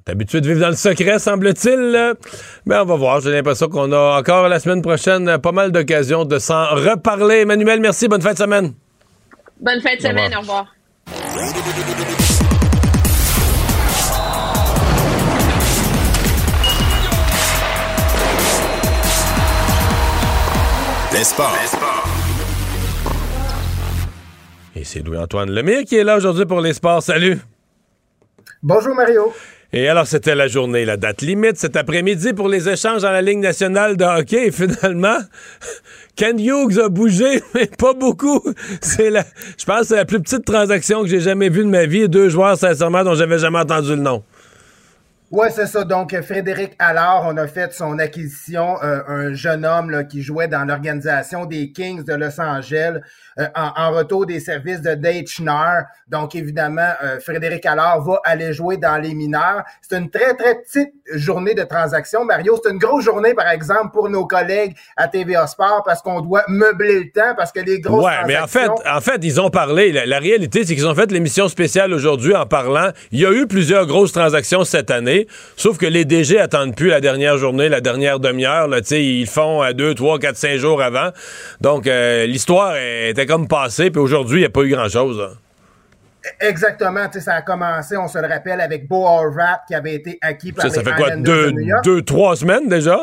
T'es habitué de vivre dans le secret, semble-t-il. là? Ben, on va voir. J'ai l'impression qu'on a encore la semaine prochaine euh, pas mal d'occasions de s'en reparler. Emmanuel, merci. Bonne fin de semaine. Bonne fin de Au semaine, revoir. au revoir. Les sports. Et c'est Louis-Antoine Lemire qui est là aujourd'hui pour les sports. Salut. Bonjour Mario. Et alors, c'était la journée, la date limite cet après-midi pour les échanges dans la Ligue nationale de hockey. Et finalement, Ken Hughes a bougé, mais pas beaucoup. C'est la, je pense que c'est la plus petite transaction que j'ai jamais vue de ma vie. Deux joueurs, sincèrement, dont j'avais jamais entendu le nom. Ouais, c'est ça. Donc, euh, Frédéric Allard, on a fait son acquisition, euh, un jeune homme là, qui jouait dans l'organisation des Kings de Los Angeles euh, en, en retour des services de Dave Schnarr. Donc, évidemment, euh, Frédéric Allard va aller jouer dans les mineurs. C'est une très, très petite journée de transaction. Mario, c'est une grosse journée, par exemple, pour nos collègues à TVA Sport parce qu'on doit meubler le temps parce que les grosses Ouais, mais en fait, transactions... en fait, ils ont parlé. La, la réalité, c'est qu'ils ont fait l'émission spéciale aujourd'hui en parlant. Il y a eu plusieurs grosses transactions cette année, sauf que les DG attendent plus la dernière journée, la dernière demi-heure. Là, ils le font à deux, trois, quatre, cinq jours avant. Donc, euh, l'histoire était comme passée, puis aujourd'hui, il n'y a pas eu grand-chose. là. Exactement, ça a commencé, on se le rappelle, avec Bo Horvat qui avait été acquis par Ça, ça les fait quoi, deux, trois semaines déjà?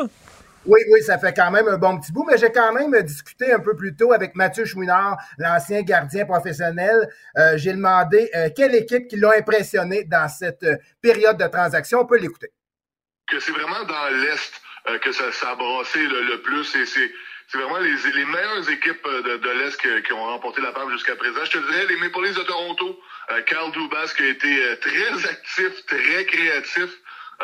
Oui, oui, ça fait quand même un bon petit bout, mais j'ai quand même discuté un peu plus tôt avec Mathieu Chouinard, l'ancien gardien professionnel. Euh, j'ai demandé euh, quelle équipe qui l'a impressionné dans cette euh, période de transaction. On peut l'écouter. que c'est vraiment dans l'Est que ça, ça a brassé le, plus et c'est vraiment les, meilleures équipes de, l'Est qui ont remporté la palme jusqu'à présent. Je te dirais les Maple Leafs de Toronto. Carl Dubas qui a été très actif, très créatif,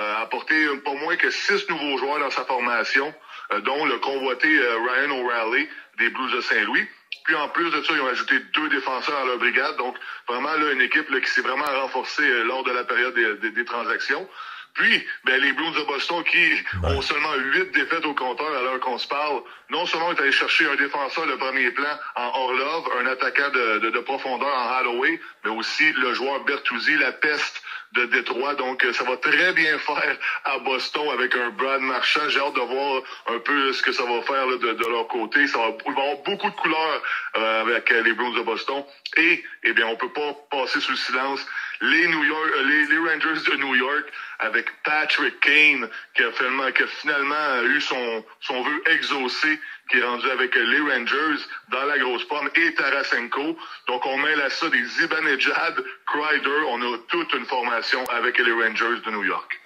a apporté pas moins que six nouveaux joueurs dans sa formation, euh, dont le convoité euh, Ryan O'Reilly des Blues de Saint-Louis. Puis en plus de ça, ils ont ajouté deux défenseurs à leur brigade. Donc vraiment là, une équipe là, qui s'est vraiment renforcée euh, lors de la période des, des- des transactions. Puis, ben, les Blues de Boston qui ont seulement huit défaites au compteur à l'heure qu'on se parle, non seulement est allé chercher un défenseur de premier plan en Orlov, un attaquant de, de- de profondeur en Holloway, mais aussi le joueur Bertuzzi, la peste de Détroit. Donc, euh, ça va très bien faire à Boston avec un Brad Marchand. J'ai hâte de voir un peu ce que ça va faire de, leur côté. Ça va, il va y avoir beaucoup de couleurs euh, avec euh, les Blues de Boston. Et, eh bien, on peut pas passer sous le silence les New York, les Rangers de New York avec Patrick Kane qui a finalement, qui a finalement eu son, son vœu exaucé, qui est rendu avec euh, les Rangers dans la grosse pomme et Tarasenko. Donc on mêle à ça des Zibanejad, Kreider, on a toute une formation avec les Rangers de New York.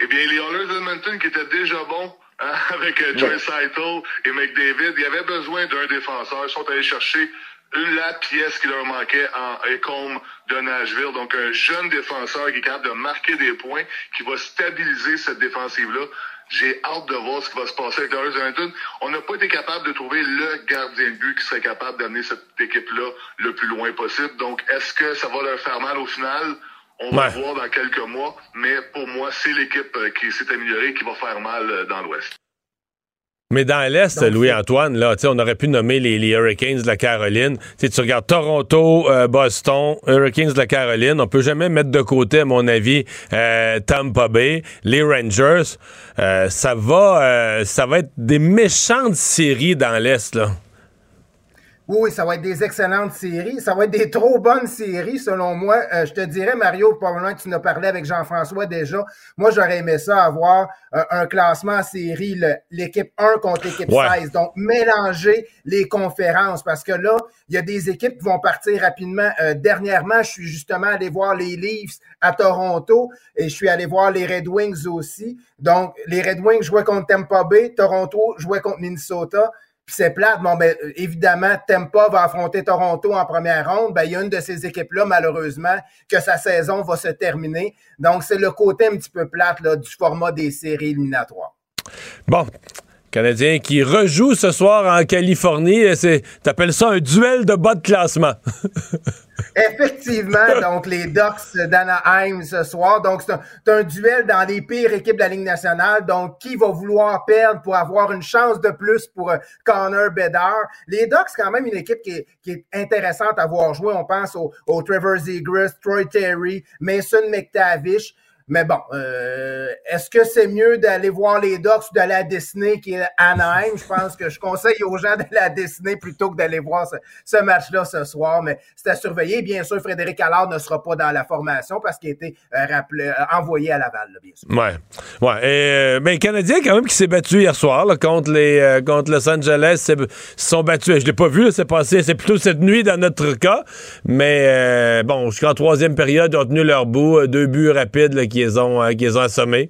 Eh bien, les Oilers d'Edmonton qui étaient déjà bons hein, avec euh, Joy Saito et McDavid, ils avaient besoin d'un défenseur. Ils sont allés chercher la pièce qui leur manquait en Ecom de Nashville. Donc, un jeune défenseur qui est capable de marquer des points, qui va stabiliser cette défensive-là. J'ai hâte de voir ce qui va se passer avec Oilers d'Edmonton. On n'a pas été capable de trouver le gardien de but qui serait capable d'amener cette équipe-là le plus loin possible. Donc, est-ce que ça va leur faire mal au final? On va Ouais. voir dans quelques mois, mais pour moi, c'est l'équipe euh, qui s'est améliorée qui va faire mal euh, dans l'Ouest. Mais dans l'Est, Louis-Antoine, là, tu sais, on aurait pu nommer les, les Hurricanes de la Caroline. Tu sais, tu regardes Toronto, euh, Boston, Hurricanes de la Caroline. On peut jamais mettre de côté, à mon avis, euh, Tampa Bay, les Rangers. Euh, ça va, euh, ça va être des méchantes séries dans l'Est, là. Oui, ça va être des excellentes séries. Ça va être des trop bonnes séries, selon moi. Euh, je te dirais, Mario, probablement que tu nous parlé avec Jean-François déjà. Moi, j'aurais aimé ça avoir euh, un classement en série, l'équipe 1 contre l'équipe Ouais. 16. Donc, mélanger les conférences parce que là, il y a des équipes qui vont partir rapidement. Euh, dernièrement, je suis justement allé voir les Leafs à Toronto et je suis allé voir les Red Wings aussi. Donc, les Red Wings jouaient contre Tampa Bay, Toronto jouait contre Minnesota. Puis c'est plate. Bon, ben, évidemment, Tampa va affronter Toronto en première ronde. Ben, il y a une de ces équipes-là, malheureusement, que sa saison va se terminer. Donc, c'est le côté un petit peu plate là, du format des séries éliminatoires. Bon. Canadien qui rejoue ce soir en Californie. T'appelles ça un duel de bas de classement. Effectivement, donc les Ducks d'Anaheim ce soir. Donc, c'est un, duel dans les pires équipes de la Ligue nationale. Donc, qui va vouloir perdre pour avoir une chance de plus pour euh, Connor Bedard? Les Ducks, quand même, une équipe qui est, intéressante à voir jouer. On pense au, au Trevor Zegras, Troy Terry, Mason McTavish. Mais bon, euh, est-ce que c'est mieux d'aller voir les Ducks ou d'aller à Disney qui est à Anaheim? Je pense que je conseille aux gens d'aller à Disney plutôt que d'aller voir ce, match-là ce soir. Mais c'est à surveiller. Bien sûr, Frédéric Allard ne sera pas dans la formation parce qu'il a été euh, rappelé- euh, envoyé à Laval, bien sûr. Ouais. Ouais. Euh, mais le Canadien, quand même, qui s'est battu hier soir contre, les, contre Los Angeles, c'est- se sont battus. Je l'ai pas vu, c'est passé. C'est plutôt cette nuit dans notre cas. Mais bon, jusqu'en troisième période, ils ont tenu leur bout. Deux buts rapides là, qui, les ont, qui les ont.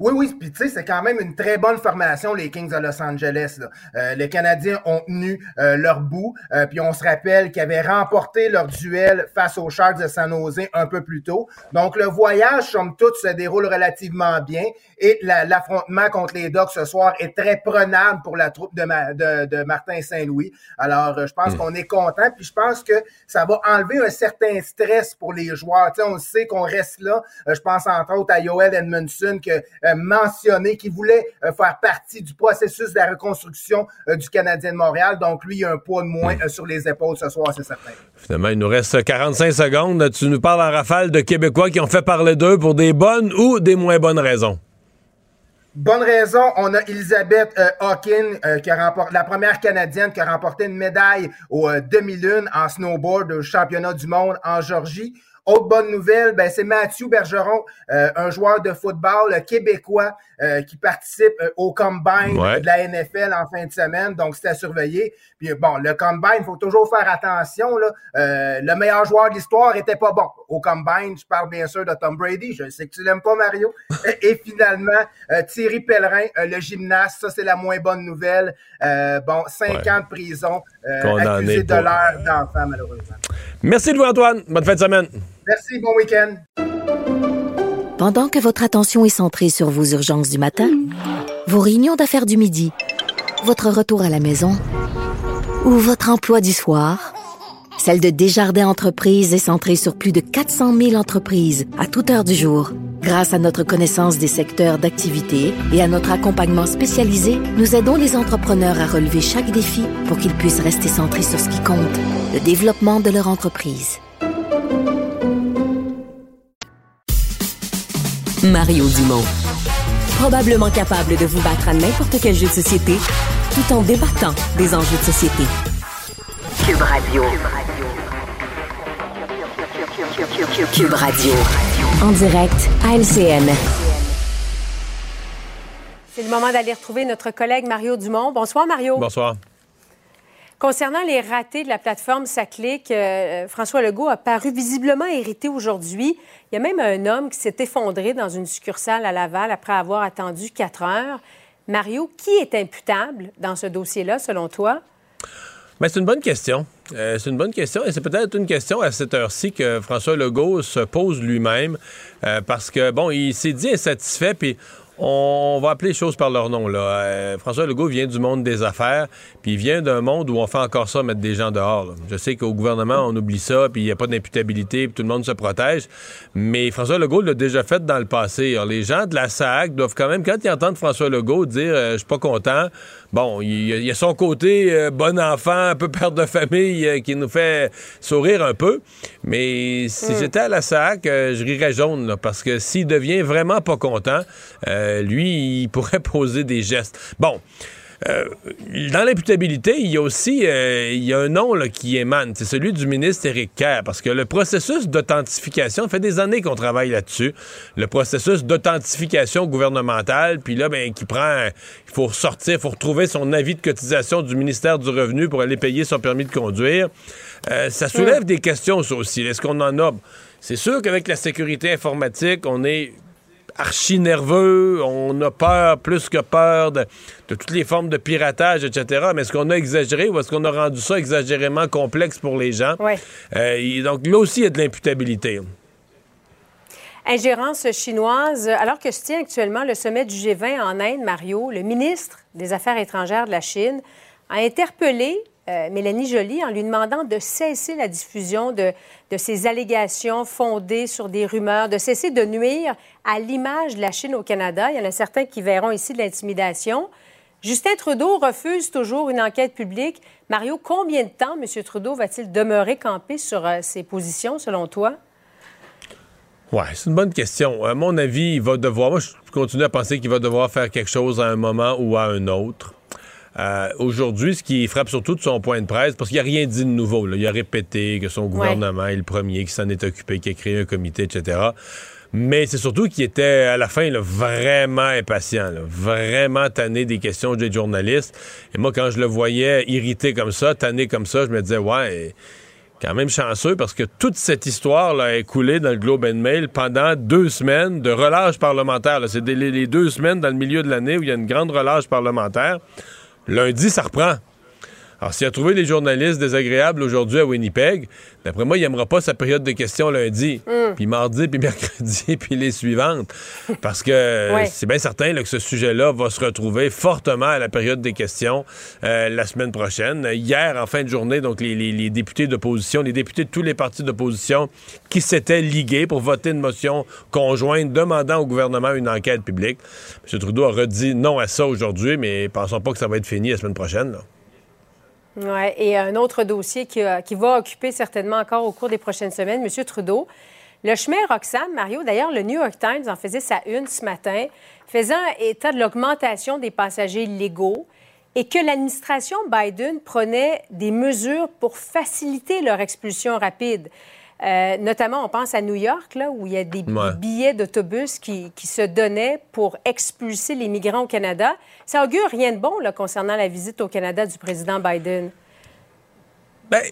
Oui, oui, puis tu sais, c'est quand même une très bonne formation, les Kings de Los Angeles. là. Euh, les Canadiens ont tenu euh, leur bout, euh, puis on se rappelle qu'ils avaient remporté leur duel face aux Sharks de San Jose un peu plus tôt. Donc, le voyage, somme toute, se déroule relativement bien, et la- l'affrontement contre les Ducks ce soir est très prenable pour la troupe de, Ma- de, de Martin Saint-Louis. Alors, je pense Mm. qu'on est content, puis je pense que ça va enlever un certain stress pour les joueurs. Tu sais, on sait qu'on reste là. Je pense entre autres à Yoel Edmondson que euh, mentionné qui voulait euh, faire partie du processus de la reconstruction euh, du Canadien de Montréal. Donc lui, il a un poids de moins euh, sur les épaules ce soir, c'est certain. Finalement, il nous reste 45 secondes. Tu nous parles en rafale de Québécois qui ont fait parler d'eux pour des bonnes ou des moins bonnes raisons. Bonne raison, on a Elisabeth euh, Hawkin, euh, qui a remporté la première Canadienne qui a remporté une médaille au euh, demi-lune en snowboard au championnat du monde en Georgie. Autre bonne nouvelle, ben, c'est Mathieu Bergeron, euh, un joueur de football québécois euh, qui participe euh, au combine Ouais. de la NFL en fin de semaine, donc c'est à surveiller. Puis bon, le combine, il faut toujours faire attention. Là. Euh, le meilleur joueur de l'histoire était pas bon. Au combine, je parle bien sûr de Tom Brady. Je sais que tu l'aimes pas, Mario. Et, finalement, Thierry Pellerin, le gymnaste, ça c'est la moins bonne nouvelle. Bon, cinq Ouais. ans de prison, accusé de l'heure d'enfant, malheureusement. Merci Louis-Antoine. Bonne fin de semaine. Merci, bon week-end. Pendant que votre attention est centrée sur vos urgences du matin, vos réunions d'affaires du midi, votre retour à la maison ou votre emploi du soir, celle de Desjardins Entreprises est centrée sur plus de 400 000 entreprises à toute heure du jour. Grâce à notre connaissance des secteurs d'activité et à notre accompagnement spécialisé, nous aidons les entrepreneurs à relever chaque défi pour qu'ils puissent rester centrés sur ce qui compte, le développement de leur entreprise. Mario Dumont. Probablement capable de vous battre à n'importe quel jeu de société tout en débattant des enjeux de société. Cube Radio. Cube Radio. En direct à LCN. C'est le moment d'aller retrouver notre collègue Mario Dumont. Bonsoir, Mario. Bonsoir. Concernant les ratés de la plateforme Saclic, euh, François Legault a paru visiblement irrité aujourd'hui. Il y a même un homme qui s'est effondré dans une succursale à Laval après avoir attendu quatre heures. Mario, qui est imputable dans ce dossier-là, selon toi? Ben, c'est une bonne question. Euh, c'est une bonne question et c'est peut-être une question à cette heure-ci que François Legault se pose lui-même euh, parce que, bon, il s'est dit insatisfait puis on va appeler les choses par leur nom. Là. Euh, François Legault vient du monde des affaires, puis il vient d'un monde où on fait encore ça, mettre des gens dehors. Je sais qu'au gouvernement, on oublie ça, puis il n'y a pas d'imputabilité, puis tout le monde se protège. Mais François Legault l'a déjà fait dans le passé. Alors, les gens de la SAC doivent quand même, quand ils entendent François Legault dire euh, Je suis pas content », bon, il y a, il y a son côté euh, bon enfant, un peu père de famille, euh, qui nous fait sourire un peu. Mais si Mm. j'étais à la SAC, euh, je rirais jaune, là, parce que s'il devient vraiment pas content, lui, il pourrait poser des gestes. Bon. Euh, dans l'imputabilité, il y a aussi euh, il y a un nom là, qui émane, c'est celui du ministre Éric Kerr, parce que le processus d'authentification, fait des années qu'on travaille là-dessus, le processus d'authentification gouvernementale, puis là, ben, qui prend, il faut sortir, il faut retrouver son avis de cotisation du ministère du Revenu pour aller payer son permis de conduire. Euh, ça soulève des questions, ça aussi. Est-ce qu'on en a? C'est sûr qu'avec la sécurité informatique, on est archi nerveux, on a peur plus que peur de, toutes les formes de piratage, etc. Mais est-ce qu'on a exagéré ou est-ce qu'on a rendu ça exagérément complexe pour les gens? Euh, donc là aussi, il y a de l'imputabilité. Ingérence chinoise. Alors que se tient actuellement le sommet du G20 en Inde, Mario, le ministre des Affaires étrangères de la Chine a interpellé euh, Mélanie Joly en lui demandant de cesser la diffusion de, de ces allégations fondées sur des rumeurs, de cesser de nuire à l'image de la Chine au Canada. Il y en a certains qui verront ici de l'intimidation. Justin Trudeau refuse toujours une enquête publique. Mario, combien de temps M. Trudeau va-t-il demeurer campé sur euh, ses positions, selon toi? Oui, c'est une bonne question. À mon avis, il va devoir. Moi, je continue à penser qu'il va devoir faire quelque chose à un moment ou à un autre. Euh, aujourd'hui, ce qui frappe surtout de son point de presse, parce qu'il n'a rien dit de nouveau. Il a répété que son gouvernement est le premier qui s'en est occupé, qui a créé un comité, etc. Mais c'est surtout qu'il était, à la fin, vraiment impatient, vraiment tanné des questions des journalistes. Et moi, quand je le voyais irrité comme ça, tanné comme ça, je me disais, ouais, quand même chanceux parce que toute cette histoire là, est coulée dans le Globe and Mail pendant deux semaines de relâche parlementaire. C'est les deux semaines dans le milieu de l'année où il y a une grande relâche parlementaire. Lundi, ça reprend. Alors, s'il a trouvé les journalistes désagréables aujourd'hui à Winnipeg, d'après moi, il n'aimera pas sa période de questions lundi, Mm. puis mardi, puis mercredi, puis les suivantes. Parce que Ouais. c'est bien certain là, que ce sujet-là va se retrouver fortement à la période des questions euh, la semaine prochaine. Hier, en fin de journée, donc les, les- les députés d'opposition, les députés de tous les partis d'opposition qui s'étaient ligués pour voter une motion conjointe demandant au gouvernement une enquête publique. M. Trudeau a redit non à ça aujourd'hui, mais pensons pas que ça va être fini la semaine prochaine. là. Ouais, et un autre dossier qui, euh, qui va occuper certainement encore au cours des prochaines semaines, M. Trudeau. Le chemin Roxham, Mario, d'ailleurs, le New York Times en faisait sa une ce matin, faisant état de l'augmentation des passagers légaux et que l'administration Biden prenait des mesures pour faciliter leur expulsion rapide. Euh, notamment, on pense à New York, là, où il y a des Ouais. billets d'autobus qui, qui se donnaient pour expulser les migrants au Canada. Ça augure rien de bon là, concernant la visite au Canada du président Biden. Ben,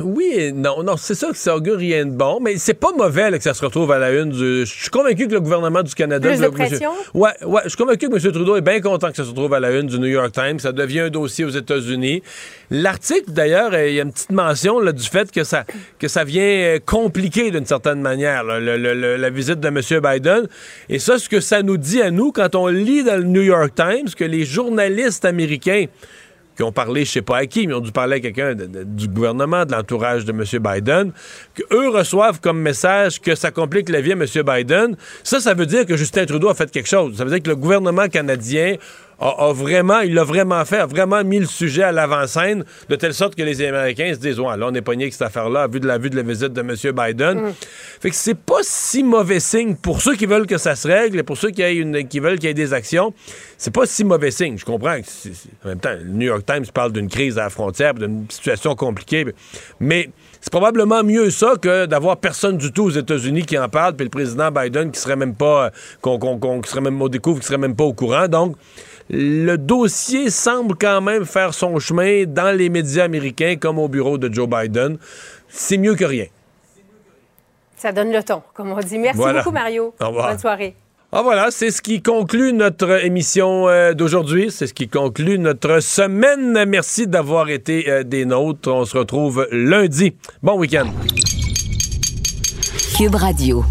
oui et non. Non, c'est ça que ça augure rien de bon, mais c'est pas mauvais là, que ça se retrouve à la une du. Je suis convaincu que le gouvernement du Canada. Plus de monsieur- pression? Ouais, ouais. Je suis convaincu que M. Trudeau est bien content que ça se retrouve à la une du New York Times. Ça devient un dossier aux États-Unis. L'article, d'ailleurs, il y a une petite mention là, du fait que ça, que ça vient euh, compliquer d'une certaine manière là, le- le- le- la visite de M. Biden. Et ça, ce que ça nous dit à nous, quand on lit dans le New York Times que les journalistes américains qui ont parlé, je sais pas à qui, mais ont dû parler à quelqu'un du gouvernement, de l'entourage de M. Biden, qu'eux reçoivent comme message que ça complique la vie à M. Biden. Ça, ça veut dire que Justin Trudeau a fait quelque chose. Ça veut dire que le gouvernement canadien a, a vraiment, il l'a vraiment fait, a vraiment mis le sujet à l'avant-scène, de telle sorte que les Américains se disent, ouais, là, on est pogné avec cette affaire-là, à vue de la vue de la visite de M. Biden. Fait que c'est pas si mauvais signe pour ceux qui veulent que ça se règle et pour ceux qui, aient une- qui veulent qu'il y ait des actions. C'est pas si mauvais signe. Je comprends que, en même temps, le New York Times parle d'une crise à la frontière, d'une situation compliquée, mais c'est probablement mieux ça que d'avoir personne du tout aux États-Unis qui en parle, puis le président Biden qui serait même pas, euh, qu'on, qu'on- qui serait même, on découvre, qui serait même pas au courant. Donc, le dossier semble quand même faire son chemin dans les médias américains comme au bureau de Joe Biden. C'est mieux que rien. Ça donne le ton, comme on dit. Merci Voilà. beaucoup, Mario. Au revoir. Bonne soirée. Ah voilà, c'est ce qui conclut notre émission euh, d'aujourd'hui. C'est ce qui conclut notre semaine. Merci d'avoir été euh, des nôtres. On se retrouve lundi. Bon week-end. Cube Radio.